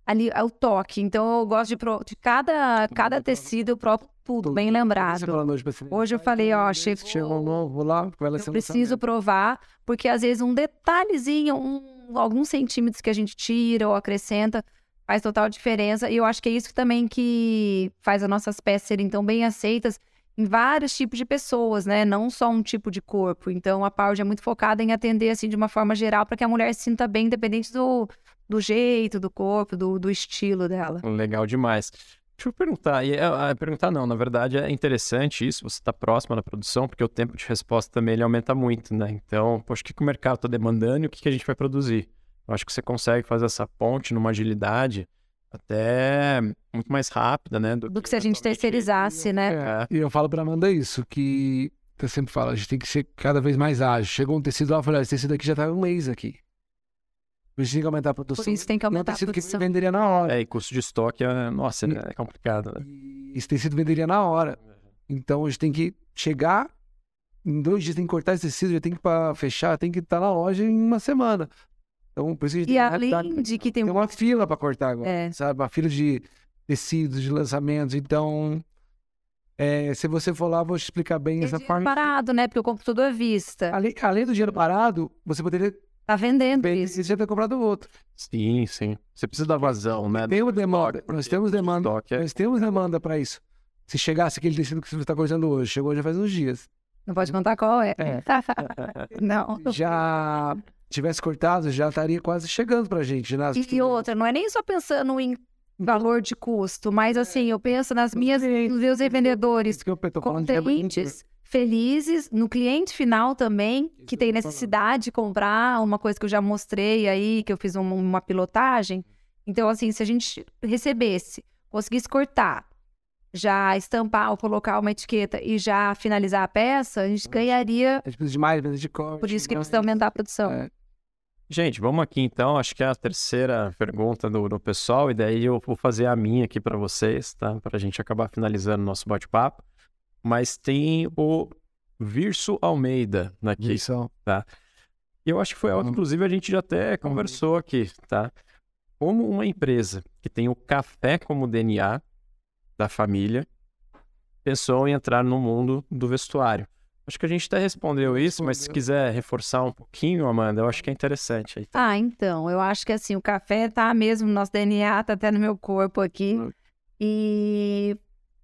ali o toque. Então eu gosto de, pro- de cada, cada tecido eu provo tudo, bem lembrado. hoje eu falei, ó, chegou- Chegou novo lá, vai Eu preciso provar, porque às vezes um detalhezinho, um, alguns centímetros que a gente tira ou acrescenta, faz total diferença. E eu acho que é isso também que faz as nossas peças serem tão bem aceitas em vários tipos de pessoas, né? Não só um tipo de corpo. Então a Power é muito focada em atender assim de uma forma geral para que a mulher se sinta bem, independente do, do jeito, do corpo, do, do estilo dela. Legal demais. Deixa eu perguntar, e, é, é, perguntar não, na verdade é interessante isso, você está próximo da produção, porque o tempo de resposta também ele aumenta muito, né? Então, poxa, o que, que o mercado está demandando e o que, que a gente vai produzir? Eu acho que você consegue fazer essa ponte numa agilidade até muito mais rápida, né? Do, do que, se a gente terceirizasse, né? É. E eu falo para Amanda isso, que eu sempre falo, a gente tem que ser cada vez mais ágil. Chegou um tecido lá, eu falei, esse tecido aqui já tá um mês aqui. A gente tem que aumentar a produção. Por isso tem que aumentar não, tecido a produção. que venderia na hora. É, e custo de estoque, é, nossa, é complicado, né? E esse tecido venderia na hora. Então a gente tem que chegar, em dois dias tem que cortar esse tecido, já tem que pra fechar, tem que estar na loja em uma semana. Então, por isso a gente E tem, além de que tem tem uma fila para cortar agora, É. sabe? Uma fila de tecidos, de lançamentos. Então, é, se você for lá, vou te explicar bem é essa dinheiro parte. parado, né? Porque eu compro tudo à vista. Além, além do dinheiro parado, você poderia Tá vendendo bem isso. já ter comprado outro. Sim, sim. Você precisa da vazão, né? Tem uma demanda, nós temos demanda, Estoque é- nós temos demanda para isso. Se chegasse aquele tecido que você está cortando hoje, chegou já faz uns dias. Não pode contar qual é. É. Não. Já tivesse cortado, já estaria quase chegando pra gente. Nas... E, outra, não é nem só pensando em valor de custo, mas assim, eu penso nas minhas, nos meus revendedores Isso que eu tô falando de felizes, no cliente final também, que tem necessidade de comprar uma coisa que eu já mostrei aí, que eu fiz um- uma pilotagem. Então, assim, se a gente recebesse, conseguisse cortar, já estampar ou colocar uma etiqueta e já finalizar a peça, a gente ganharia. A gente precisa de mais vendas de corte. Por isso que mais- precisa aumentar a produção. É. Gente, vamos aqui então. Acho que é a terceira pergunta do, do pessoal, e daí eu vou fazer a minha aqui para vocês, tá? Para a gente acabar finalizando o nosso bate-papo. Mas tem o Virso Almeida aqui. Isso. E eu acho que foi algo Uhum. inclusive, a gente já até conversou aqui, tá? Como uma empresa que tem o café como DNA da família pensou em entrar no mundo do vestuário. Acho que a gente até respondeu isso, mas se quiser reforçar um pouquinho, Amanda, eu acho que é interessante aí. Ah, então, eu acho que assim, o café tá mesmo no nosso DNA, tá até no meu corpo aqui. Hum. E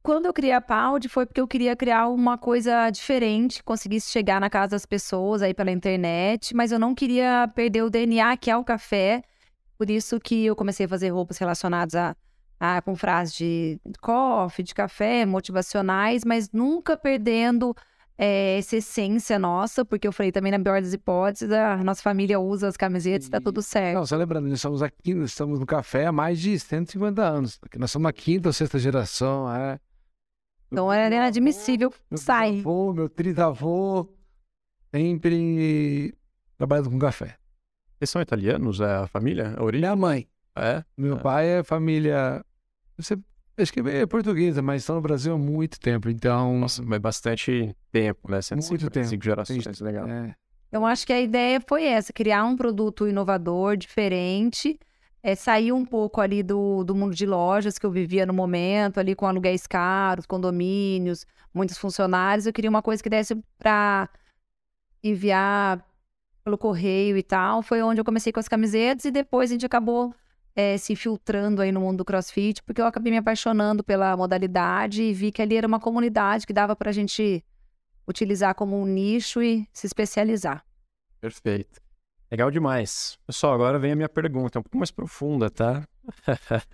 quando eu criei a Paud foi porque eu queria criar uma coisa diferente, conseguisse chegar na casa das pessoas aí pela internet, mas eu não queria perder o DNA que é o café. Por isso que eu comecei a fazer roupas relacionadas a, a com frases de coffee, de café, motivacionais, mas nunca perdendo é, essa essência nossa, porque eu falei também na pior das hipóteses, a nossa família usa as camisetas, tá tudo certo. Não, só lembrando, nós estamos aqui, nós estamos no café há mais de 150 anos. Nós somos a quinta ou sexta geração, é. Então era inadmissível Meu sair. avô, meu trisavô, sempre trabalhando com café. Eles são italianos, é a família? A origem? Minha mãe, É? meu É. pai é família, você, acho que é portuguesa, mas estão no Brasil há muito tempo, então... Nossa, mas bastante tempo, né? Muito 155 tempo. gerações, legal. É. Eu acho que a ideia foi essa, criar um produto inovador, diferente, é, sair um pouco ali do, do mundo de lojas que eu vivia no momento, ali com aluguéis caros, condomínios, muitos funcionários. Eu queria uma coisa que desse para enviar pelo correio e tal. Foi onde eu comecei com as camisetas e depois a gente acabou é, se infiltrando aí no mundo do crossfit, porque eu acabei me apaixonando pela modalidade e vi que ali era uma comunidade que dava pra gente utilizar como um nicho e se especializar. Perfeito. Legal demais. Pessoal, agora vem a minha pergunta, é um pouco mais profunda, tá?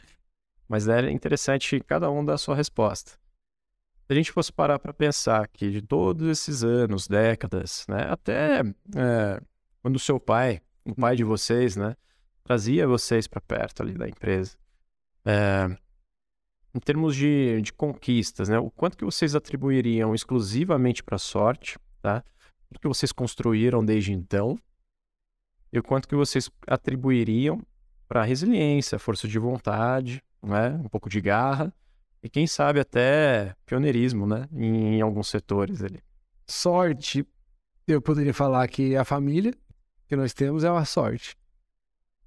Mas é interessante cada um dar a sua resposta. Se a gente fosse parar para pensar que de todos esses anos, décadas, né, até é, quando o seu pai, o pai de vocês, né, trazia vocês para perto ali da empresa, é, em termos de, de conquistas, né, o quanto que vocês atribuiriam exclusivamente para sorte, tá? O que vocês construíram desde então e o quanto que vocês atribuiriam para resiliência, força de vontade, né? um pouco de garra e quem sabe até pioneirismo né? em, em alguns setores ali. Sorte, eu poderia falar que a família que nós temos é uma sorte.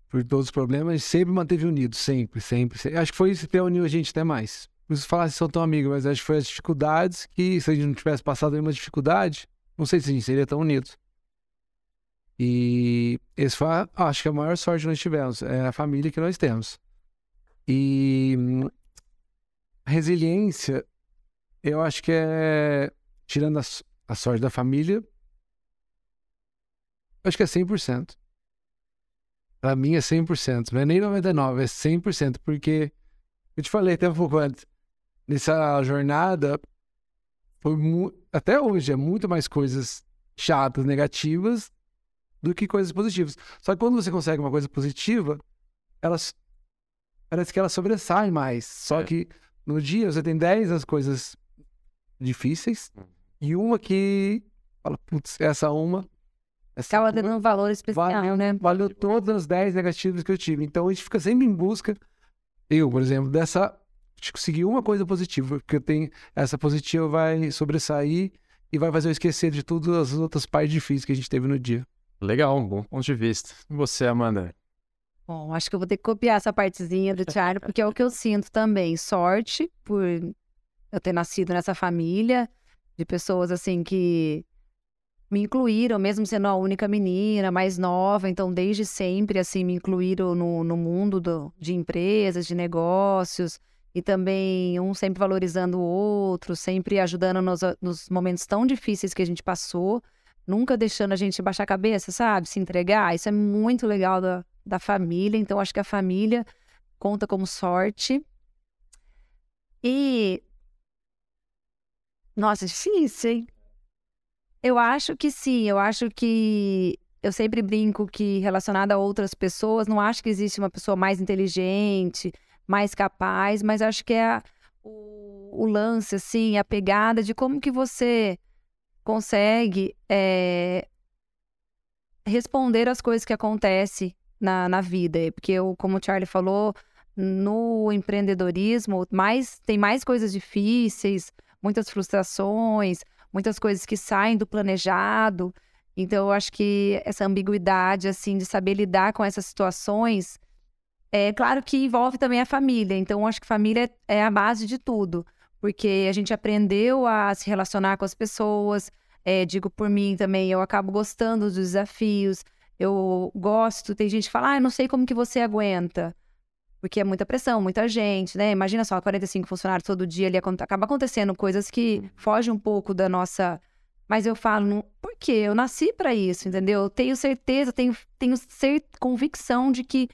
Por todos os problemas, sempre manteve unido, sempre, sempre, sempre. Acho que foi isso que uniu a gente até mais. Não preciso falar se são tão amigos, mas acho que foi as dificuldades que, se a gente não tivesse passado nenhuma dificuldade, não sei se a gente seria tão unidos. E esse foi, acho que a maior sorte que nós tivemos, é a família que nós temos. E hum, resiliência, eu acho que é, tirando a, a sorte da família, acho que é 100%. Pra mim é 100%, não é nem 99%, é 100%, porque eu te falei até um pouco antes, nessa jornada, foi até hoje é muito mais coisas chatas, negativas, do que coisas positivas. Só que quando você consegue uma coisa positiva, elas parece que ela sobressai mais. Só É. que no dia você tem 10 as coisas difíceis e uma que fala, putz, essa uma. Essa Acaba dando um valor especial, valeu, né? valeu todas as 10 negativas que eu tive. Então a gente fica sempre em busca, eu, por exemplo, dessa. De conseguir uma coisa positiva, porque eu tenho. Essa positiva vai sobressair e vai fazer eu esquecer de todas as outras partes difíceis que a gente teve no dia. Legal, um bom ponto de vista. E você, Amanda? Bom, acho que eu vou ter que copiar essa partezinha do Thiago, porque é o que eu sinto também. Sorte por eu ter nascido nessa família de pessoas assim que me incluíram, mesmo sendo a única menina, mais nova. Então, desde sempre, assim, me incluíram no, no mundo do- de empresas, de negócios. E também um sempre valorizando o outro, sempre ajudando nos, nos momentos tão difíceis que a gente passou. Nunca deixando a gente baixar a cabeça, sabe? Se entregar. Isso é muito legal da, da família. Então, acho que a família conta como sorte. E. Nossa, difícil, hein? Eu acho que sim. Eu acho que. Eu sempre brinco que, relacionado a outras pessoas, não acho que existe uma pessoa mais inteligente, mais capaz, mas acho que é a- o, o lance, assim, a pegada de como que você consegue é, responder às coisas que acontecem na, na vida. Porque, eu, como o Charlie falou, no empreendedorismo mais, tem mais coisas difíceis, muitas frustrações, muitas coisas que saem do planejado. Então, eu acho que essa ambiguidade, assim, de saber lidar com essas situações, é claro que envolve também a família. Então, eu acho que família é a base de tudo, porque a gente aprendeu a se relacionar com as pessoas. É, digo por mim também, eu acabo gostando dos desafios. Eu gosto, tem gente que fala, ah, eu não sei como que você aguenta. Porque é muita pressão, muita gente, né? Imagina só, 45 funcionários todo dia ali, acaba acontecendo coisas que fogem um pouco da nossa. Mas eu falo, não... por quê? Eu nasci para isso, entendeu? Eu tenho certeza, tenho, tenho cer... convicção de que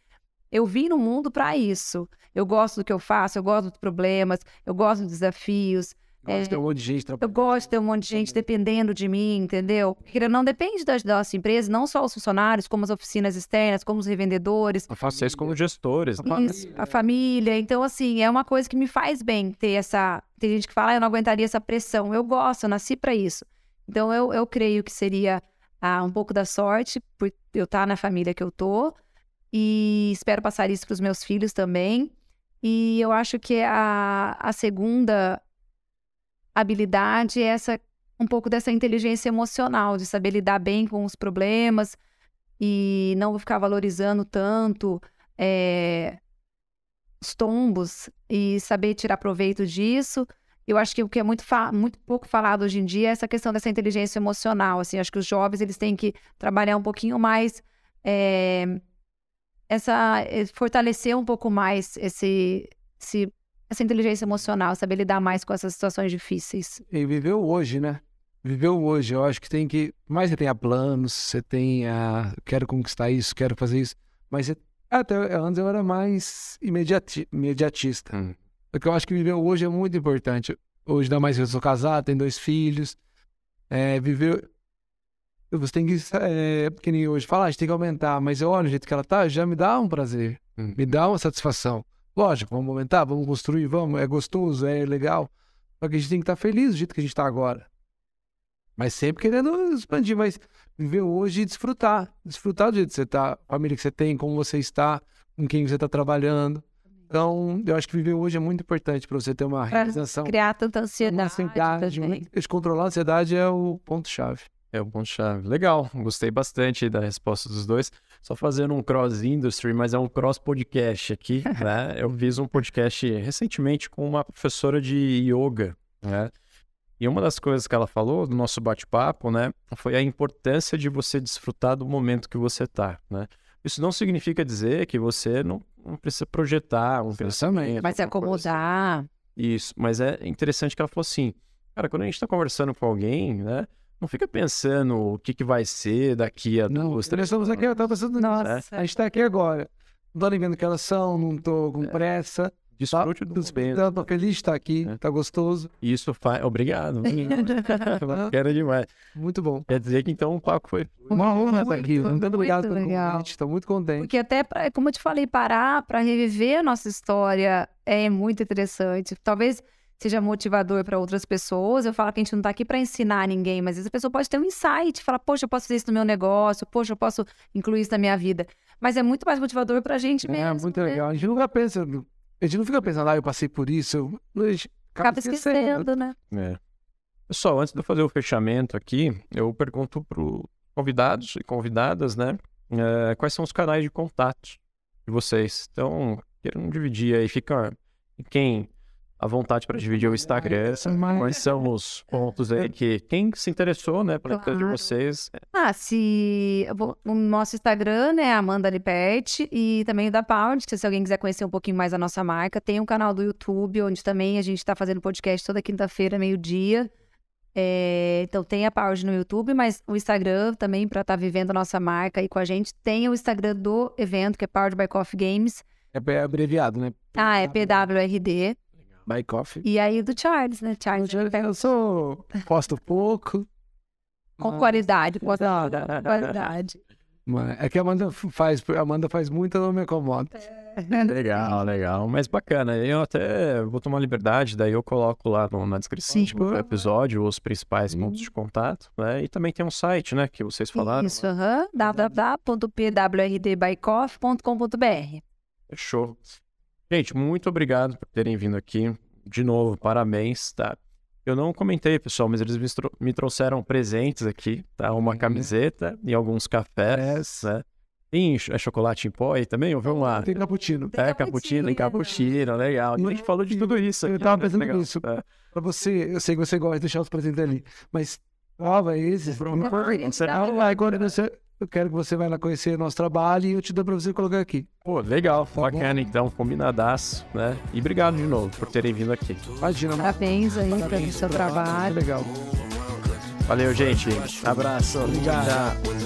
eu vim no mundo para isso. Eu gosto do que eu faço, eu gosto dos problemas, eu gosto dos desafios. Nossa, É, tem um monte de gente Eu trabalhando. gosto de ter um monte de gente dependendo de mim, entendeu? Porque não depende da, da nossa empresa, não só os funcionários, como as oficinas externas, como os revendedores, Vocês como gestores. isso, a família. Então, assim, é uma coisa que me faz bem ter essa. Tem gente que fala, ah, eu não aguentaria essa pressão. Eu gosto, eu nasci para isso. Então, eu, eu creio que seria ah, um pouco da sorte por eu estar na família que eu tô. E espero passar isso para os meus filhos também. E eu acho que a, a segunda habilidade é essa um pouco dessa inteligência emocional, de saber lidar bem com os problemas e não ficar valorizando tanto eh, os tombos e saber tirar proveito disso. Eu acho que o que é muito, muito pouco falado hoje em dia é essa questão dessa inteligência emocional. Assim, acho que os jovens eles têm que trabalhar um pouquinho mais eh, essa eh, fortalecer um pouco mais esse, esse- essa inteligência emocional, saber lidar mais com essas situações difíceis. E viveu hoje, né? Viveu hoje. Eu acho que tem que. Mais que você tenha planos, você tenha. Quero conquistar isso, quero fazer isso. Mas você- até antes eu era mais imediati... imediatista. Hum. Porque eu acho que viver hoje é muito importante. Hoje, ainda mais que eu sou casado, tenho dois filhos. É, viver. Você tem que. É, que nem hoje falar, a gente tem que aumentar. Mas eu olho o jeito que ela tá, já me dá um prazer. Hum. Me dá uma satisfação. Lógico, vamos aumentar, vamos construir, vamos. É gostoso, é legal. Só que a gente tem que estar feliz do jeito que a gente tá agora. Mas sempre querendo expandir, mas viver hoje e desfrutar. Desfrutar do jeito que você tá, a família que você tem, como você está, com quem você está trabalhando. Então, eu acho que viver hoje é muito importante para você ter uma realização. Criar tanta Uma ansiedade. ansiedade. também. muito- Controlar a ansiedade é o ponto-chave. É o ponto-chave. Legal, gostei bastante da resposta dos dois. Só fazendo um cross industry, mas é um cross podcast aqui, né? Eu fiz um podcast recentemente com uma professora de yoga, né? E uma das coisas que ela falou no nosso bate-papo, né, foi a importância de você desfrutar do momento que você tá, né? Isso não significa dizer que você não, não precisa projetar um pensamento. Vai se alguma coisa assim. acomodar. Isso, mas é interessante que ela falou assim, cara, quando a gente tá conversando com alguém, né, não fica pensando o que, que vai ser daqui a Não, duas, nós três estamos aqui, eu estava pensando nisso. Nossa. A gente está aqui agora. Não tô vendo que elas são, não tô com pressa. Desfrute do momento. Tá, tô feliz de estar aqui, É. tá gostoso. Isso faz. Obrigado. Quero demais. Muito bom. Quer dizer que então o papo foi. Uma honra estar aqui. Muito, Muito obrigado muito pelo legal. convite. Estou muito contente. Porque até, pra, como eu te falei, parar para reviver a nossa história é muito interessante. Talvez seja motivador para outras pessoas. Eu falo que a gente não tá aqui para ensinar ninguém, mas às vezes a pessoa pode ter um insight, falar, poxa, eu posso fazer isso no meu negócio, poxa, eu posso incluir isso na minha vida. Mas é muito mais motivador pra gente mesmo. É muito né? legal. A gente nunca pensa. A gente não fica pensando, ah, eu passei por isso. Eu, a gente Acaba esquecendo, né? É. Pessoal, antes de eu fazer o fechamento aqui, eu pergunto para os convidados e convidadas, né? eh, quais são os canais de contato de vocês? Então, queiram dividir aí, fica quem à vontade para dividir o Instagram, quais são os pontos aí que quem se interessou, né, pela empresa de Claro. vocês, Ah, se. O nosso Instagram é Amanda Lipert e também o da Pound, que se alguém quiser conhecer um pouquinho mais a nossa marca, tem um canal do YouTube, onde também a gente está fazendo podcast toda quinta-feira, meio-dia. É, então tem a Pound no YouTube, mas o Instagram também para estar vivendo a nossa marca aí com a gente. Tem o Instagram do evento, que é Powered by Coffee Games. É abreviado, né? Ah, é PWRD. By Coffee. E aí do Charles, né? Charles. Eu sou. Posto pouco. Com mas- qualidade, com qualidade. É que a Amanda faz, a Amanda faz muito, eu não me incomodo. Legal, legal. Mas bacana. Eu até vou tomar liberdade, daí eu coloco lá no- na descrição Sim. do episódio os principais pontos de contato, né? E também tem um site, né, que vocês falaram. Isso, aham. www.pwrdbycoff.com.br. Show. Gente, muito obrigado por terem vindo aqui. De novo, parabéns, tá? Eu não comentei, pessoal, mas eles me, tro- me trouxeram presentes aqui, tá? Uma Uhum. camiseta e alguns cafés, né? Tem ch- é chocolate em pó aí também? Vamos lá? Tem cappuccino. É, cappuccino e cappuccino, legal. A gente falou de tudo isso aqui. Eu tava né? pensando Legal. nisso. É. Pra você, eu sei que você gosta de deixar os presentes ali, mas prova esses. Ah, vai, agora você, eu quero que você vá lá conhecer nosso trabalho e eu te dou pra você colocar aqui. Pô, legal, bacana então, combinadaço, né? E obrigado de novo por terem vindo aqui. Imagina, Parabéns aí pelo seu trabalho. legal. Valeu, gente. Abraço. Obrigado. Tchau.